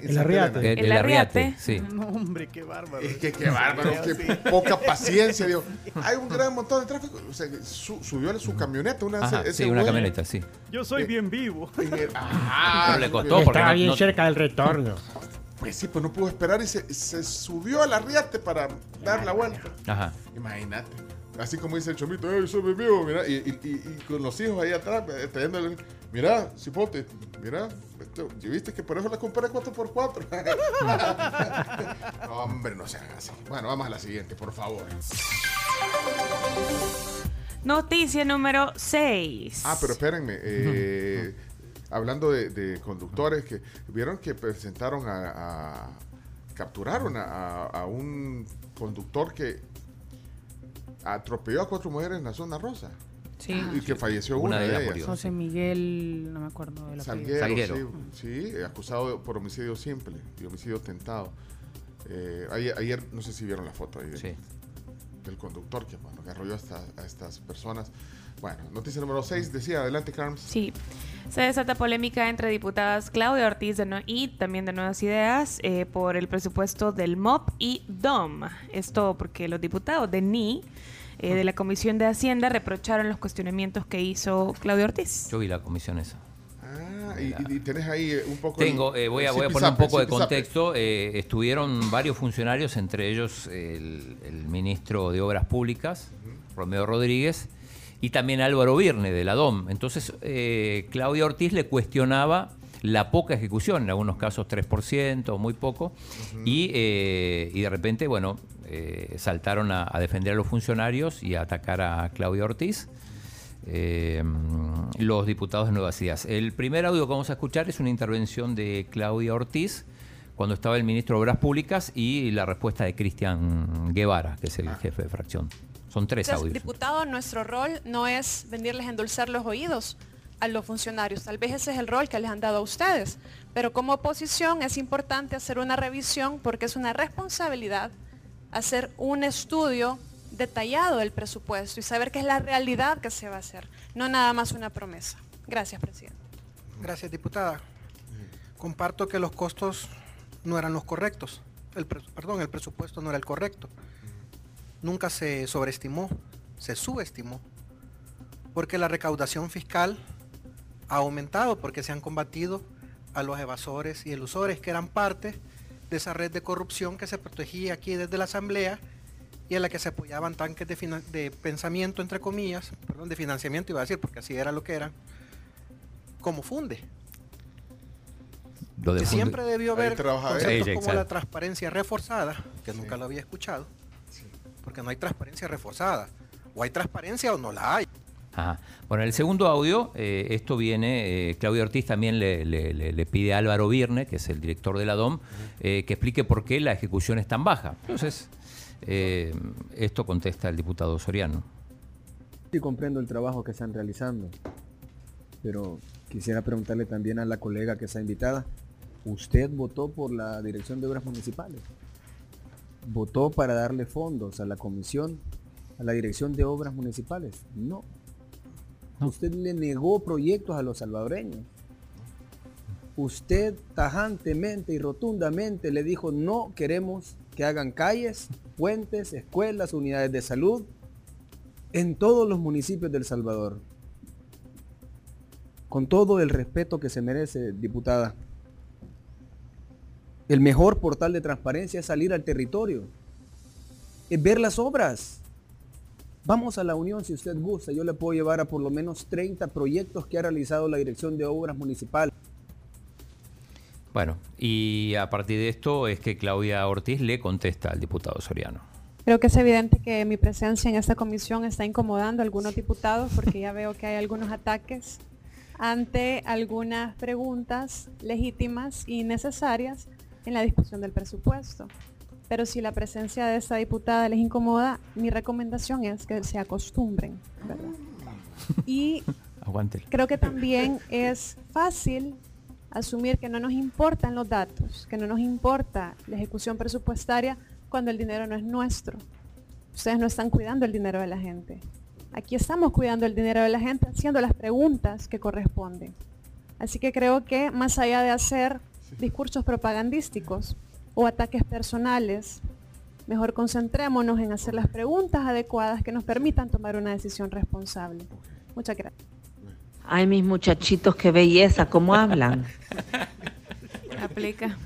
El arriate. El, El el arriate, arriate. sí. No, hombre, qué bárbaro. Es que qué bárbaro, qué Sí. poca paciencia. Digo, hay un gran montón de tráfico. O sea, su- subió su camioneta. Una, Ajá, ese sí, una güey. camioneta, sí. Yo soy bien vivo. Ah, Pero le costó porque Estaba no- bien no- cerca del retorno. Pues sí, pues no pudo esperar y se, se subió al arriate para dar la vuelta. Ajá. Imagínate. Así como dice el chomito, "Ey, mi vivo, mira, y, y- y- y con los hijos ahí atrás, eh, trayéndole, mira, cipote, mira, esto, ¿y viste que por eso la compré 4x4? no, hombre, no sean así. Bueno, vamos a la siguiente, por favor. Noticia número 6. Ah, pero espérenme, eh, hablando de, de conductores que vieron que presentaron a, a- capturaron a un conductor que atropelló a cuatro mujeres en la zona rosa. Sí. Y que falleció Una una, de de, ellas. José Miguel, no me acuerdo de la Salguero, Salguero. Sí, sí, acusado por homicidio simple y homicidio tentado. Eh, ayer, ayer, no sé si vieron la foto ahí de- Sí. del conductor que, bueno, que arrolló a, esta- a estas personas. Bueno, noticia número 6, decía, adelante, Carms. Sí. Se desata polémica entre diputadas Claudia Ortiz de Nue- y también de Nuevas Ideas eh, por el presupuesto del MOP y DOM. Esto porque los diputados de NI eh, de la Comisión de Hacienda reprocharon los cuestionamientos que hizo Claudia Ortiz. Yo vi la comisión esa. Ah, y, y- tenés ahí eh, un poco... Tengo, eh, voy, a, voy a poner un poco de contexto. Eh, estuvieron varios funcionarios, entre ellos el, el ministro de Obras Públicas, Romeo Rodríguez, y también Álvaro Virne, de la DOM. Entonces, eh, Claudia Ortiz le cuestionaba la poca ejecución, en algunos casos 3%, muy poco, y, eh, y de repente, bueno, eh, saltaron a, a defender a los funcionarios y a atacar a Claudia Ortiz eh, los diputados de Nuevas Ideas. El primer audio que vamos a escuchar es una intervención de Claudia Ortiz cuando estaba el ministro de Obras Públicas y la respuesta de Cristian Guevara, que es el jefe de fracción. Son tres Entonces, audios. diputado, nuestro rol no es venirles a endulzar los oídos a los funcionarios. Tal vez ese es el rol que les han dado a ustedes. Pero como oposición es importante hacer una revisión porque es una responsabilidad hacer un estudio detallado del presupuesto y saber qué es la realidad que se va a hacer, no nada más una promesa. Gracias, presidente. Gracias, diputada. Comparto que los costos no eran los correctos. El perdón, el presupuesto no era el correcto. Nunca se sobreestimó, se subestimó. Porque la recaudación fiscal ha aumentado porque se han combatido a los evasores y elusores que eran parte de esa red de corrupción que se protegía aquí desde la Asamblea y en la que se apoyaban tanques de, pensamiento, entre comillas, perdón, de financiamiento iba a decir, porque así era lo que eran, como funde. Lo de que Funde- siempre debió haber conceptos Sí, como la transparencia reforzada, que nunca lo había escuchado, porque no hay transparencia reforzada. O hay transparencia o no la hay. Ajá. Bueno, el segundo audio, eh, esto viene, eh, Claudia Ortiz también le, le- le- le pide a Álvaro Virne, que es el director de la DOM, eh, que explique por qué la ejecución es tan baja. Entonces, eh, esto contesta el diputado Soriano. Sí comprendo el trabajo que están realizando, pero quisiera preguntarle también a la colega que está invitada, ¿usted votó por la Dirección de Obras Municipales? ¿Votó para darle fondos a la comisión, a la Dirección de Obras Municipales? No. Usted le negó proyectos a los salvadoreños. Usted tajantemente y rotundamente le dijo no queremos que hagan calles, puentes, escuelas, unidades de salud en todos los municipios del Salvador. Con todo el respeto que se merece, diputada. El mejor portal de transparencia es salir al territorio, es ver las obras. Vamos a la unión si usted gusta. Yo le puedo llevar a por lo menos 30 proyectos que ha realizado la Dirección de Obras Municipales. Bueno, y a partir de esto es que Claudia Ortiz le contesta al diputado Soriano. Creo que es evidente que mi presencia en esta comisión está incomodando a algunos diputados porque ya veo que hay algunos ataques ante algunas preguntas legítimas y necesarias en la discusión del presupuesto. Pero si la presencia de esta diputada les incomoda, mi recomendación es que se acostumbren, ¿verdad? Y creo que también es fácil asumir que no nos importan los datos, que no nos importa la ejecución presupuestaria cuando el dinero no es nuestro. Ustedes no están cuidando el dinero de la gente. Aquí estamos cuidando el dinero de la gente, haciendo las preguntas que corresponden. Así que creo que más allá de hacer discursos propagandísticos o ataques personales, mejor concentrémonos en hacer las preguntas adecuadas que nos permitan tomar una decisión responsable. Muchas gracias. Ay, mis muchachitos, qué belleza, cómo hablan. Aplica.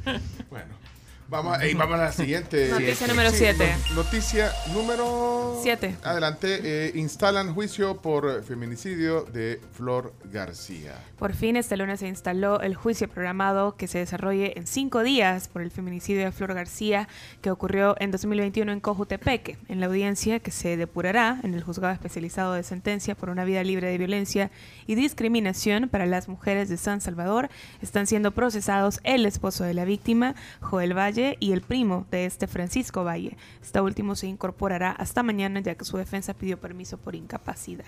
Vamos, ey, vamos a la siguiente. Noticia número siete. no- Noticia número Siete. Adelante. eh, instalan juicio por feminicidio de Flor García. Por fin este lunes se instaló el juicio programado que se desarrolle en cinco días por el feminicidio de Flor García que ocurrió en 2021 en Cojutepeque. En la audiencia que se depurará en el juzgado especializado de sentencia por una vida libre de violencia y discriminación para las mujeres de San Salvador están siendo procesados el esposo de la víctima, Joel Valle, y el primo de este, Francisco Valle. Este último se incorporará hasta mañana ya que su defensa pidió permiso por incapacidad.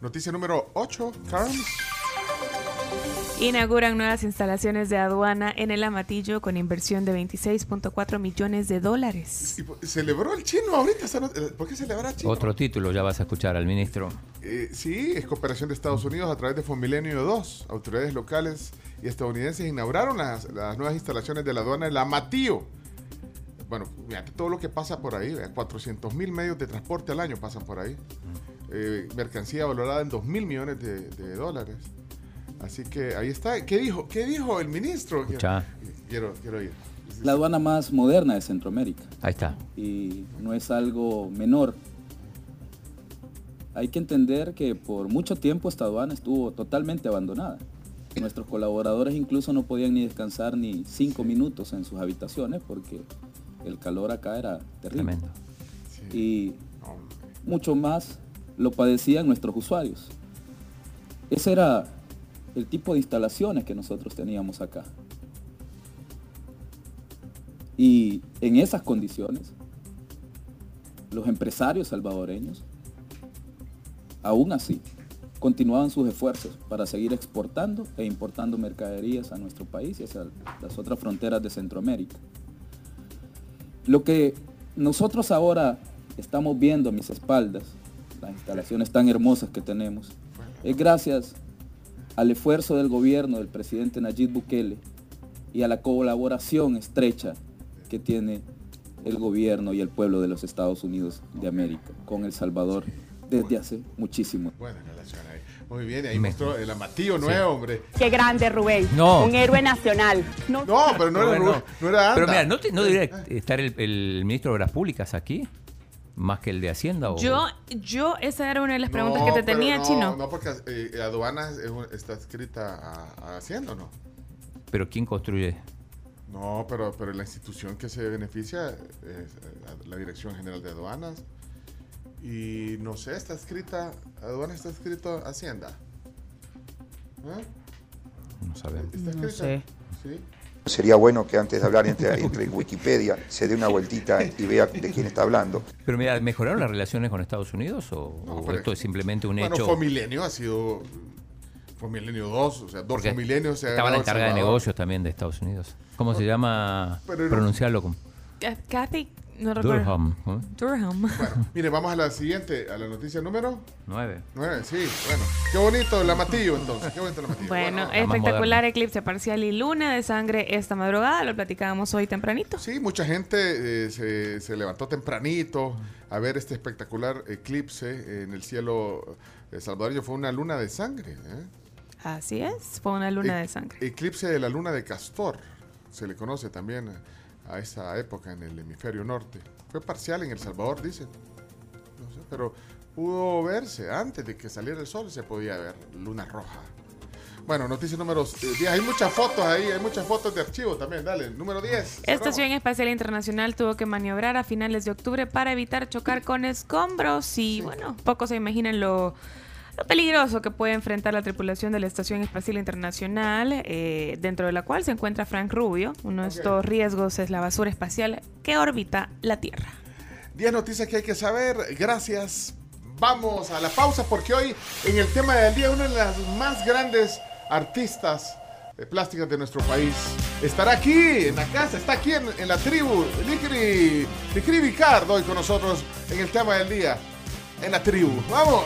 Noticia número 8, Carl. Inauguran nuevas instalaciones de aduana en el Amatillo con inversión de 26.4 millones de dólares. Y, Celebró el chino ahorita. eh, ¿Por qué celebra chino? Otro título, ya vas a escuchar al ministro. Eh, sí, es cooperación de Estados Unidos a través de Fomilenio 2. Autoridades locales y estadounidenses inauguraron las, las nuevas instalaciones de la aduana en La Matío. Bueno, fíjate todo lo que pasa por ahí. 400 mil medios de transporte al año pasan por ahí. Eh, mercancía valorada en 2 mil millones de, de dólares. Así que ahí está. ¿Qué dijo? ¿Qué dijo el ministro? Escucha. Quiero, quiero ir. La aduana más moderna de Centroamérica. Ahí está. Y no es algo menor. Hay que entender que por mucho tiempo esta aduana estuvo totalmente abandonada. Nuestros colaboradores incluso no podían ni descansar ni cinco minutos en sus habitaciones porque el calor acá era terrible. Tremendo. Y mucho más lo padecían nuestros usuarios. Ese era el tipo de instalaciones que nosotros teníamos acá. Y en esas condiciones, los empresarios salvadoreños, aún así, continuaban sus esfuerzos para seguir exportando e importando mercaderías a nuestro país y hacia las otras fronteras de Centroamérica. Lo que nosotros ahora estamos viendo a mis espaldas, las instalaciones tan hermosas que tenemos, es gracias al esfuerzo del gobierno del presidente Nayib Bukele y a la colaboración estrecha que tiene el gobierno y el pueblo de los Estados Unidos de América con El Salvador desde hace muchísimo tiempo. Muy bien, ahí mostró el amatillo nuevo, hombre. Qué grande, Rubén. No. Un héroe nacional. No, No, pero no era, Bueno. Ru- no era Pero mira, ¿no, te- no debería estar el, el ministro de Obras Públicas aquí? ¿Más que el de Hacienda? O... Yo, yo, esa era una de las preguntas No, que te tenía, no, Chino. No, porque eh, aduanas es está escrita a, a Hacienda, ¿o ¿no? ¿Pero quién construye? No, pero, pero la institución que se beneficia es eh, la Dirección General de Aduanas. Y no sé, está escrita, aduana está escrito Hacienda. ¿Eh? No sabemos. ¿Está No escrita? sé. Sí. Sería bueno que antes de hablar entre, entre en Wikipedia se dé una vueltita y vea de quién está hablando. Pero mira, ¿mejoraron las relaciones con Estados Unidos o, esto es simplemente un Bueno, hecho? Fomilenio ha sido Fomilenio 2, o sea, dos Porque Fomilenios se ha Estaba la encargada de negocios también de Estados Unidos. ¿Cómo se llama? Pero no- Pronunciarlo como Kathy, no recuerdo. Durham. ¿eh? Durham. Mire, vamos a la siguiente, a la noticia número Nueve. 9. Sí, bueno. Qué bonito el amatillo entonces. Qué bonito el amatillo. Bueno, espectacular eclipse parcial y luna de sangre esta madrugada. Lo platicábamos hoy tempranito. Sí, mucha gente eh, se, se levantó tempranito a ver este espectacular eclipse en el cielo eh, salvadoreño. Fue una luna de sangre. ¿eh? Así es, fue una luna de sangre. Eclipse de la luna de Castor. Se le conoce también a, esa época en el hemisferio norte. Fue parcial en El Salvador, dicen. No sé, pero pudo verse antes de que saliera el sol, se podía ver luna roja. Bueno, noticia número 10. Hay muchas fotos ahí, hay muchas fotos de archivo también. Dale, número 10. Estación Espacial Internacional tuvo que maniobrar a finales de octubre para evitar chocar con escombros y bueno, pocos se imaginan lo, lo peligroso que puede enfrentar la tripulación de la Estación Espacial Internacional, eh, dentro de la cual se encuentra Frank Rubio. Uno de estos riesgos es la basura espacial que orbita la Tierra. 10 noticias que hay que saber. Gracias. Vamos a la pausa porque hoy en el tema del día una de las más grandes artistas eh, plásticas de nuestro país estará aquí en la casa, está aquí en, en la tribu. Licri, Licri Vicardo hoy con nosotros en el tema del día en la tribu. ¡Vamos!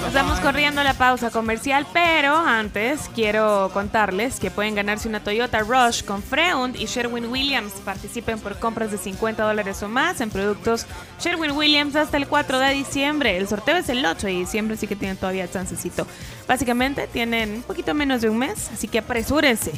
Nos vamos corriendo a la pausa comercial, pero antes quiero contarles que pueden ganarse una Toyota Rush con Freund y Sherwin Williams. Participen por compras de 50 dólares o más en productos Sherwin Williams hasta el 4 de diciembre. El sorteo es el 8 de diciembre, así que tienen todavía chancecito. Básicamente tienen un poquito menos de un mes, así que apresúrense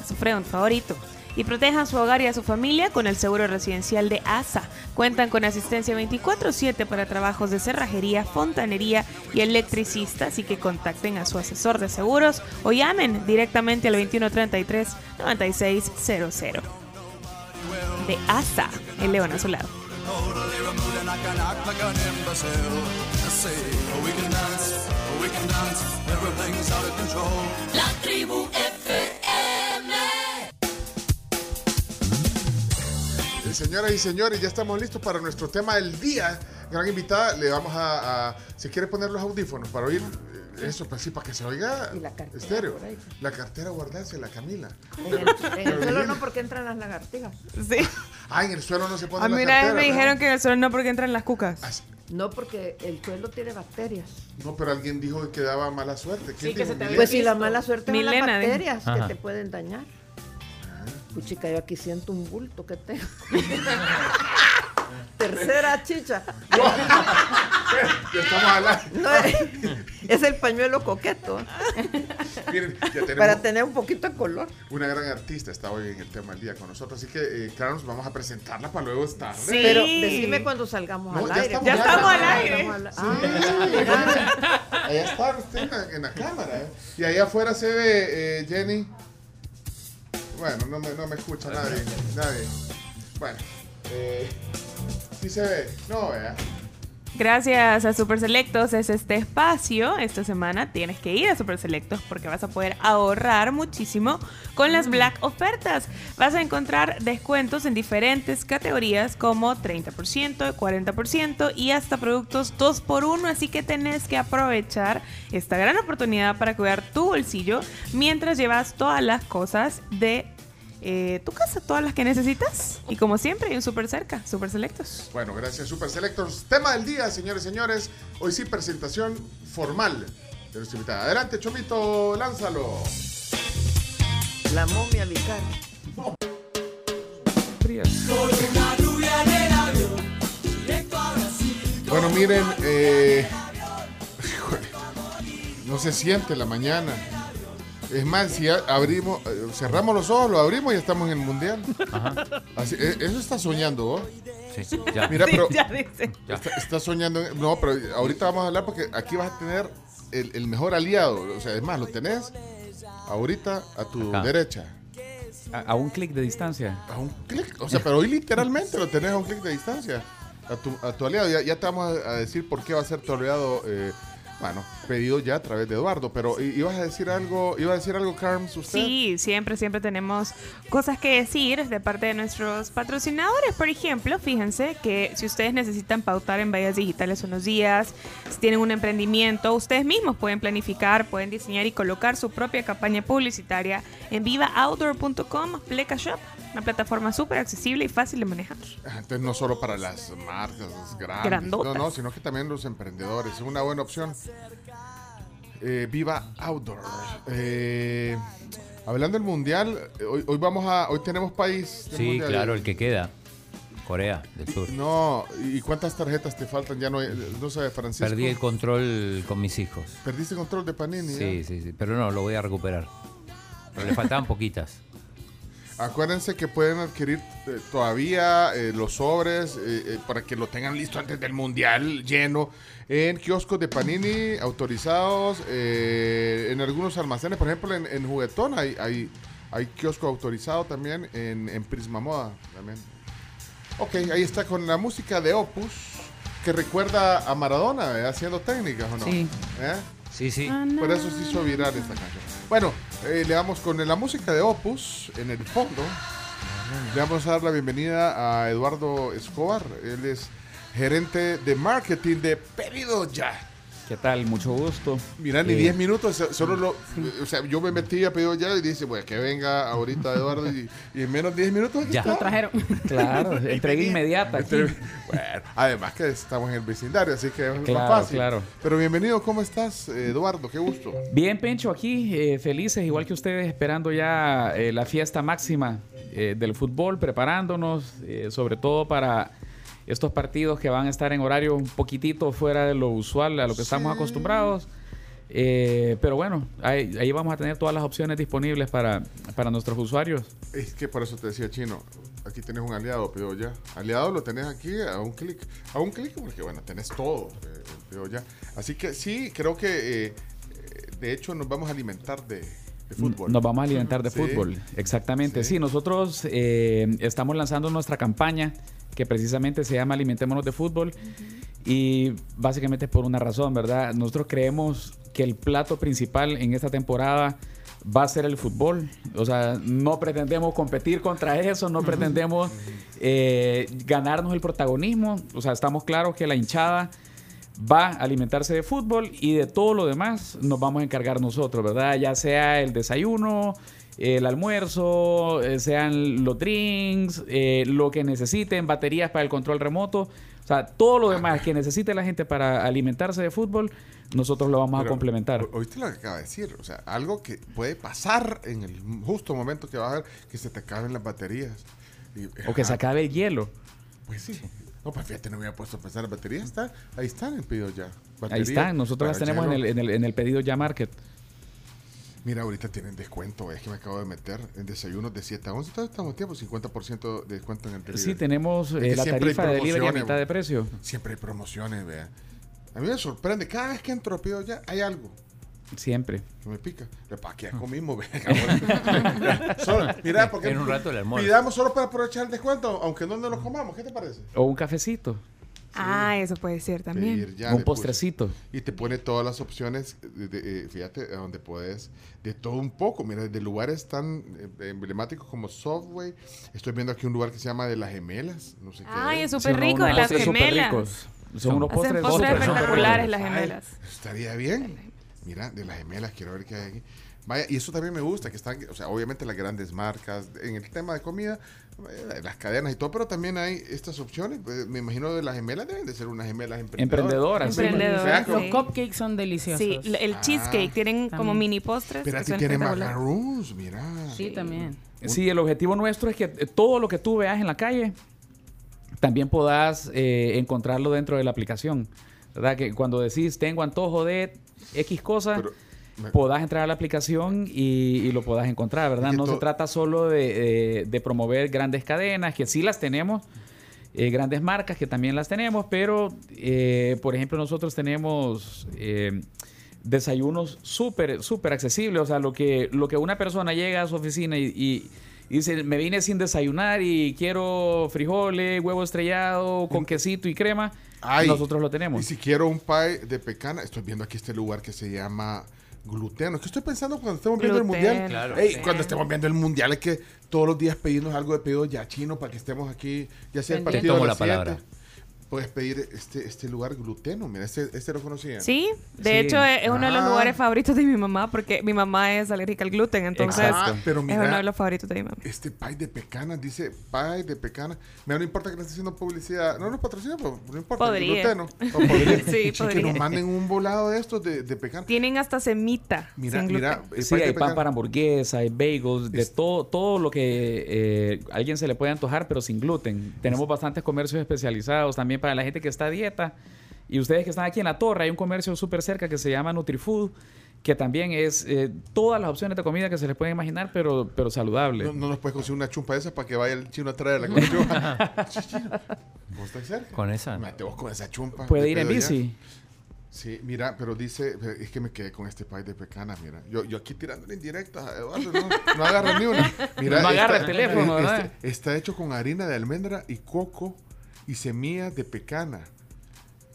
a su Freund favorito y protejan su hogar y a su familia con el seguro residencial de ASA. Cuentan con asistencia 24/7 para trabajos de cerrajería, fontanería y electricista, así que contacten a su asesor de seguros o llamen directamente al 2133 9600. De ASA, el león a su lado. La tribu Señoras y señores, ya estamos listos para nuestro tema del día. Gran invitada, le vamos a, a- si quiere poner los audífonos para oír eh, eso, pues sí, para que se oiga Y la cartera estéreo. por ahí. La cartera guardarse, la Camila. En el, en el suelo no porque entran las lagartijas. Sí. Ah, en el suelo no se pone A mí una vez me ¿no? dijeron que en el suelo no porque entran las cucas. No porque el suelo tiene bacterias. No, pero alguien dijo que daba mala suerte. ¿Quién que dijo? se te Pues si la mala suerte son las Milena, dijo. bacterias que te pueden dañar. Puchica, yo aquí siento un bulto que tengo. Tercera chicha. Ya estamos al aire. No, es, es el pañuelo coqueto. Miren, ya tenemos Para tener un poquito de color. una gran artista está hoy en el tema del día con nosotros. Así que, eh, claro, nos vamos a presentarla para luego estar. Pero decime cuando salgamos No, al ya aire. Ya estamos al aire. Estamos al- Ah, mira. Allá está usted en la, en la cámara. ¿eh? Y allá afuera se ve eh, Jenny. Bueno, no me, no me escucha nadie. Nadie. Bueno, eh, sí se ve. No, vea. Gracias a Super Selectos es este espacio. Esta semana tienes que ir a Super Selectos porque vas a poder ahorrar muchísimo con las Black ofertas. Vas a encontrar descuentos en diferentes categorías como 30%, 40% y hasta productos 2x1. Así que tenés que aprovechar esta gran oportunidad para cuidar tu bolsillo mientras llevas todas las cosas de eh, tu casa, todas las que necesitas. Y como siempre, hay un Super cerca, Super Selectos. Bueno, gracias Super Selectors. Tema del día, señores y señores. Hoy sí, presentación formal de nuestra invitada. Adelante, Chomito, lánzalo. La momia vicaria. Bueno, miren, eh, no se siente la mañana. Es más, si abrimos, eh, cerramos los ojos, lo abrimos y estamos en el mundial. Así, eh, eso está soñando vos. Sí, ya. Mira, Sí, pero ya dice. Está, está soñando. No, pero ahorita vamos a hablar porque aquí vas a tener el, el mejor aliado. O sea, es más, lo tenés ahorita a tu Acá. derecha. A, a un clic de distancia. A un clic. O sea, pero hoy literalmente lo tenés a un clic de distancia. A tu, a tu aliado. Ya, ya te vamos a, a decir por qué va a ser tu aliado. eh, bueno, pedido ya a través de Eduardo. Pero ibas a decir algo, iba a decir algo, Carms, usted. Sí, siempre, siempre tenemos cosas que decir de parte de nuestros patrocinadores. Por ejemplo, fíjense que si ustedes necesitan pautar en vallas digitales unos días, si tienen un emprendimiento, ustedes mismos pueden planificar, pueden diseñar y colocar su propia campaña publicitaria en vivaoutdoor.com Pleca Shop, una plataforma súper accesible y fácil de manejar. Ah, Entonces no solo para las marcas grandes, Grandotas. no, no, sino que también los emprendedores. Es una buena opción. Eh, Viva Outdoor. Eh, hablando del mundial, eh, hoy, hoy vamos a, hoy tenemos país. del Sí, Mundial. claro, el que queda. Corea del Sur. No, ¿y cuántas tarjetas te faltan? Ya no, no sé, Francisco. Perdí el control con mis hijos. Perdiste control de Panini. Sí, sí, sí. Pero no, lo voy a recuperar. Pero le faltaban poquitas. Acuérdense que pueden adquirir eh, todavía eh, los sobres eh, para que lo tengan listo antes del mundial lleno en kioscos de Panini autorizados, en algunos almacenes, por ejemplo en, en Juguetón hay, hay, hay kiosco autorizado también en, en Prisma Moda también. Ok, ahí está con la música de Opus que recuerda a Maradona haciendo técnicas o no. Sí. Sí, sí. Por eso se hizo viral esta canción. Bueno, eh, le damos con la música de Opus en el fondo. Le vamos a dar la bienvenida a Eduardo Escobar. Él es gerente de marketing de Pedido Ya. ¿Qué tal? Mucho gusto. Mira, ni Eh, 10 minutos, so- solo lo. O sea, yo me metí a Pedido Ya y dice, pues que venga ahorita Eduardo y, y en menos de 10 minutos. Ya. está. Lo trajeron. Claro, entrega inmediata aquí. Bueno, además que estamos en el vecindario, así que es más fácil. claro. Pero bienvenido, ¿cómo estás, Eduardo? Qué gusto. Bien, Pencho, aquí eh, felices, igual que ustedes, esperando ya eh, la fiesta máxima eh, del fútbol, preparándonos, eh, sobre todo para estos partidos que van a estar en horario un poquitito fuera de lo usual, a lo que estamos acostumbrados. Eh, pero bueno, ahí, ahí vamos a tener todas las opciones disponibles para, para nuestros usuarios. Es que por eso te decía, Chino, aquí tenés un aliado, Pedido Ya. Aliado lo tenés aquí a un clic. A un clic porque, bueno, tenés todo, eh, Pedido Ya. Así que sí, creo que, eh, eh, de hecho, nos vamos a alimentar de, de fútbol. Nos vamos a alimentar de Sí. fútbol, exactamente. Sí, nosotros eh, estamos lanzando nuestra campaña que precisamente se llama Alimentémonos de Fútbol y básicamente por una razón, ¿verdad? Nosotros creemos que el plato principal en esta temporada va a ser el fútbol. O sea, no pretendemos competir contra eso, no pretendemos eh, ganarnos el protagonismo. O sea, estamos claros que la hinchada va a alimentarse de fútbol y de todo lo demás nos vamos a encargar nosotros, ¿verdad? Ya sea el desayuno, el almuerzo, eh, sean los drinks, eh, lo que necesiten, baterías para el control remoto, o sea, todo lo demás que necesite la gente para alimentarse de fútbol, nosotros lo vamos a complementar. ¿Oíste lo que acaba de decir? O sea, algo que puede pasar en el justo momento que va a haber que se te acaben las baterías. Y- O que se acabe el hielo. Pues sí. No, pues fíjate, no me había puesto a pensar en las baterías. Está, ahí están en Pedido Ya. Ahí Baterías están, nosotros las tenemos el, en, el, en el pedido ya market. Mira, ahorita tienen descuento, es que me acabo de meter en desayunos de 7 a 11, todavía estamos a tiempo, 50% de descuento en el delivery. Sí, tenemos eh, la siempre hay tarifa de delivery a promociones, mitad de precio. Siempre hay promociones, vea. A mí me sorprende, cada vez que entro a Pedido Ya hay algo Siempre. que me pica. ¿Para qué comimos, vea? Solo- mira, porque En un rato el almuerzo. pidamos solo para aprovechar el descuento, aunque no nos lo comamos, ¿qué te parece? O un cafecito. Ah, eso puede ser también. Pedir Un postrecito. Y te pone todas las opciones, de- de- eh, fíjate, a donde puedes, de todo un poco. Mira, de lugares tan eh, emblemáticos como Subway. Estoy viendo aquí un lugar que se llama De las Gemelas. No sé qué. Ay, es súper rico de las gemelas. ricos. Son unos postres espectaculares las Ay, gemelas. estaría bien. Mira, de las gemelas, quiero ver qué hay aquí. Vaya, y eso también me gusta, que están, o sea, obviamente las grandes marcas, en el tema de comida, las cadenas y todo, pero también hay estas opciones. Eh, Me imagino de las gemelas deben de ser unas gemelas emprendedoras. Emprendedoras. Emprendedoras, sí. Los cupcakes son deliciosos. Sí, el cheesecake tienen como mini postres. Pero que aquí son tiene espectaculares. macaroons, mira. Sí, también. Sí, el objetivo nuestro es que eh, todo lo que tú veas en la calle también puedas eh, encontrarlo dentro de la aplicación. ¿Verdad? Que cuando decís tengo antojo de X cosa, Pero podás entrar a la aplicación y, y lo podás encontrar, ¿verdad? No se trata solo de, de- de promover grandes cadenas, que sí las tenemos, eh, grandes marcas que también las tenemos, pero eh, por ejemplo nosotros tenemos eh, desayunos súper, súper accesibles, o sea, lo que, lo que una persona llega a su oficina y, y- y dice, me vine sin desayunar y quiero frijoles, huevo estrellado, con quesito y crema, Ay, nosotros lo Y tenemos. si quiero un pie de pecana, estoy viendo aquí este lugar que se llama gluteno. ¿Qué estoy pensando cuando estemos viendo el mundial? Claro. Cuando estemos viendo el mundial es que todos los días pedirnos algo de pedido ya chino para que estemos aquí, ya sea el Te partido tomo a la siete. Puedes pedir este, este lugar gluteno. Mira, este, este lo conocía. Sí, de Sí. hecho es uno de los Ah. lugares favoritos de mi mamá porque mi mamá es alérgica al gluten, entonces. Ah, pero es mira, uno de los favoritos de mi mamá. Este pie de pecana, dice pie de pecana. Mira, no importa que no esté haciendo publicidad. No nos patrocina, pero no importa. Podría. Gluteno. Podría. Sí, Que podría. nos manden un volado de estos de, de pecana. Tienen hasta semita Mira, sin mira. el Sí, hay pan para hamburguesa, hay bagels, de Es- todo, todo lo que eh, alguien se le puede antojar, pero sin gluten. Tenemos bastantes comercios especializados también para la gente que está a dieta Y ustedes que están aquí en la torre, hay un comercio súper cerca que se llama NutriFood, que también es eh, todas las opciones de comida que se les pueden imaginar, pero, pero saludable. No, no nos puedes conseguir una chumpa de esas para que vaya el chino a traerla con. ¿Vos estás cerca? Con esa. Mate vos con esa chumpa. Puede ir en bici. Sí, mira, pero dice, es que me quedé con este país de pecana, mira. Yo, yo aquí tirándole indirectas a Eduardo, no, no agarra ni una. Mira, No agarra está- el teléfono, está- ¿verdad? Está hecho con harina de almendra y coco y semillas de pecana.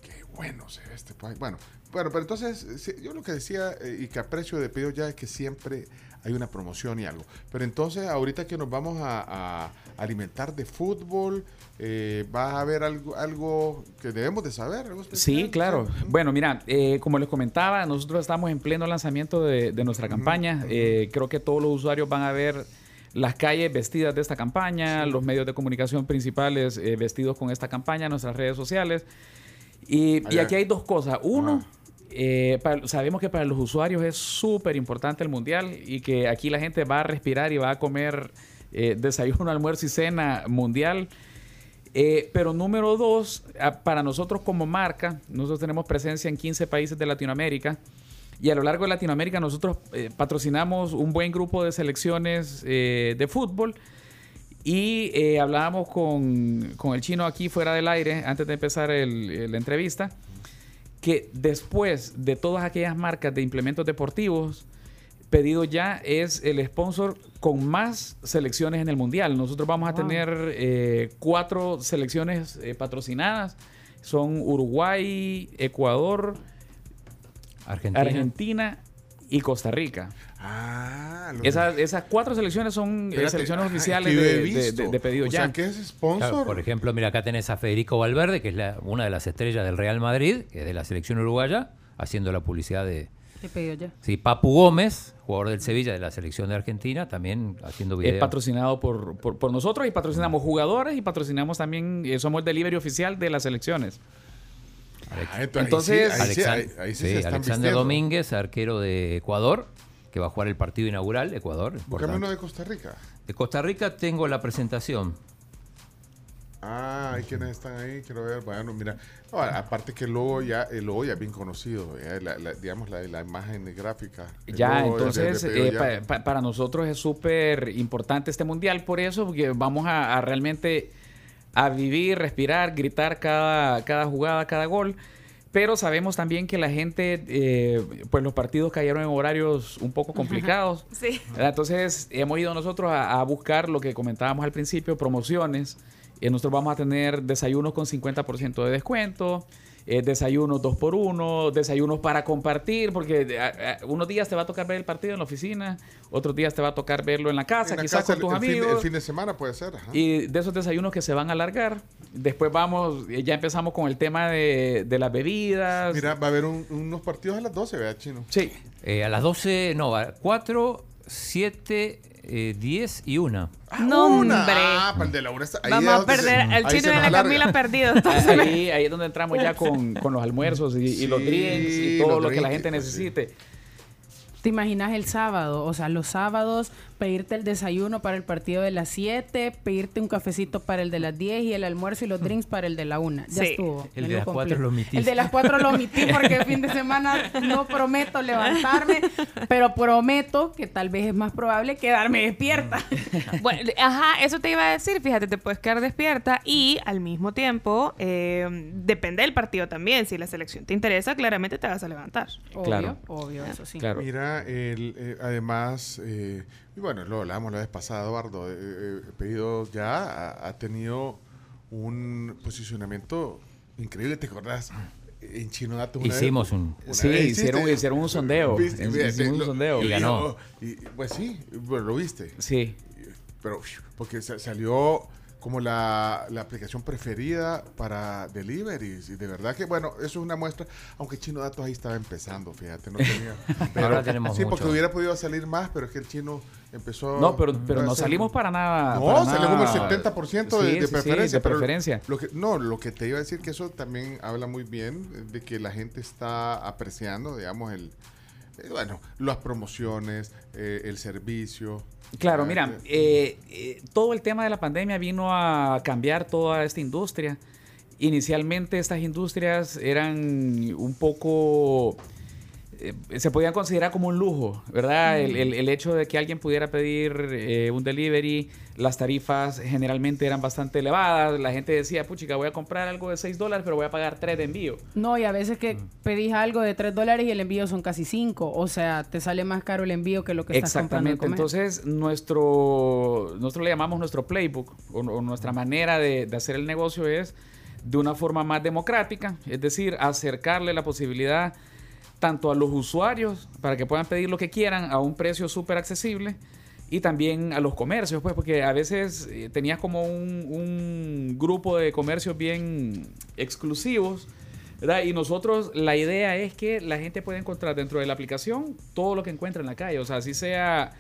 Qué bueno se ve este país. Bueno, bueno, pero entonces, sí, yo lo que decía eh, y que aprecio de pedido ya es que siempre hay una promoción y algo. Pero entonces, ahorita que nos vamos a, a alimentar de fútbol, eh, va a haber algo, algo que debemos de saber. Sí, claro. Bueno, mira, eh, como les comentaba, nosotros estamos en pleno lanzamiento de, de nuestra campaña. Eh, creo que todos los usuarios van a ver las calles vestidas de esta campaña, los medios de comunicación principales eh, vestidos con esta campaña, nuestras redes sociales. Y, aquí hay dos cosas. Uno, eh, para- sabemos que para los usuarios es súper importante el mundial y que aquí la gente va a respirar y va a comer eh, desayuno, almuerzo y cena mundial. Eh, pero número dos, para nosotros como marca, nosotros tenemos presencia en 15 países de Latinoamérica y a lo largo de Latinoamérica nosotros eh, patrocinamos un buen grupo de selecciones eh, de fútbol y eh, hablábamos con, con el chino aquí fuera del aire antes de empezar el- la entrevista que después de todas aquellas marcas de implementos deportivos, Pedido Ya es el sponsor con más selecciones en el Mundial. Nosotros vamos a Wow. tener eh, cuatro selecciones eh, patrocinadas. Son Uruguay, Ecuador, Argentina. Argentina y Costa Rica. Ah, lo- Esas, esas cuatro selecciones son eh, Espérate, selecciones oficiales de, de- visto. de- de Pedido O Ya. sea, que es sponsor. Claro, por ejemplo, mira, acá tenés a Federico Valverde, que es la- una de las estrellas del Real Madrid, que es de la selección uruguaya, haciendo la publicidad de... ¿Qué pedido ya? Sí, Papu Gómez, jugador del Sevilla de la selección de Argentina, también haciendo Es videos. patrocinado por, por, por nosotros y patrocinamos jugadores y patrocinamos también, eh, somos el delivery oficial de las selecciones. Entonces, ahí sí, ahí sí Alexander vistiendo. Domínguez, arquero de Ecuador, que va a jugar el partido inaugural, Ecuador. Uno de Costa Rica. De Costa Rica tengo la presentación. Ah, hay quienes están ahí, quiero ver. Bueno, mira, no, aparte que el logo ya, el logo ya es bien conocido, ya, la- la- digamos la, la imagen gráfica. Ya, logo entonces eh, Ya. pa- pa- para nosotros es súper importante este mundial por eso, porque vamos a, a realmente a vivir, respirar, gritar cada, cada jugada, cada gol. Pero sabemos también que la gente, eh, pues los partidos cayeron en horarios un poco complicados. Sí. Entonces hemos ido nosotros a, a buscar lo que comentábamos al principio, promociones. Eh, nosotros vamos a tener desayunos con 50% de descuento, eh, desayunos 2 por 1 desayunos para compartir, porque eh, eh, unos días te va a tocar ver el partido en la oficina, otros días te va a tocar verlo en la casa, En la quizás casa con tus el, el fin, amigos. el fin de semana puede ser. ajá. Y de esos desayunos que se van a alargar. Después vamos, ya empezamos con el tema de, de las bebidas. Mira, va a haber un- unos partidos a las 12, ¿verdad, Chino? Sí. Eh, a las 12, no, a 4, 7, eh, 10 y 1. No, Una. hombre. Ah, para el de Laura está- ahí Vamos a se- perder chino se y a nos la alarga. Camila perdidos. Ahí, ahí es donde entramos ya con, con los almuerzos y, y los Sí, drinks y todo lo que la gente pues, sí. necesite. ¿Te imaginas el sábado? O sea, los sábados, pedirte el desayuno para el partido de las 7, pedirte un cafecito para el de las 10 y el almuerzo y los drinks para el de la 1. Ya Sí. estuvo. El de las cuatro completo. lo omitiste. El de las 4 lo omití porque el fin de semana no prometo levantarme, pero prometo que tal vez es más probable quedarme despierta. Bueno, ajá, eso te iba a decir, fíjate, te puedes quedar despierta y al mismo tiempo, eh, depende del partido también, si la selección te interesa, claramente te vas a levantar. Obvio, Claro. obvio, eso sí. Claro. Mira, el, eh, además, eh, y bueno, lo hablamos la vez pasada, Eduardo, eh, eh, Pedido ya ha, ha tenido un posicionamiento increíble, ¿te acordás? En Chino Datos una Hicimos vez- un- una Sí, vez hicieron- hiciste- hicieron un sondeo. ¿Viste? Hicimos Fíjate, un lo- sondeo. Y ganó. y- pues sí, bueno, lo viste. Sí. Pero, porque sa- salió como la, la aplicación preferida para deliveries. Y de verdad que, bueno, eso es una muestra. Aunque Chino Datos ahí estaba empezando, fíjate, no tenía. Ahora tenemos Sí, porque mucho. hubiera podido salir más, pero es que el chino empezó. No, pero, pero no salimos para nada. No, para salió como el nada- 70% de, Sí, de sí, sí, preferencia. de pero preferencia. Lo que, no, lo que te iba a decir que eso también habla muy bien de que la gente está apreciando, digamos, el. eh, bueno, las promociones, eh, el servicio. Claro, Ah, mira, eh, todo el tema de la pandemia vino a cambiar toda esta industria inicialmente estas industrias eran un poco eh, se podían considerar como un lujo, ¿verdad? El, el- el hecho de que alguien pudiera pedir eh, un delivery, las tarifas generalmente eran bastante elevadas, la gente decía, puchica, voy a comprar algo de 6 dólares, pero voy a pagar 3 de envío. No, y a veces que pedís algo de 3 dólares y el envío son casi 5. O sea, te sale más caro el envío que lo que estás comprando. Exactamente. Entonces, nuestro, nosotros le llamamos nuestro playbook o, o nuestra manera de, de hacer el negocio es de una forma más democrática, es decir, acercarle la posibilidad tanto a los usuarios para que puedan pedir lo que quieran a un precio súper accesible y también a los comercios, pues, porque a veces eh, tenías como un, un grupo de comercios bien exclusivos, ¿verdad? Y nosotros, la idea es que la gente pueda encontrar dentro de la aplicación todo lo que encuentra en la calle, o sea, así sea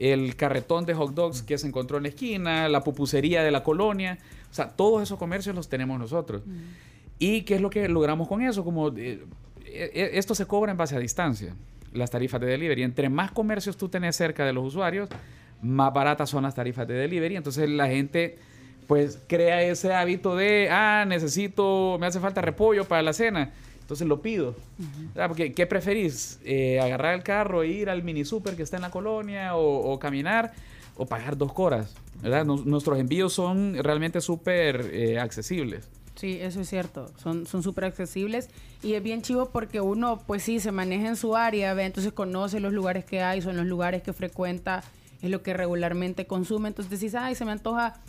el carretón de hot dogs que se encontró en la esquina, la pupusería de la colonia, o sea, todos esos comercios los tenemos nosotros. ¿Y qué es lo que logramos con eso? Como eh, esto se cobra en base a distancia, las tarifas de delivery. Entre más comercios tú tenés cerca de los usuarios, más baratas son las tarifas de delivery. Entonces la gente pues crea ese hábito de, ah, necesito, me hace falta repollo para la cena. Entonces lo pido. ¿Verdad? Porque, ¿Qué preferís? Eh, ¿Agarrar el carro e ir al mini super que está en la colonia o, o caminar o pagar dos horas? ¿verdad? Nos- nuestros envíos son realmente súper eh, accesibles. Sí, eso es cierto. Son son súper accesibles y es bien chivo porque uno, pues sí, se maneja en su área, ve, entonces conoce los lugares que hay, son los lugares que frecuenta, es lo que regularmente consume. Entonces decís, ay, se me antoja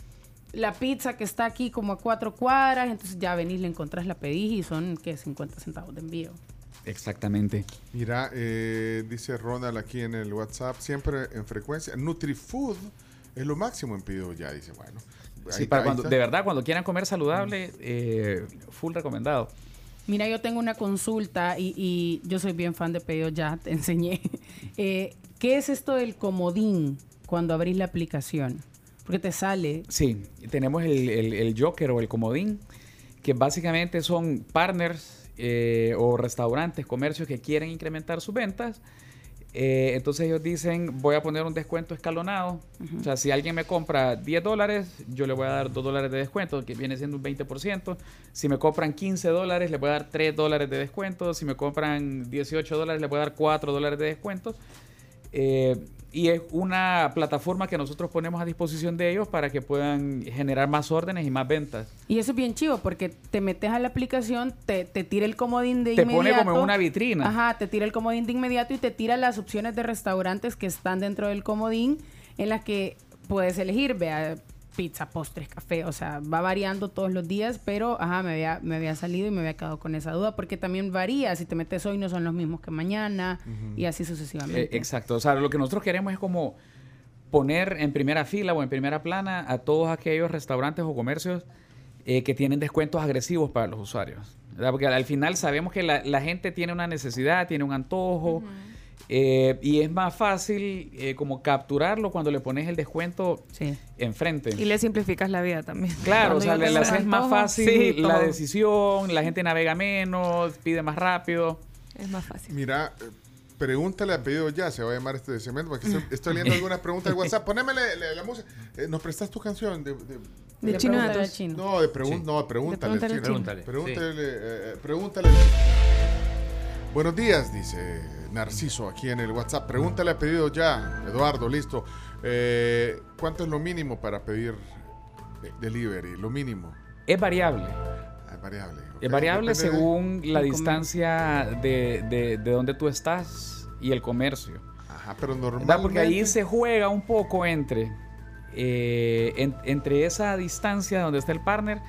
la pizza que está aquí como a cuatro cuadras, entonces ya venís, le encontrás, la pedís y son, ¿qué? 50 centavos de envío. Exactamente. Mira, eh, dice Ronald aquí en el WhatsApp, siempre en frecuencia. NutriFood es lo máximo en pedido ya, dice, bueno. Sí, ahí- para ahí cuando, de verdad, cuando quieran comer saludable, eh, full recomendado. Mira, yo tengo una consulta y, y yo soy bien fan de pedidos ya, te enseñé. Eh, ¿Qué es esto del comodín cuando abrís la aplicación? Porque te sale. Sí, tenemos el, el- el Joker o el Comodín, que básicamente son partners eh, o restaurantes, comercios que quieren incrementar sus ventas. Eh, entonces ellos dicen, voy a poner un descuento escalonado. O sea, si alguien me compra 10 dólares, yo le voy a dar 2 dólares de descuento, que viene siendo un 20%. Si me compran 15 dólares, le voy a dar 3 dólares de descuento. Si me compran 18 dólares, le voy a dar 4 dólares de descuento. Eh, y es una plataforma que nosotros ponemos a disposición de ellos para que puedan generar más órdenes y más ventas. Y eso es bien chivo porque te metes a la aplicación, te, te tira el comodín de Te inmediato. pone como en una vitrina. Ajá, te tira el comodín de inmediato y te tira las opciones de restaurantes que están dentro del comodín en las que puedes elegir, vea, pizza, postres, café, o sea, va variando todos los días, pero ajá, me había, me había salido y me había quedado con esa duda porque también varía, si te metes hoy no son los mismos que mañana y así Eh, sucesivamente. exacto. O sea, lo que nosotros queremos es como poner en primera fila o en primera plana a todos aquellos restaurantes o comercios eh, que tienen descuentos agresivos para los usuarios. ¿verdad? Porque al final sabemos que la, la gente tiene una necesidad, tiene un antojo. Eh, y es más fácil eh, como capturarlo cuando le pones el descuento enfrente. Y le simplificas la vida también. Claro, o Cuando sea, yo le, haces más fácil sí, la todo. decisión, la gente navega menos, pide más rápido. Es más fácil. Mira, eh, pregúntale a pedido ya, se va a llamar este segmento, porque estoy, estoy leyendo algunas preguntas de WhatsApp. Ponémele la, la música. Eh, ¿Nos prestas tu canción? De, de, De Chino Pregúntale Datos. al chino. No, de pregun Sí. no, pregúntale. De al pregúntale chino. al chino. Pregúntale, Sí. eh, pregúntale. Buenos días, dice Narciso aquí en el WhatsApp. Pregúntale a pedido ya. Eduardo, listo. Eh, ¿Cuánto es lo mínimo para pedir delivery? Lo mínimo. Es variable. Ah, Es variable. Es variable Depende de- según la distancia de, de, de donde tú estás y el comercio. Ajá, pero ¿verdad? normalmente. Porque ahí se juega un poco entre, eh, en- entre esa distancia donde está el partner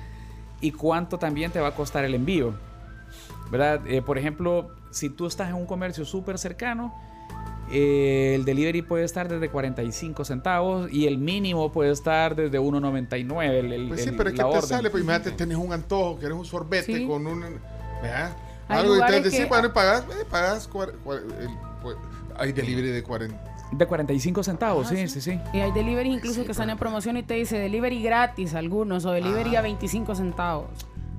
y cuánto también te va a costar el envío. ¿verdad? Eh, por ejemplo, si tú estás en un comercio súper cercano, eh, el delivery puede estar desde 45 centavos y el mínimo puede estar desde 1.99. El, el- Pues sí, el- pero es que te orden. sale, pues imagínate, tenés un antojo, querés un sorbete Sí. con un... ¿verdad? Algo y entonces decís, que- bueno, pagas, eh, pagas cuar- cuar- el- pues, hay delivery de 40. De 45 centavos, sí, sí, sí. Y hay delivery incluso que están en promoción y te dice delivery gratis algunos o delivery Ah. a 25 centavos.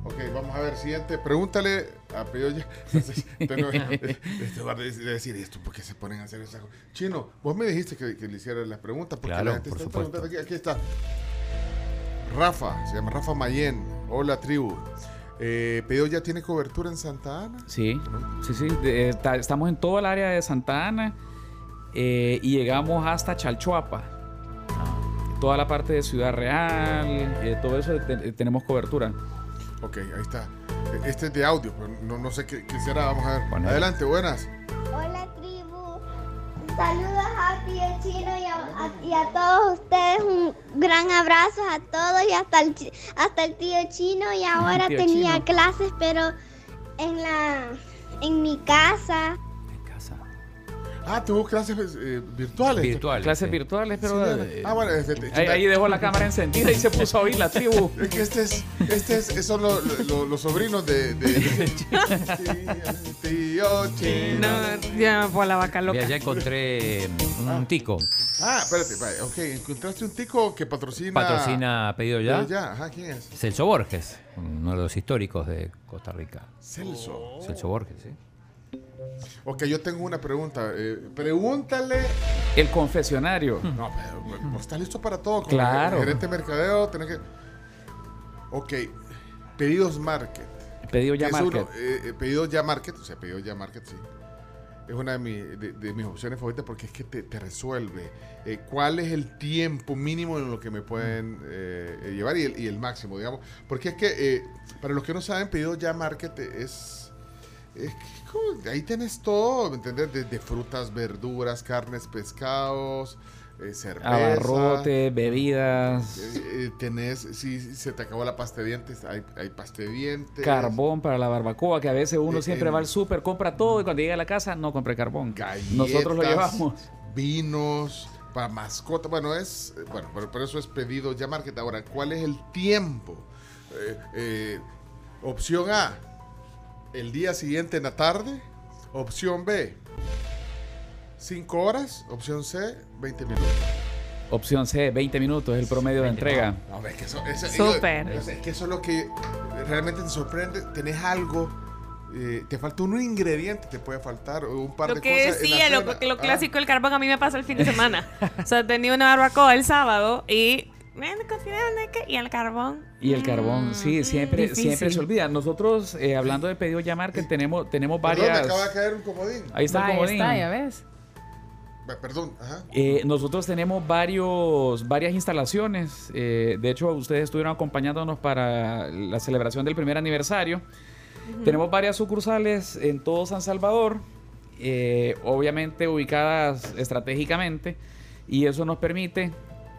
Ok, vamos a ver, siguiente. Pregúntale a Pío ya. Entonces, entonces, este va a decir esto, ¿por qué se ponen a hacer esas cosas? Chino, vos me dijiste que, que le hiciera las preguntas, porque Claro, la gente por está preguntando aquí. Aquí está. Rafa, se llama Rafa Mayen. Hola, tribu. Eh, ¿Pedido ya tiene cobertura en Santa Ana? Sí, sí, sí. de- eh, ta- estamos en todo el área de Santa Ana eh, y llegamos hasta Chalchuapa. Toda la parte de Ciudad Real, eh, todo eso te- tenemos cobertura. Ok, ahí está. Este es de audio, pero no, no sé qué, qué será. Vamos a ver. Adelante, buenas. Hola tribu, saludos a tío Chino y a, a- y a todos ustedes, un gran abrazo a todos y hasta el, hasta el tío Chino y ahora tenía Chino. clases pero en la en mi casa. Ah, tuvo clases eh, virtuales. Virtuales. Clases virtuales, pero. Sí, eh, ah, bueno, este- ahí, ahí dejó la cámara encendida y se puso a oír la tribu. Es que este es, este es, son los, los- los sobrinos de, de- tío Chino. ya me fue a la vaca loca. Mira, ya encontré un tico. Ah, espérate, vaya, ok, encontraste un tico que patrocina. Patrocina Pedido Ya. Pedido Ya, ajá, ¿quién es? Celso Borges, uno de los históricos de Costa Rica. Celso. Celso Borges, sí. Ok, yo tengo una pregunta. eh, pregúntale. El confesionario. No, pero ¿vos estás listo para todo. Como Claro. Gerente de mercadeo, tenés que. Ok, pedidos market. Pedido ya es uno, market. eh, eh, pedidos ya market, o sea, pedidos ya market, sí. Es una de, mi- de- de mis opciones favoritas porque es que te, te resuelve eh, cuál es el tiempo mínimo en lo que me pueden llevar y el, y el máximo, digamos. Porque es que, para los que no saben, pedidos ya market es es ahí tenés todo, ¿me entendés? Desde frutas, verduras, carnes, pescados, eh, cerveza. Abarrote, bebidas, Eh, eh, tenés, si se te acabó la pasta de dientes, hay, hay pasta de dientes. carbón para la barbacoa, que a veces uno Eh, siempre va al súper, compra todo y cuando llega a la casa no compra carbón. Nosotros lo galletas, llevamos. Vinos, para mascota. Bueno, es. Bueno, pero, pero eso es pedido ya market. Ahora, ¿cuál es el tiempo? Eh, opción A, el día siguiente en la tarde. Opción B, 5 horas. Opción C, 20 minutos. Opción C, 20 minutos es el promedio de entrega. No, es que eso, eso- Súper. es que eso es lo que realmente te sorprende. Tenés algo. eh, te falta un ingrediente, te puede faltar o un par Lo de que cosas. en la decía, lo, cena. lo Ah. clásico del carbón a mí me pasa el fin de semana. o sea, tenía una barbacoa el sábado y y el carbón. Y el carbón, sí, siempre, difícil. siempre se olvida. Nosotros, eh, hablando de pedido ya market, tenemos, tenemos Perdón, me varias. acaba de caer un comodín. Ahí está el Ahí comodín. está, ya ves. Pe- Perdón, ajá. Eh, nosotros tenemos varios, varias instalaciones. eh, de hecho, ustedes estuvieron acompañándonos para la celebración del primer aniversario. Tenemos varias sucursales en todo San Salvador, eh, obviamente ubicadas estratégicamente, y eso nos permite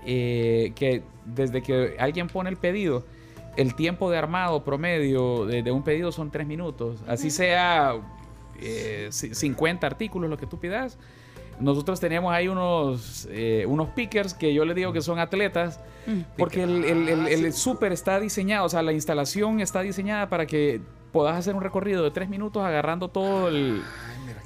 eh, que desde que alguien pone el pedido, el tiempo de armado promedio de, de un pedido son tres minutos. Así sea eh, ci- 50 artículos, lo que tú pidas. Nosotros tenemos ahí unos, eh, unos pickers que yo les digo que son atletas, porque el, el, el, el súper está diseñado, o sea, la instalación está diseñada para que puedas hacer un recorrido de tres minutos agarrando todo el,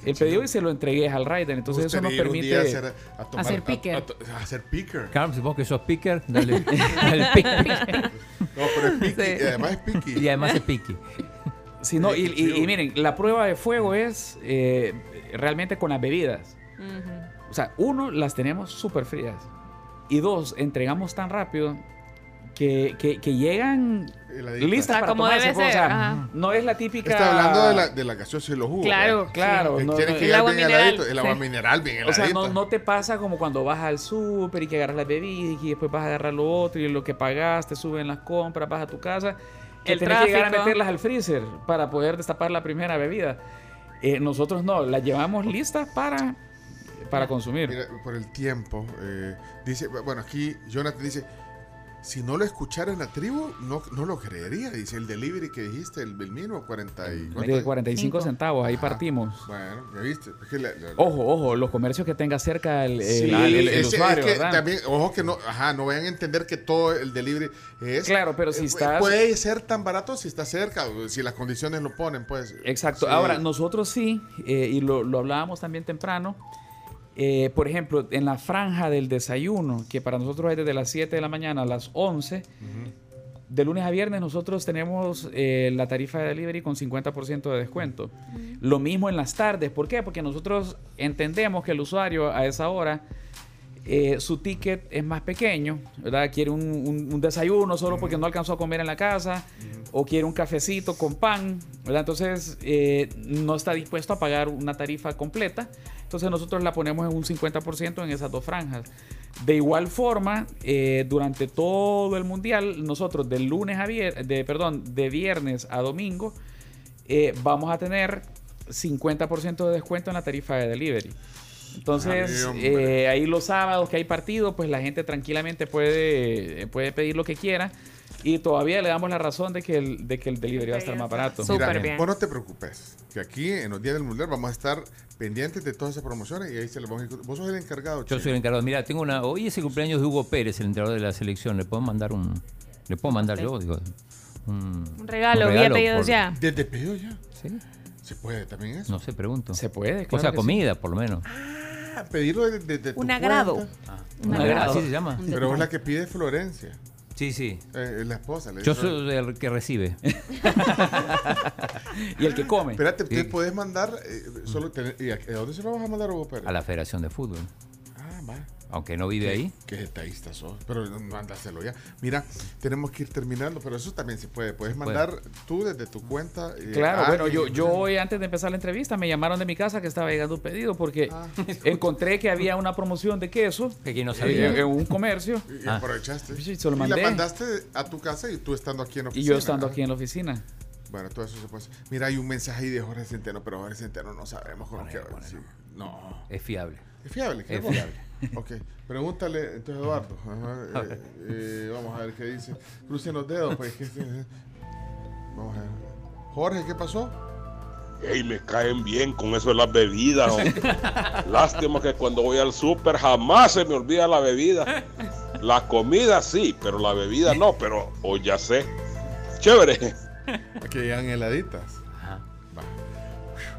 el pedido y se lo entregues al rider. Entonces eso nos permite hacer- a tomar- hacer a- picker. a a hacer picker. Carlos, vos que sos picker, dale. dale pick. No, pero es picky. Y además es picky. Y además es picky. Sí, no, y, y- y miren, la prueba de fuego es eh, realmente con las bebidas. O sea, uno, las tenemos súper frías. Y dos, entregamos tan rápido que, que- que llegan listas para como tomarse, debe o sea, ser, ajá. no es la típica... Está hablando de la, de la gaseosa y los jugos. Claro, ¿verdad? claro, no, Tiene no, que el agua bien mineral, heladito. El agua sí. mineral bien O sea, no, no te pasa como cuando vas al súper y que agarras las bebidas y después vas a agarrar lo otro y lo que pagaste, suben las compras, vas a tu casa. Que El tenés que llegar a meterlas al freezer para poder destapar la primera bebida. Eh, nosotros no, las llevamos listas para, para consumir. Mira, por el tiempo. eh, dice, bueno, aquí Jonathan dice, si no lo escuchara en la tribu, no, no lo creería. Dice, el delivery que dijiste, el, el mínimo, 40 y... ¿cuánto De es? 45 centavos, ahí partimos. Bueno, ya viste. Es que la- la- Ojo, ojo, los comercios que tenga cerca el, el- Sí, el- el ese- es usuario, que ¿verdad? también, ojo que no, ajá, no vayan a entender que todo el delivery es. Claro, pero si eh, estás- Puede ser tan barato si está cerca, si las condiciones lo ponen, pues. Exacto. Sí. Ahora, nosotros sí, eh, y lo, lo hablábamos también temprano, eh, por ejemplo, en la franja del desayuno, que para nosotros es desde las 7 de la mañana a las 11, de lunes a viernes nosotros tenemos eh, la tarifa de delivery con 50% de descuento. Lo mismo en las tardes. ¿Por qué? Porque nosotros entendemos que el usuario a esa hora eh, su ticket es más pequeño, ¿verdad? Quiere un, un- un desayuno solo porque no alcanzó a comer en la casa, o quiere un cafecito con pan, ¿verdad? Entonces eh, no está dispuesto a pagar una tarifa completa. Entonces nosotros la ponemos en un 50% en esas dos franjas. De igual forma, eh, durante todo el mundial, nosotros de lunes a viernes, de, perdón, de viernes a domingo, vamos a tener 50% de descuento en la tarifa de delivery. Entonces, Ay, eh, ahí los sábados que hay partido, pues la gente tranquilamente puede, puede pedir lo que quiera. Y todavía le damos la razón de que el, de que el delivery va a estar más barato. Mira, Vos no te preocupes, que aquí en los días del Mundial vamos a estar pendientes de todas esas promociones y ahí se las vamos a. Vos sos el encargado, Yo Chino. soy el encargado. Mira, tengo una. Hoy es el cumpleaños de Hugo Pérez, el entrenador de la selección. Le puedo mandar un. Le puedo mandar yo, digo. Un, Un regalo, vía pedidos por- ya. Desde pedido ya. Sí. ¿Se puede también eso? No sé, pregunto. Se puede, O sea, que comida, por lo menos. Ah, pedirlo desde de, de tu Un agrado. cuenta. Un agrado. Así se llama. Pero es la que pide Florencia. Sí, sí. Eh, es la esposa. le Yo soy el que recibe. y el que come. Espérate, Sí. ¿usted puedes mandar eh, solo tener- y a, a dónde se lo vas a mandar Hugo Pérez? A la Federación de Fútbol. Ah. Aunque no vive Qué- ahí. Qué detallista sos. Pero mándaselo ya. Mira, tenemos que ir terminando, pero eso también se puede. Puedes mandar tú desde tu cuenta. eh, Claro, ah, bueno, y- yo, yo hoy antes de empezar la entrevista me llamaron de mi casa que estaba llegando un pedido porque encontré que había una promoción de queso Que aquí no eh, sabía. en un comercio Y aprovechaste. Sí, se lo Y mandé. la mandaste a tu casa y tú estando aquí en la y oficina. yo estando Ah. aquí en la oficina. Bueno, todo eso se puede hacer. Mira, hay un mensaje ahí de Jorge Centeno, pero Jorge Centeno no sabemos con qué. No. Es fiable. Es fiable, Es fiable. Ok, pregúntale entonces Eduardo. Ajá, eh, eh, vamos a ver qué dice. Crucen los dedos, pues. que- vamos a ver. Jorge, ¿qué pasó? Ey, me caen bien con eso de las bebidas. hombre. Lástima que cuando voy al súper jamás se me olvida la bebida. La comida sí, pero la bebida no, pero hoy ya sé. Chévere. Aquí llegan heladitas.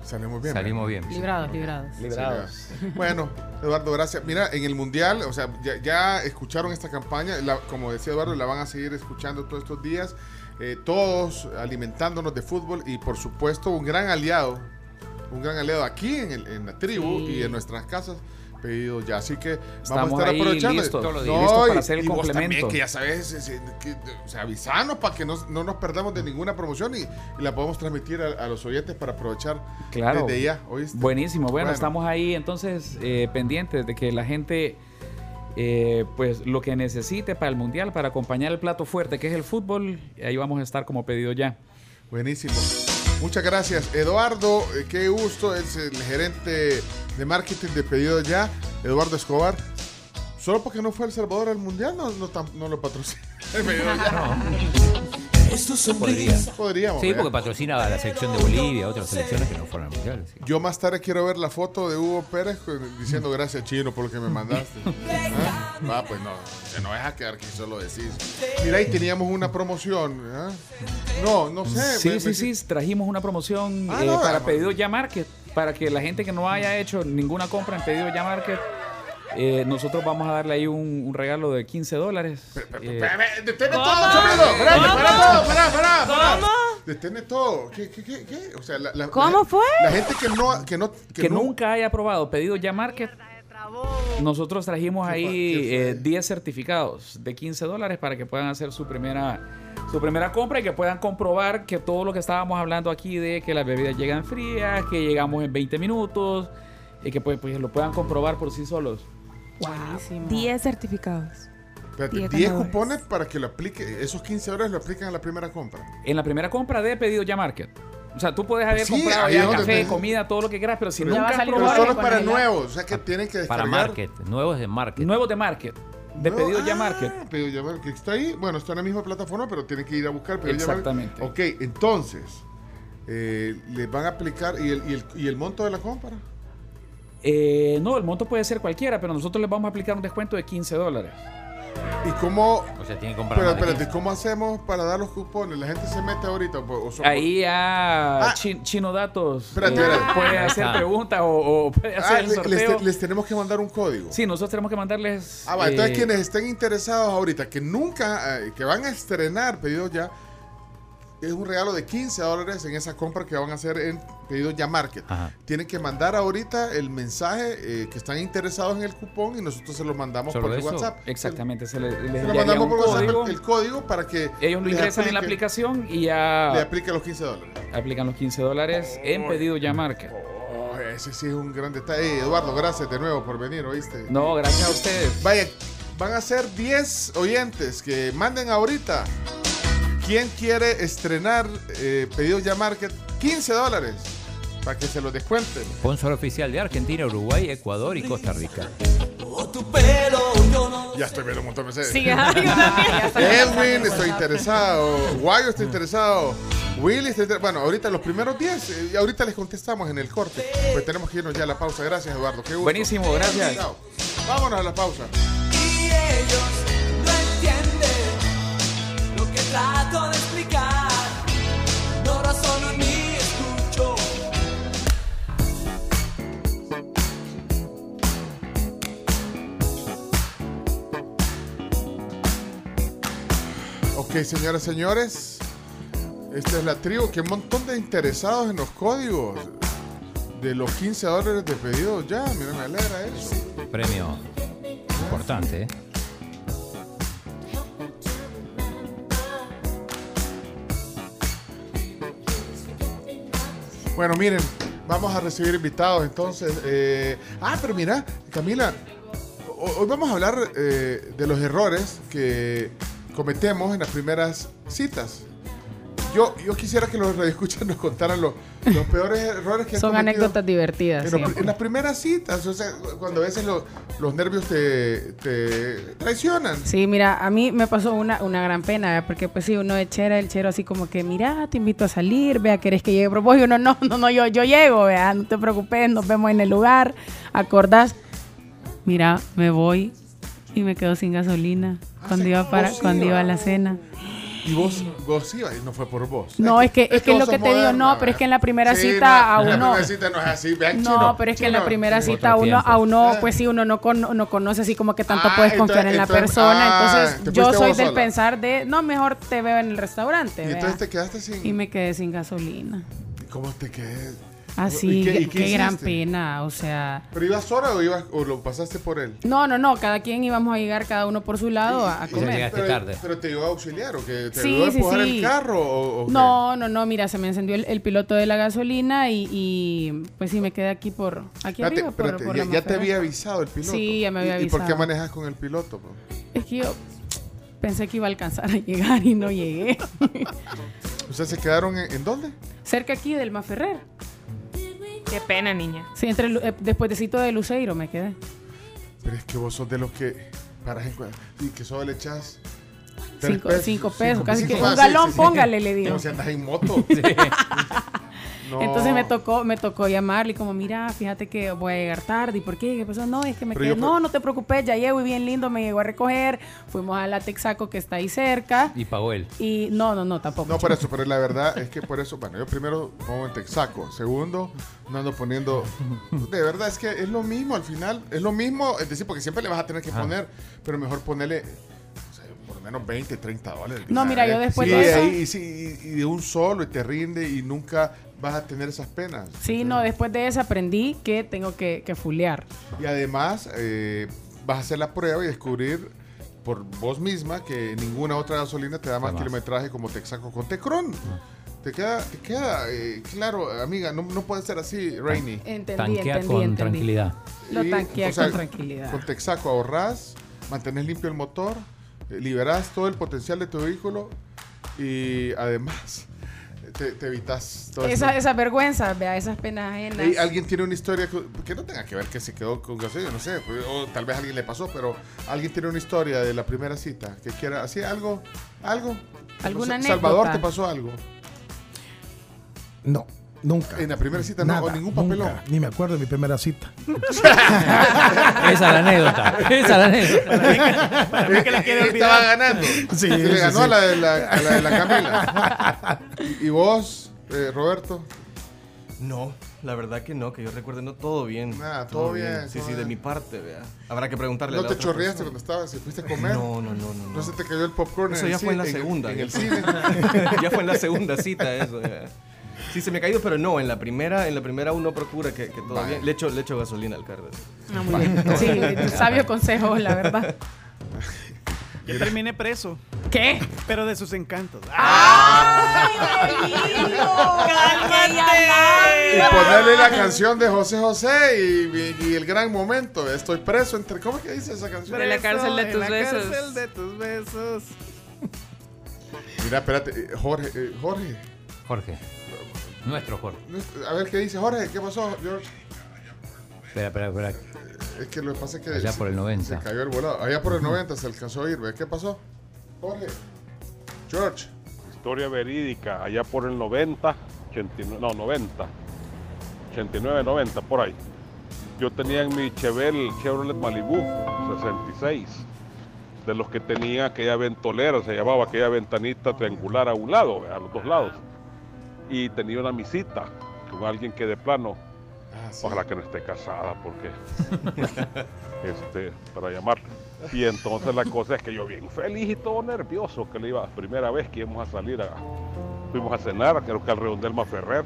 Salimos bien. Salimos ¿verdad? bien. Librados, librados. Librados. Sí, Bueno, Eduardo, gracias. Mira, en el Mundial, o sea, ya, ya escucharon esta campaña, la- como decía Eduardo, la van a seguir escuchando todos estos días, eh, todos alimentándonos de fútbol y por supuesto un gran aliado, un gran aliado aquí en, el- en la tribu Sí. y en nuestras casas. Pedido ya, así que Estamos vamos a estar ahí aprovechando. listos, No, listos para y- hacer el y vos complemento. también, que ya sabes, es- es- que, o sea, avisanos para que no, no nos perdamos de ninguna promoción y, y la podemos transmitir a, a los oyentes para aprovechar Claro. desde ya. ¿oíste? Buenísimo. Bueno, Bueno. estamos ahí entonces eh, pendientes de que la gente, eh, pues lo que necesite para el mundial, para acompañar el plato fuerte que es el fútbol, ahí vamos a estar como pedido ya. Buenísimo. Muchas gracias, Eduardo. eh, qué gusto. Es el gerente de marketing de Pedido Ya, Eduardo Escobar. Solo porque no fue a El Salvador al Mundial, no, no, no lo patrocina. Podría. Podríamos. Sí, ¿verdad? porque patrocina a la selección de Bolivia, otras selecciones que no fueron al mundial. sí. Yo más tarde quiero ver la foto de Hugo Pérez diciendo gracias Chino por lo que me mandaste. ¿Ah? Va, pues no, se no deja quedar que solo decís. Mira, ahí teníamos una promoción. ¿ah? No, no sé. Sí, me- sí, me- sí, trajimos una promoción Ah, eh, no, para Pedido Ya Market, para que la gente que no haya hecho ninguna compra en Pedido Ya Market, eh, nosotros vamos a darle ahí un, un regalo de 15 dólares. Eh, Detene todo. Espérate, ¿Cómo? para todo, para, para. ¿Cómo? Detene todo. ¿Qué, qué, qué, qué? O sea, la, la- ¿Cómo la- fue? La gente que no, que no, que que no- nunca haya probado Pedido Ya Market, nosotros trajimos ahí eh, 10 certificados de 15 dólares para que puedan hacer su primera, su primera compra y que puedan comprobar que todo lo que estábamos hablando aquí de que las bebidas llegan frías, que llegamos en 20 minutos y que pues, pues lo puedan comprobar por sí solos. Buenísimo. 10 certificados. Espérate, Diez 10 ganadores. cupones para que lo aplique. Esos 15 dólares lo aplican a la primera compra. En la primera compra de Pedido Ya Market. O sea, tú puedes haber Sí, comprado ya café, te- comida, todo lo que quieras, pero si Pero ya va nunca a salir Pero solo para nuevos. O sea que tienen que Para descargar. market, nuevos de market. Nuevos de Market. De Pedido Ya ah, Market. Pedido Ya Market. Está ahí. Bueno, está en la misma plataforma, pero tienen que ir a buscar Pedido Ya Market. Exactamente. Ok, entonces. Eh, les van a aplicar. ¿y el, y, el, ¿Y el monto de la compra? Eh, no, el monto puede ser cualquiera, pero nosotros les vamos a aplicar un descuento de 15 dólares. ¿Y cómo.? O sea, tienen que comprar Pero más de espérate, ¿cómo hacemos para dar los cupones? La gente se mete ahorita. O, o son- Ahí a Ah. Chin- Chino Datos Espérate, eh, espérate. puede hacer está. preguntas o, o puede Ah, hacer el le- les, sorteo. te- les tenemos que mandar un código. Sí, nosotros tenemos que mandarles. Ah, va, entonces eh, quienes estén interesados ahorita, que nunca, eh, que van a estrenar pedidos ya, es un regalo de 15 dólares en esa compra que van a hacer en pedido ya market. Ajá. Tienen que mandar ahorita el mensaje eh, que están interesados en el cupón y nosotros se lo mandamos Solo por eso. WhatsApp. Exactamente, se le, les Se lo enviaría mandamos un por WhatsApp código. el, el código para que Ellos lo ingresan en la aplicación y ya Le aplica los 15 dólares. aplican los 15 dólares en pedido ya market. Oh, ese sí es un gran detalle. Eduardo, gracias de nuevo por venir, ¿oíste? No, gracias a ustedes. Vaya, van a ser 10 oyentes que manden ahorita. ¿Quién quiere estrenar eh, pedido ya market? 15 dólares para que se lo descuenten. Sponsor oficial de Argentina, Uruguay, Ecuador y Costa Rica. Ya estoy viendo un montón de. Sí, yo está Edwin, estoy interesado. Guayo, estoy interesado. Willy, está inter- bueno, ahorita los primeros 10 eh, ahorita les contestamos en el corte. Pues tenemos que irnos ya a la pausa. Gracias, Eduardo. Qué gusto. Buenísimo, gracias. Vámonos a la pausa. Y ellos no entienden trato de explicar. No razono ni escucho. Ok, señoras y señores. Esta es la tribu. Qué montón de interesados en los códigos. De los 15 dólares de pedido ya. Mira, me alegra eso. Premio importante, ¿eh? Bueno, miren, vamos a recibir invitados entonces. eh, ah, pero mira, Camila, ho- hoy vamos a hablar eh, de los errores que cometemos en las primeras citas. Yo, yo quisiera que los radioescuchas nos contaran los, los peores errores que han Son cometido anécdotas divertidas. En, los- en las primeras citas, o sea, cuando a veces lo- los nervios te, te traicionan. Sí, mira, a mí me pasó una, una gran pena, porque pues sí, uno de chera, el chero así como que, mira, te invito a salir, vea, ¿querés que llegue? Pero vos y uno, no, no, no, yo, yo llego, vea, no te preocupes, nos vemos en el lugar, acordás, mira, me voy y me quedo sin gasolina cuando iba para, cuando iba a la ibas. cena. Y vos, vos ibas, y no fue por vos. No, es que, es que vos lo que te digo, no, pero es que en la primera Sí, cita no, a En la uno... primera cita no es así, vean, No, chino, pero es que en la primera cita a uno, a uno, pues sí, uno no, con- no conoce así como que tanto Ah, puedes confiar entonces- en la entonces- persona. ah, entonces, yo soy del sola. pensar de, no, mejor te veo en el restaurante. Y vea. entonces te quedaste sin. Y me quedé sin gasolina. ¿Cómo te quedé? Así, ¿Y qué- y qué, qué gran pena, o sea... ¿Pero ibas sola o, ibas, o lo pasaste por él? No, no, no, cada quien íbamos a llegar cada uno por su lado a, comer. llegaste Pero, tarde. pero te iba a auxiliar o que te Sí, ayudó a sí, empujar sí. el carro o, o qué? No, no, no, mira, se me encendió el, el piloto de la gasolina y, y, pues sí me quedé aquí por aquí Espérate, arriba por, espérate, por ya, la ya te había avisado el piloto. Sí, ya me había ¿Y- ¿Y por qué avisado. manejas con el piloto? Es que yo pensé que iba a alcanzar a llegar y no llegué. ¿Ustedes se quedaron en, en dónde? Cerca aquí del Maferrer. Qué pena, niña. Sí, entre Lu- eh, de Luceiro me quedé. Pero es que vos sos de los que paras en y que solo le echas Cinco, cinco pesos, cinco- casi cinco que más, un galón, sí, sí. póngale, le digo. Como si andas en moto. No. Entonces me tocó, me tocó llamarle y como, mira, fíjate que voy a llegar tarde. ¿Y por qué? ¿Qué pasó? No, es que me Pero quedé. No, no te preocupes, ya llego y bien lindo, me llegó a recoger. Fuimos a la Texaco que está ahí cerca. Y pagó él. Y no, no, no, tampoco. No, por eso, pero la verdad es que por eso, bueno, yo primero pongo en Texaco, segundo, no ando poniendo, de verdad es que es lo mismo al final, es lo mismo, es decir, porque siempre le vas a tener que poner, pero mejor ponerle, menos 20, 30 dólares. No, mira, yo después Sí, de eso- y de un solo y te rinde y nunca vas a tener esas penas. Sí, no, después de eso aprendí que tengo que, que fulear. Y además eh, vas a hacer la prueba y descubrir por vos misma que ninguna otra gasolina te da más kilometraje como Texaco con Tecron. Te queda, te queda eh, claro, amiga, no, no puede ser así, Rainy. Entendí, Tanquea entendí, con entendí. tranquilidad. Lo Y, tanquea o sea, con tranquilidad. Con Texaco ahorrás, mantenés limpio el motor, eh, liberás todo el potencial de tu vehículo y además te, te evitas todo Esa, esto. esa vergüenza, vea, esas penas ajenas. Ey, alguien tiene una historia que, no tenga que ver que se quedó con gasolina, no sé, pues, o tal vez a alguien le pasó, pero alguien tiene una historia de la primera cita que quiera, así algo, algo. ¿Alguna No sé, Salvador? ¿te pasó algo? No, nunca. En la primera cita no, o ningún papelón. nunca. Ni me acuerdo de mi primera cita. Esa es la anécdota. Esa es la anécdota. Para mí que la quiere Eh, olvidar. Estaba ganando. Sí, Se le sí, ganó sí. a la de la, a la de la Camila. ¿Y vos, eh, Roberto? No, la verdad que no, que yo recuerde, no, todo bien. Nada, todo bien, Sí, todo sí, de bien. mi parte, vea. Habrá que preguntarle a ¿No la te otra chorreaste persona. cuando estabas, si fuiste a comer? No, no, no, no. ¿No se te cayó el popcorn Eso en ya el fue en la segunda. En, ya. el cine. ya fue en la segunda cita eso. ya. Sí, se me ha caído, pero no, en la primera, en la primera uno procura que, que todo bien. Le echo, le echo gasolina al carro. Ah, muy bien. Sí, sabio consejo, la verdad. Yo terminé preso. ¿Qué? Pero de sus encantos. Y ponerle la canción de José José y, y- y el gran momento. Estoy preso entre. ¿Cómo es que dice esa canción? De la cárcel de en tus la besos. cárcel de tus besos. Mira, espérate, eh, Jorge, eh, Jorge. Jorge. Nuestro Jorge. A ver qué dice Jorge, ¿qué pasó, George? Espera, espera, espera. Es que lo que pasa es que. Allá por el 90. Se cayó el volado. Allá por el 90 se alcanzó a ir, ¿ve? ¿Qué pasó? Jorge. George. Historia verídica, allá por el 90, 89, no, 90, 89, 90, por ahí. Yo tenía en mi Chevelle, Chevrolet Malibu 66, de los que tenía aquella ventolera, se llamaba aquella ventanita triangular a un lado, a los dos lados. Y tenía una misita con alguien que de plano, ojalá que no esté casada, porque, este, para llamarle. Y entonces la cosa es que yo bien feliz y todo nervioso, que le iba, primera vez que íbamos a salir a, fuimos a cenar, creo que al Redondel Ferrer,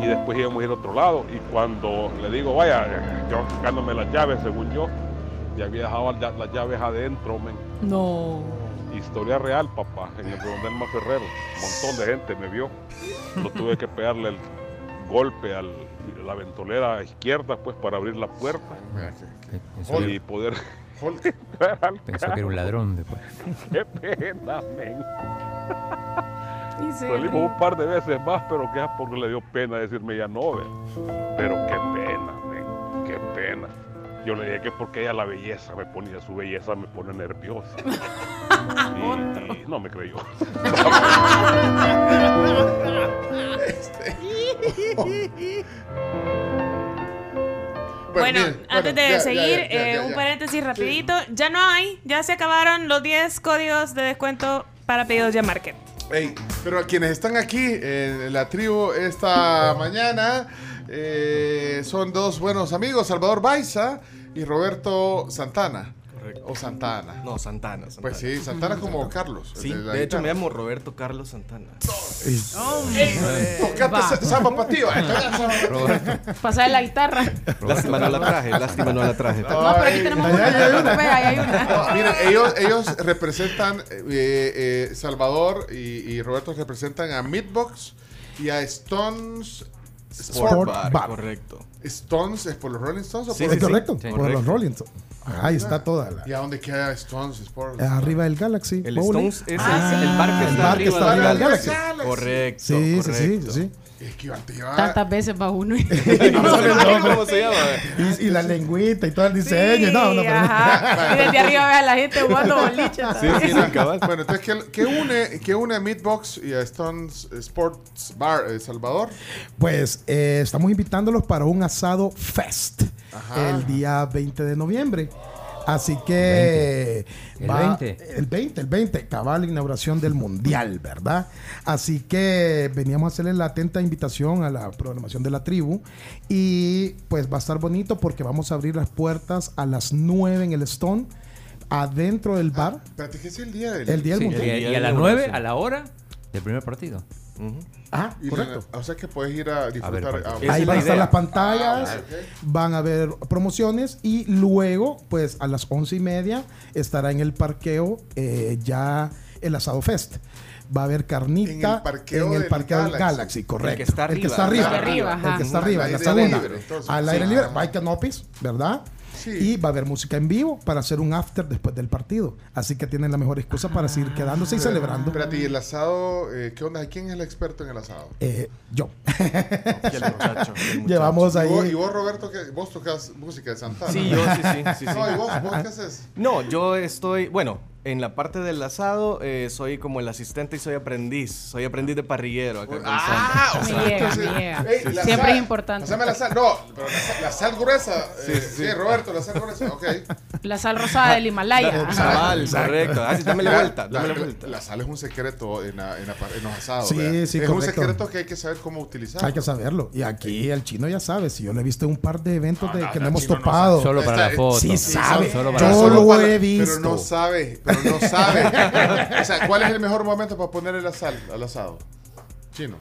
y después íbamos a ir a otro lado, y cuando le digo, vaya, yo sacándome las llaves, según yo, ya había dejado las llaves adentro, men. No. Historia real, papá, en el Redondel Ferrer, un montón de gente me vio, no tuve que pegarle el golpe a la ventolera izquierda, pues, para abrir la puerta Pensó y que- poder... Pensó que era un ladrón después. Qué pena, men. Salimos ríe. un par de veces más, pero que es porque le dio pena decirme ya no, ve. Pero qué pena, men, qué pena. Yo le dije que porque ella la belleza me ponía, su belleza me pone nerviosa. Y, y no me creyó. Bueno, bien, antes bueno, de ya, seguir, ya, ya, eh, ya, un ya. paréntesis rapidito. Ya no hay, ya se acabaron los 10 códigos de descuento para pedidos ya market. Ey, pero a quienes están aquí en la tribu esta mañana eh, son dos buenos amigos, Salvador Baiza y Roberto Santana. O Santana. No, Santana. Pues sí, Santana como Carlos. Sí, de hecho me llamo Roberto Carlos Santana. Tocate sa- samba pa' tío, eh, toca Pasar la guitarra. Lástima no la traje, lástima no la traje. No, pero aquí tenemos Ay, una. ahí hay una. No, miren, ellos, ellos representan, eh, eh, Salvador y, y Roberto representan a Meatbox y a Stones Sport, Sport Bar. Bar. Correcto. ¿Stones es por los Rolling Stones o Sí, por es sí, correcto, sí. por los Correcto. Rolling Stones. Ahí está toda la. ¿Y a dónde queda Stones Sport? Arriba del Galaxy. El Bowling. Stones es Ah, el, el bar que el está bar que arriba, está arriba del del Galaxy. Correcto. Sí, sí, sí, correcto. sí. Es que antes llevaba- Tantas veces va uno y... ¿Cómo se llama? Y, y la lengüita y todo el diseño. Sí, no, no, pero- ajá. Y desde arriba ve a la gente jugando boliches. Sí, sí, no, cabal. Bueno, entonces, ¿qué, qué une, qué une a Meatbox y a Stones Sports Bar eh, Salvador? Pues eh, estamos invitándolos para un asado fest Ajá. el día 20 de noviembre. Así que ¿El va- 20? el 20, el 20, cabal inauguración del mundial, ¿verdad? Así que veníamos a hacerle la atenta invitación a la programación de la tribu y pues va a estar bonito porque vamos a abrir las puertas a las 9 en el Stone adentro del bar. Espérate, ¿qué es el día del El día del Sí, y, mundial. y a las 9, a la hora del primer partido. Ah, Y correcto. o sea que puedes ir a disfrutar. a- Ahí van a estar las pantallas, Ah, van a haber promociones y luego, pues a las once y media, estará en el parqueo eh, ya el Asado Fest. Va a haber carnita En el parqueo en el del parqueo del Galaxy. Galaxy, correcto. El que está El que arriba. está arriba. El que está arriba, El que ajá. está arriba, Al en la aire segunda. libre, entonces. Al aire Sí. libre, a canopis, ¿verdad? Sí. Y va a haber música en vivo para hacer un after después del partido. Así que tienen la mejor excusa para seguir quedándose y celebrando. Espérate, ¿y el asado? eh, ¿Qué onda? ¿Quién es el experto en el asado? Eh, yo. Y el muchacho, el muchacho. Llevamos ¿Y ahí. vos, y vos, Roberto, que vos tocas música de Santana? Sí, yo sí, sí, sí, sí. No, ¿y vos, vos qué haces? No, yo estoy, bueno, En la parte del asado, eh, soy como el asistente y soy aprendiz. Soy aprendiz de parrillero. Acá Ah, o sea, Me llega, entonces, me llega. ey, la Siempre sal, es importante. Pásame la sal. No, pero la sal, la sal gruesa. eh, sí, Roberto, la sal gruesa. Ok. La sal rosada del Himalaya. Cabal, correcto. Ah, sí, dame la vuelta, dame la la- vuelta. La sal es un secreto en, la- en, la en los asados. Sí, ¿verdad? sí, Es un secreto que hay que saber cómo utilizar. Hay que saberlo. Y aquí el chino ya sabe. Si yo lo he visto en un par de eventos de, que no hemos no topado. Solo para la foto. Sí, Sí, sabe. solo yo lo he visto. Pero no sabe, pero no sabe. o sea, ¿cuál es el mejor momento para ponerle la sal al asado? Chino.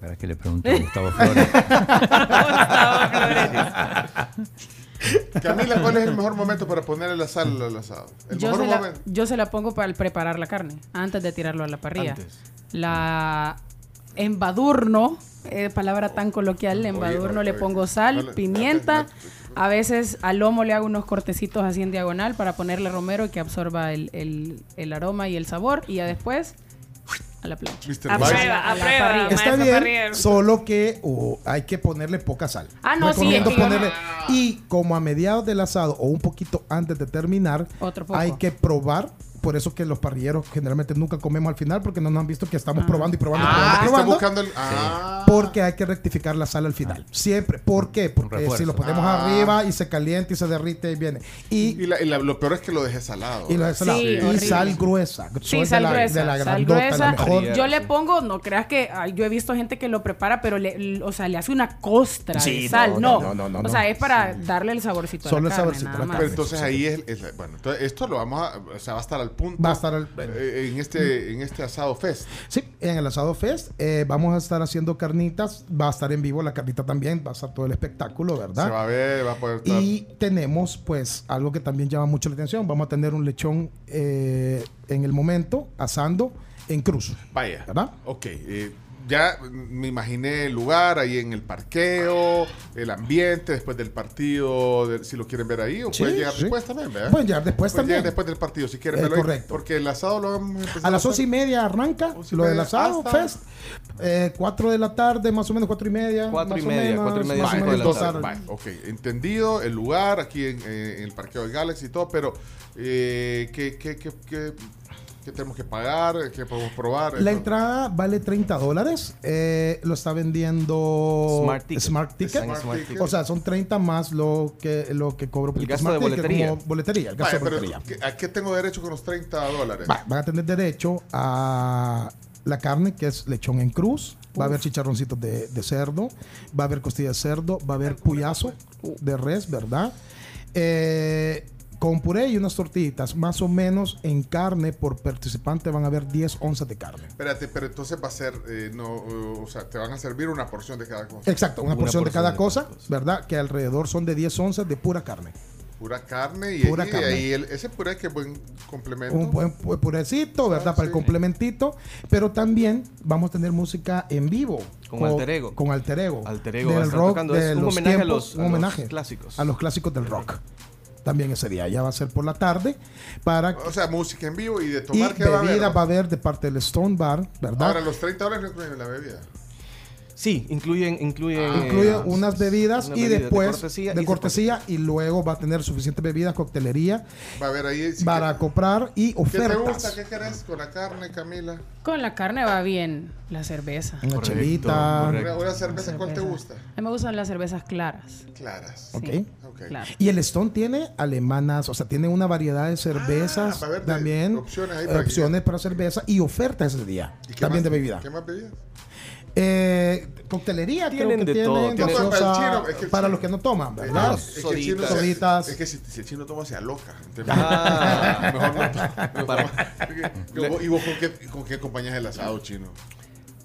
Para que le pregunte a Gustavo Flores. Camila, ¿cuál es el mejor momento para ponerle la sal al asado? El Yo mejor se, la, momento. yo se la pongo para preparar la carne, antes de tirarlo a la parrilla. Antes. La embadurno, eh, palabra tan coloquial, embadurno, le pongo sal, pimienta. A veces al lomo le hago unos cortecitos así en diagonal para ponerle romero y que absorba el, el- el aroma y el sabor. Y ya después a la plancha. Mr. A la- a parrilla. Está bien, solo que hay que ponerle poca sal. Ah, no, sí, Recomiendo es que ponerle- Y como a mediados del asado o un poquito antes de terminar, Otro poco. hay que probar. Por eso que los parrilleros generalmente nunca comemos al final porque no nos han visto que estamos probando y probando y Ah, probando. y está probando. buscando el. Ah. Porque hay que rectificar la sal al final. Siempre. ¿Por qué? Porque si lo ponemos Ah. arriba y se calienta y se derrite y viene. Y, Y, la- y la- lo peor es que lo deje salado. y, lo ¿verdad? de salado. Sí, y sal gruesa. Sí, sal de la, gruesa. de la sal grandota, gruesa. la mejor. Yo le pongo, no creas que ay, yo he visto gente que lo prepara, pero le, o sea, le hace una costra Sí, de sal. no, No, no, no, no, o sea, es para darle el saborcito Solo a el la carne, saborcito nada más. Pero entonces ahí es, es- bueno, entonces esto lo vamos a, o sea, va a estar al punto. Va a estar al- eh, en este en este asado fest. Sí, en el Asado Fest eh, vamos a estar haciendo carnitas. Va a estar en vivo la carnita también. Va a estar todo el espectáculo, ¿verdad? Se va a ver, va a poder estar. Y tenemos, pues, algo que también llama mucho la atención. Vamos a tener un lechón eh, en el momento, asando en cruz. Vaya. ¿Verdad? Ok. Ya me imaginé el lugar ahí en el parqueo, el ambiente después del partido, de- si lo quieren ver ahí, o Sí, pueden llegar sí. después también, ¿verdad? Pueden llegar después Pueden llegar también. después del partido, si quieren Eh, verlo ahí, correcto. Porque el asado lo vamos a empezar A las once y media arranca y lo del Asado hasta- Fest. Eh, cuatro de la tarde, más o menos cuatro y media. Cuatro más y media, menos, cuatro y media, más o cinco menos de la dos tarde. horas. Vale, ok, entendido el lugar aquí en, eh, en el parqueo de Galaxy y todo, pero eh, ¿qué, qué, qué, qué- qué tenemos que pagar? ¿Qué podemos probar? La entrada vale 30 dólares. eh, lo está vendiendo Smart Ticket. Smart Ticket. En Smart Ticket. O sea, son 30 más lo que, lo que cobro por El gasto Smart de Ticket, boletería. como boletería, el gasto Vaya, de boletería. ¿qué- ¿a qué tengo derecho con los 30 dólares? Va, van a tener derecho a la carne, que es lechón en cruz. Va a haber chicharroncitos de, de cerdo. Va a haber costilla de cerdo. Va a haber puyazo de res, ¿verdad? Eh, con puré y unas tortillitas. Más o menos en carne por participante van a haber 10 onzas de carne. Espérate, pero entonces va a ser, eh, no, o sea, te van a servir una porción de cada cosa. Exacto, una, Una porción, de cada de cosa. ¿verdad? Que alrededor son de 10 onzas de pura carne. Pura carne y, Pura y carne. ahí el- ese puré que es buen complemento. Un buen pu- purecito, ¿verdad? Ah, Para el complementito. Pero también vamos a tener música en vivo. Con Alter Ego. Con Alter Ego. Alter Ego Del rock, tocando. de Es un los homenaje a los- un a los homenaje clásicos. A los clásicos del rock. También ese día. Ya va a ser por la tarde. Para O sea, música en vivo y de y tomar que va a haber. bebida ¿no? va a haber de parte del Stone Bar, ¿verdad? Ahora, los 30 dólares la bebida. Sí, incluyen... incluyen Incluye eh, unas bebidas una y bebida de después cortesía de y cortesía y luego va a tener suficiente bebida, coctelería Va a haber ahí. si para que- comprar y ¿Qué te ofertas. gusta? ¿Qué querés con la carne, Camila? Con la carne va bien la cerveza. Una Correcto, chelita. correcto. Una, una cerveza, ¿cuál te gusta? A mí me gustan las cervezas claras. Claras. Ok. Sí, Ok. claro. Y el Stone tiene alemanas, o sea, tiene una variedad de cervezas Ah, va a haber de- también. opciones ahí para opciones para cerveza y ofertas ese día. ¿Y También más- de bebida. ¿Qué más bebidas? Eh, coctelería creo Tienen que de tienen, todo, tienen- gaseosa, No, para el chino, es que el para chino- los que no toman, ¿verdad? es que el chino- Soditas. Soditas. Es que si, si el chino toma, se loca. ¿entiendes? Ah. Mejor no. Para- ¿Y vos con qué, con qué acompañas el asado chino?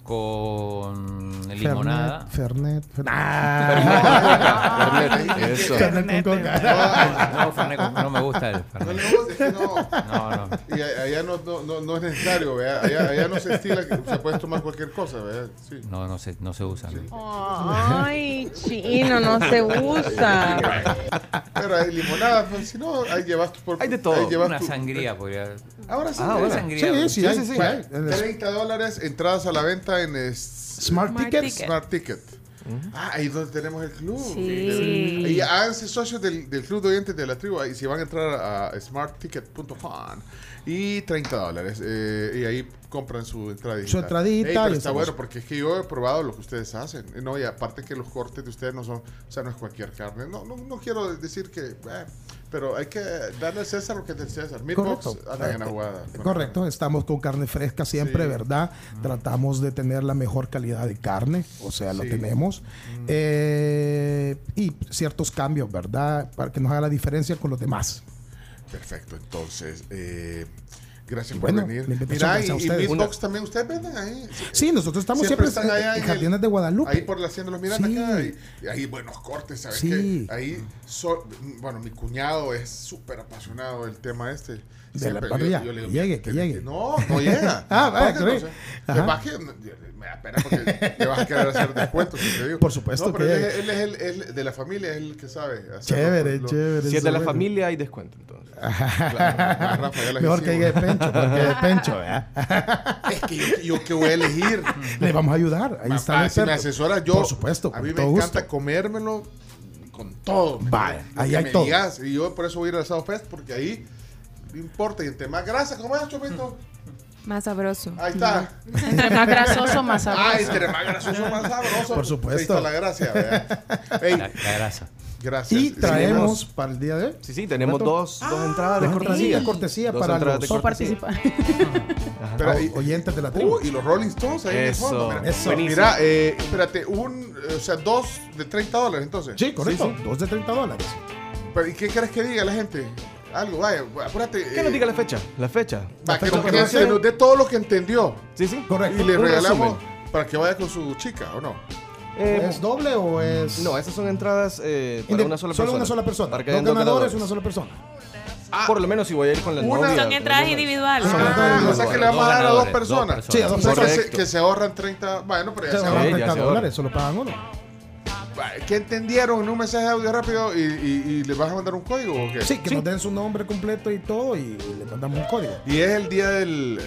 Con limonada. Fernet, Fernet. Fernet, eso. Fernet con coca. No, Fernet con- no me gusta el No, Fernet. no, no. No, no. Y allá no, no, no, no es necesario, ¿verdad? Allá, allá no se estila se puede tomar cualquier cosa, ¿verdad? Sí. No, no se, no se usa. Ay, chino, no se usa. Pero hay limonada, pues, si no, ahí llevas tu por, Hay de todo. Una tu- sangría podría. Ahora sí. Ah, bueno. Sangría. Sí, sí, hay, sí, hay. Bueno, 30 dólares, entradas a la venta en es- Smart Smart Tickets. Ticket. Smart Ticket. Ah, ahí es donde tenemos el club. Sí. Y háganse socios del, del club de oyentes de la tribu. Y si van a entrar a smartticket.com y 30 dólares. eh, y ahí compran su entradita. Su entradita Ey, pero y está bueno cosa. porque es que yo he probado lo que ustedes hacen. No, y aparte que los cortes de ustedes no son, o sea, no es cualquier carne. No, no, no quiero decir que, eh, pero hay que darle al César lo que es del César. Meatbox Correcto. en la jugada. Correcto, estamos con carne fresca siempre, Sí. ¿verdad? Tratamos de tener la mejor calidad de carne, o sea, lo Sí. tenemos. Eh, y ciertos cambios, ¿verdad? Para que nos haga la diferencia con los demás. Perfecto, entonces, eh, gracias Bueno, por venir. la Mira, y, a y. Meatbox también, ustedes venden ahí. Sí, nosotros estamos siempre, están allá en, en Jardines el- de Guadalupe. Ahí por la Hacienda de los Miranda Sí. acá, y, y ahí buenos cortes, ¿sabes Sí. qué? Ahí, so- bueno, mi cuñado es súper apasionado del tema este. De la Siempre parrilla, yo- yo le que digo, llegue, que llegue. No, no llega. Ah, vaya, que no me da pena porque le vas a querer hacer descuentos. si te digo. Por supuesto No, pero que él, él es el, él de la familia, es el que sabe. Chévere, lo- chévere. Si es de la familia, hay descuento entonces. Claro, Mejor que llegue Pencho, porque es Pencho, ¿verdad? Es que yo, yo que voy a elegir. Le vamos a ayudar. Ahí está el Ah, si me experto. asesora, yo. Por supuesto, A mí me encanta comérmelo con todo. Lo ahí que hay me todo. digas, y yo por eso voy a ir al South Fest, porque ahí no importa. Y entre más grasa, ¿cómo es, Chomito? Más sabroso. Ahí está. Entre más grasoso, más sabroso. Ah, entre más grasoso, más sabroso. Por supuesto. Ahí está la gracia, ¿verdad? La grasa. Gracias. Y traemos para el día de hoy. Sí, sí, tenemos dos, dos entradas de Dos cortesía. entradas de cortesía Dos para entradas los- de participar. Pero, y- oyentes de la tribu. Uh, y los Rolling Stones ahí en el Eso, fondo. Mira, eso. Mira, eh, espérate, un, o sea, dos de 30 dólares entonces. Sí, correcto. sí. Dos de 30 dólares. Pero, ¿Y qué quieres que diga la gente? Algo, vaya, apúrate. Que eh, nos diga la fecha. La fecha. Va, que, fecha nos- que nos dé todo lo que entendió. Sí, sí. Correcto. Y le Un regalamos resumen. para que vaya con su chica, ¿o no? Eh, ¿Es doble o es.? no, esas son entradas eh, para una sola solo persona. una sola persona. Para que dos ganadores, ganadores. una sola persona. Por lo menos si voy a ir con la Una- novia. Son entradas los individuales. Son Ah, entradas o sea que le vamos a dar a dos ganadores, dos personas. personas. Sí, a dos sea que personas. se, que se ahorran 30. Bueno, pero ya Se se ahorran. ya 30 se ahorra. dólares, solo pagan uno. ¿Qué entendieron en un mensaje de audio rápido y, y, y les vas a mandar un código o qué? Sí, que nos den su nombre completo y todo y le mandamos un código. Y es el día del.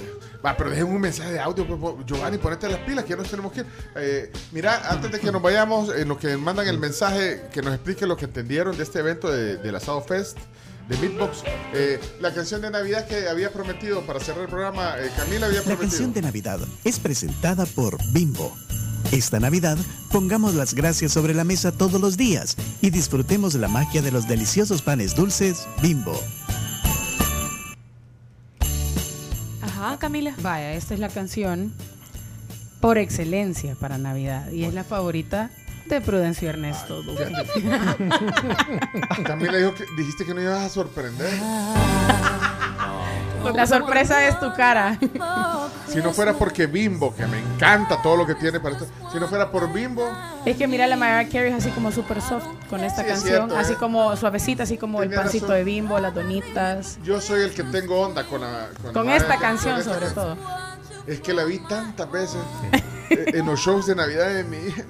Va, pero dejen un mensaje de audio, pues, po- Giovanni, ponete las pilas, que ya nos tenemos que ir. Eh, mira, antes de que nos vayamos, en lo que mandan el mensaje, que nos explique lo que entendieron de este evento de, del Asado Fest, de Beatbox. Eh, la canción de Navidad que había prometido para cerrar el programa, eh, Camila había La prometido. canción de Navidad es presentada por Bimbo. Esta Navidad pongamos las gracias sobre la mesa todos los días y disfrutemos la magia de los deliciosos panes dulces Bimbo. Ajá, Camila. Vaya, esta es la canción por excelencia para Navidad y es la favorita de Prudencio Ernesto Duque. Camila dijo que dijiste que no ibas a sorprender. La sorpresa es tu cara. Si no fuera porque Bimbo, que me encanta todo lo que tiene para esto, si no fuera por Bimbo, Es que mira, la Mariah Carey es así como super soft con esta Sí, es canción, cierto, así eh. como suavecita, así como el pancito razón. de bimbo, las donitas. yo soy el que tengo onda con la. Con la- esta con canción esta sobre canción. todo. Es que la vi tantas veces eh, en los shows de Navidad de mi hija.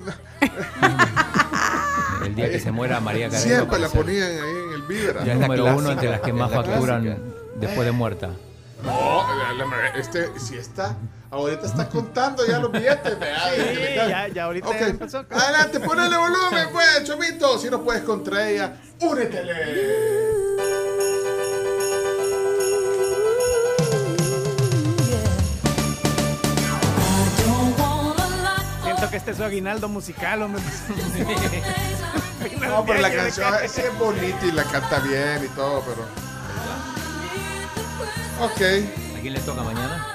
El día que se muera María Carey. Siempre la ponían ahí en el Vibra. Ya es número uno entre las que más facturan clásica. después de muerta. No, este, si está, ahorita está contando ya los billetes. le caen. ya- ya ahorita empezó. Adelante, ponele volumen, pues, Chomito. Si no puedes contra ella, únetele. Siento que este es su aguinaldo musical, hombre. No, pero la canción sí es bonita y la canta bien y todo, pero. Ok. ¿A quién le toca mañana?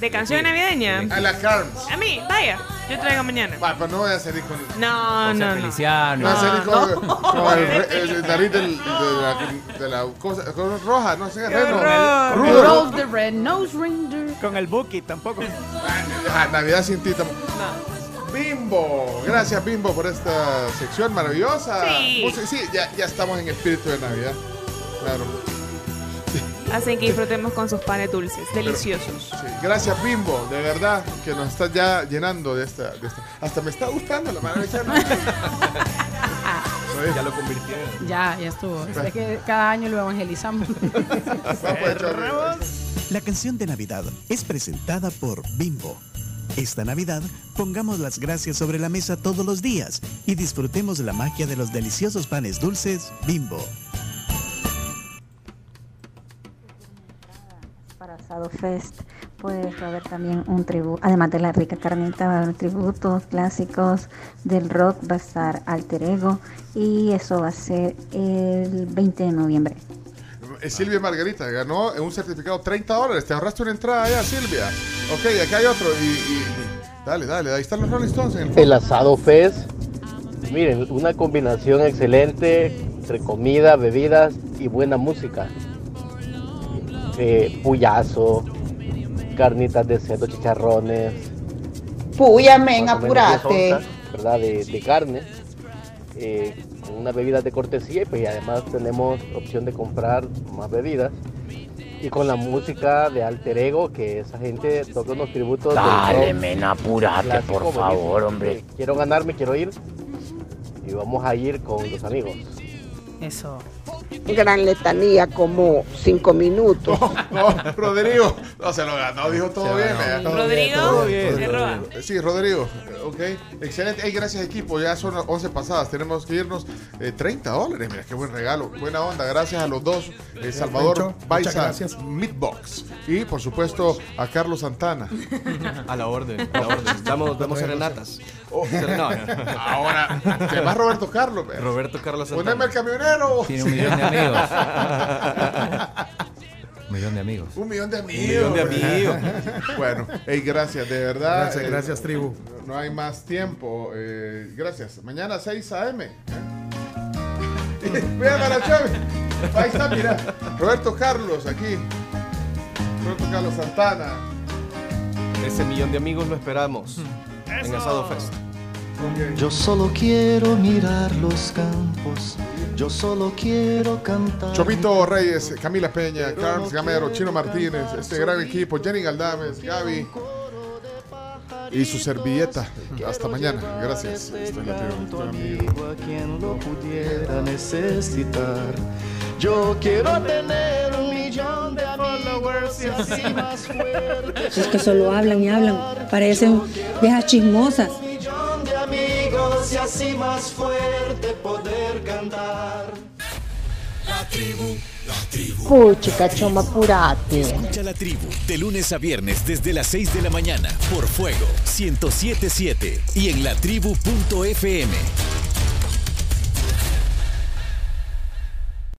¿De canción navideña? A la Carms. A mí, vaya. Yo traigo mañana. Va, pero no voy a salir con. No, no, no. Feliciano. No voy a salir con, No. con el, re- el nariz del, de la, de la cosa, cosa roja, no sé, reno. Rudolph the Red-Nosed Reindeer. Con el Buki tampoco. Ah, Navidad sin ti tampoco. Bimbo, gracias Bimbo por esta sección maravillosa. Sí. Sí, ya, ya estamos en espíritu de Navidad. Claro. Hacen que disfrutemos con sus panes dulces, deliciosos. Sí, gracias Bimbo, de verdad que nos estás ya llenando de esta, de esta- Hasta me está gustando la maravilla. Ya lo convirtieron. Ya, ya estuvo. Es que cada año lo evangelizamos. La canción de Navidad es presentada por Bimbo. Esta Navidad, pongamos las gracias sobre la mesa todos los días y disfrutemos la magia de los deliciosos panes dulces Bimbo. Fest, pues va a haber también un tributo, además de la rica carnita, va a haber tributos clásicos del rock, va a estar Alter Ego y eso va a ser el 20 de noviembre. Eh, Silvia Margarita ganó un certificado 30 dólares. Te ahorraste una entrada ya, Silvia. Ok, acá hay otro. Y, y- dale, dale, ahí están los Rolling Stones en el El asado Fest, miren, una combinación excelente entre comida, bebidas y buena música. Eh, puyazo, carnitas de cerdo, chicharrones. Puya, men, más o menos 10 apurate. onzas, ¿verdad? De, de carne. eh, con unas bebidas de cortesía y pues y además tenemos opción de comprar más bebidas. Y con la música de Alter Ego, que esa gente toca unos tributos. Dale, men, apurate, clásico por buenísimo. favor, hombre. Eh, Quiero ganarme, quiero ir. Y vamos a ir con los amigos. Eso. Gran letanía, como cinco minutos. No, Rodrigo. No, se lo ganó, dijo todo bien. ganó. ¿verdad? Todo bien, todo bien, Sí, Rodrigo. Ok, excelente. Hey, gracias, equipo. Ya son las 11 pasadas. Tenemos que irnos. Eh, 30 dólares. Mira, qué buen regalo. Buena onda. Gracias a los dos. Eh, Salvador Baiza. Meatbox. Y, por supuesto, a Carlos Santana. A la orden, a la orden. Damos, damos serenatas. Oh. No, no. Ahora, ¿qué más Roberto Carlos? Roberto Carlos Poneme Santana. el camionero. Tiene un millón de amigos. Un millón de amigos. Un millón de amigos. millón de amigos. bueno, hey, gracias, de verdad. Gracias, Eh, gracias, tribu. No hay más tiempo. eh, gracias. Mañana 6 a.m. ¿eh? Vean a la Chávez. Ahí está, mira. Roberto Carlos aquí. Roberto Carlos Santana. Ese millón de amigos lo esperamos en Asado Fest. Yo solo quiero mirar los campos, yo solo quiero cantar. Chomito Reyes, Camila Peña, Carlos Gamero, Chino Martínez, este gran equipo, Jenny Galdames, Gaby y su servilleta. Hasta mañana. Gracias. Esto es la tribu. Tu amigo a quien lo pudiera necesitar. Yo quiero tener un millón de amigos y así más fuerte. Es que solo hablan y hablan, parecen viejas chismosas. Y así más fuerte poder cantar. La tribu, la tribu. Puchica, choma, apurate. Escucha la tribu de lunes a viernes desde las 6 de la mañana por Fuego 1077 y en latribu.fm.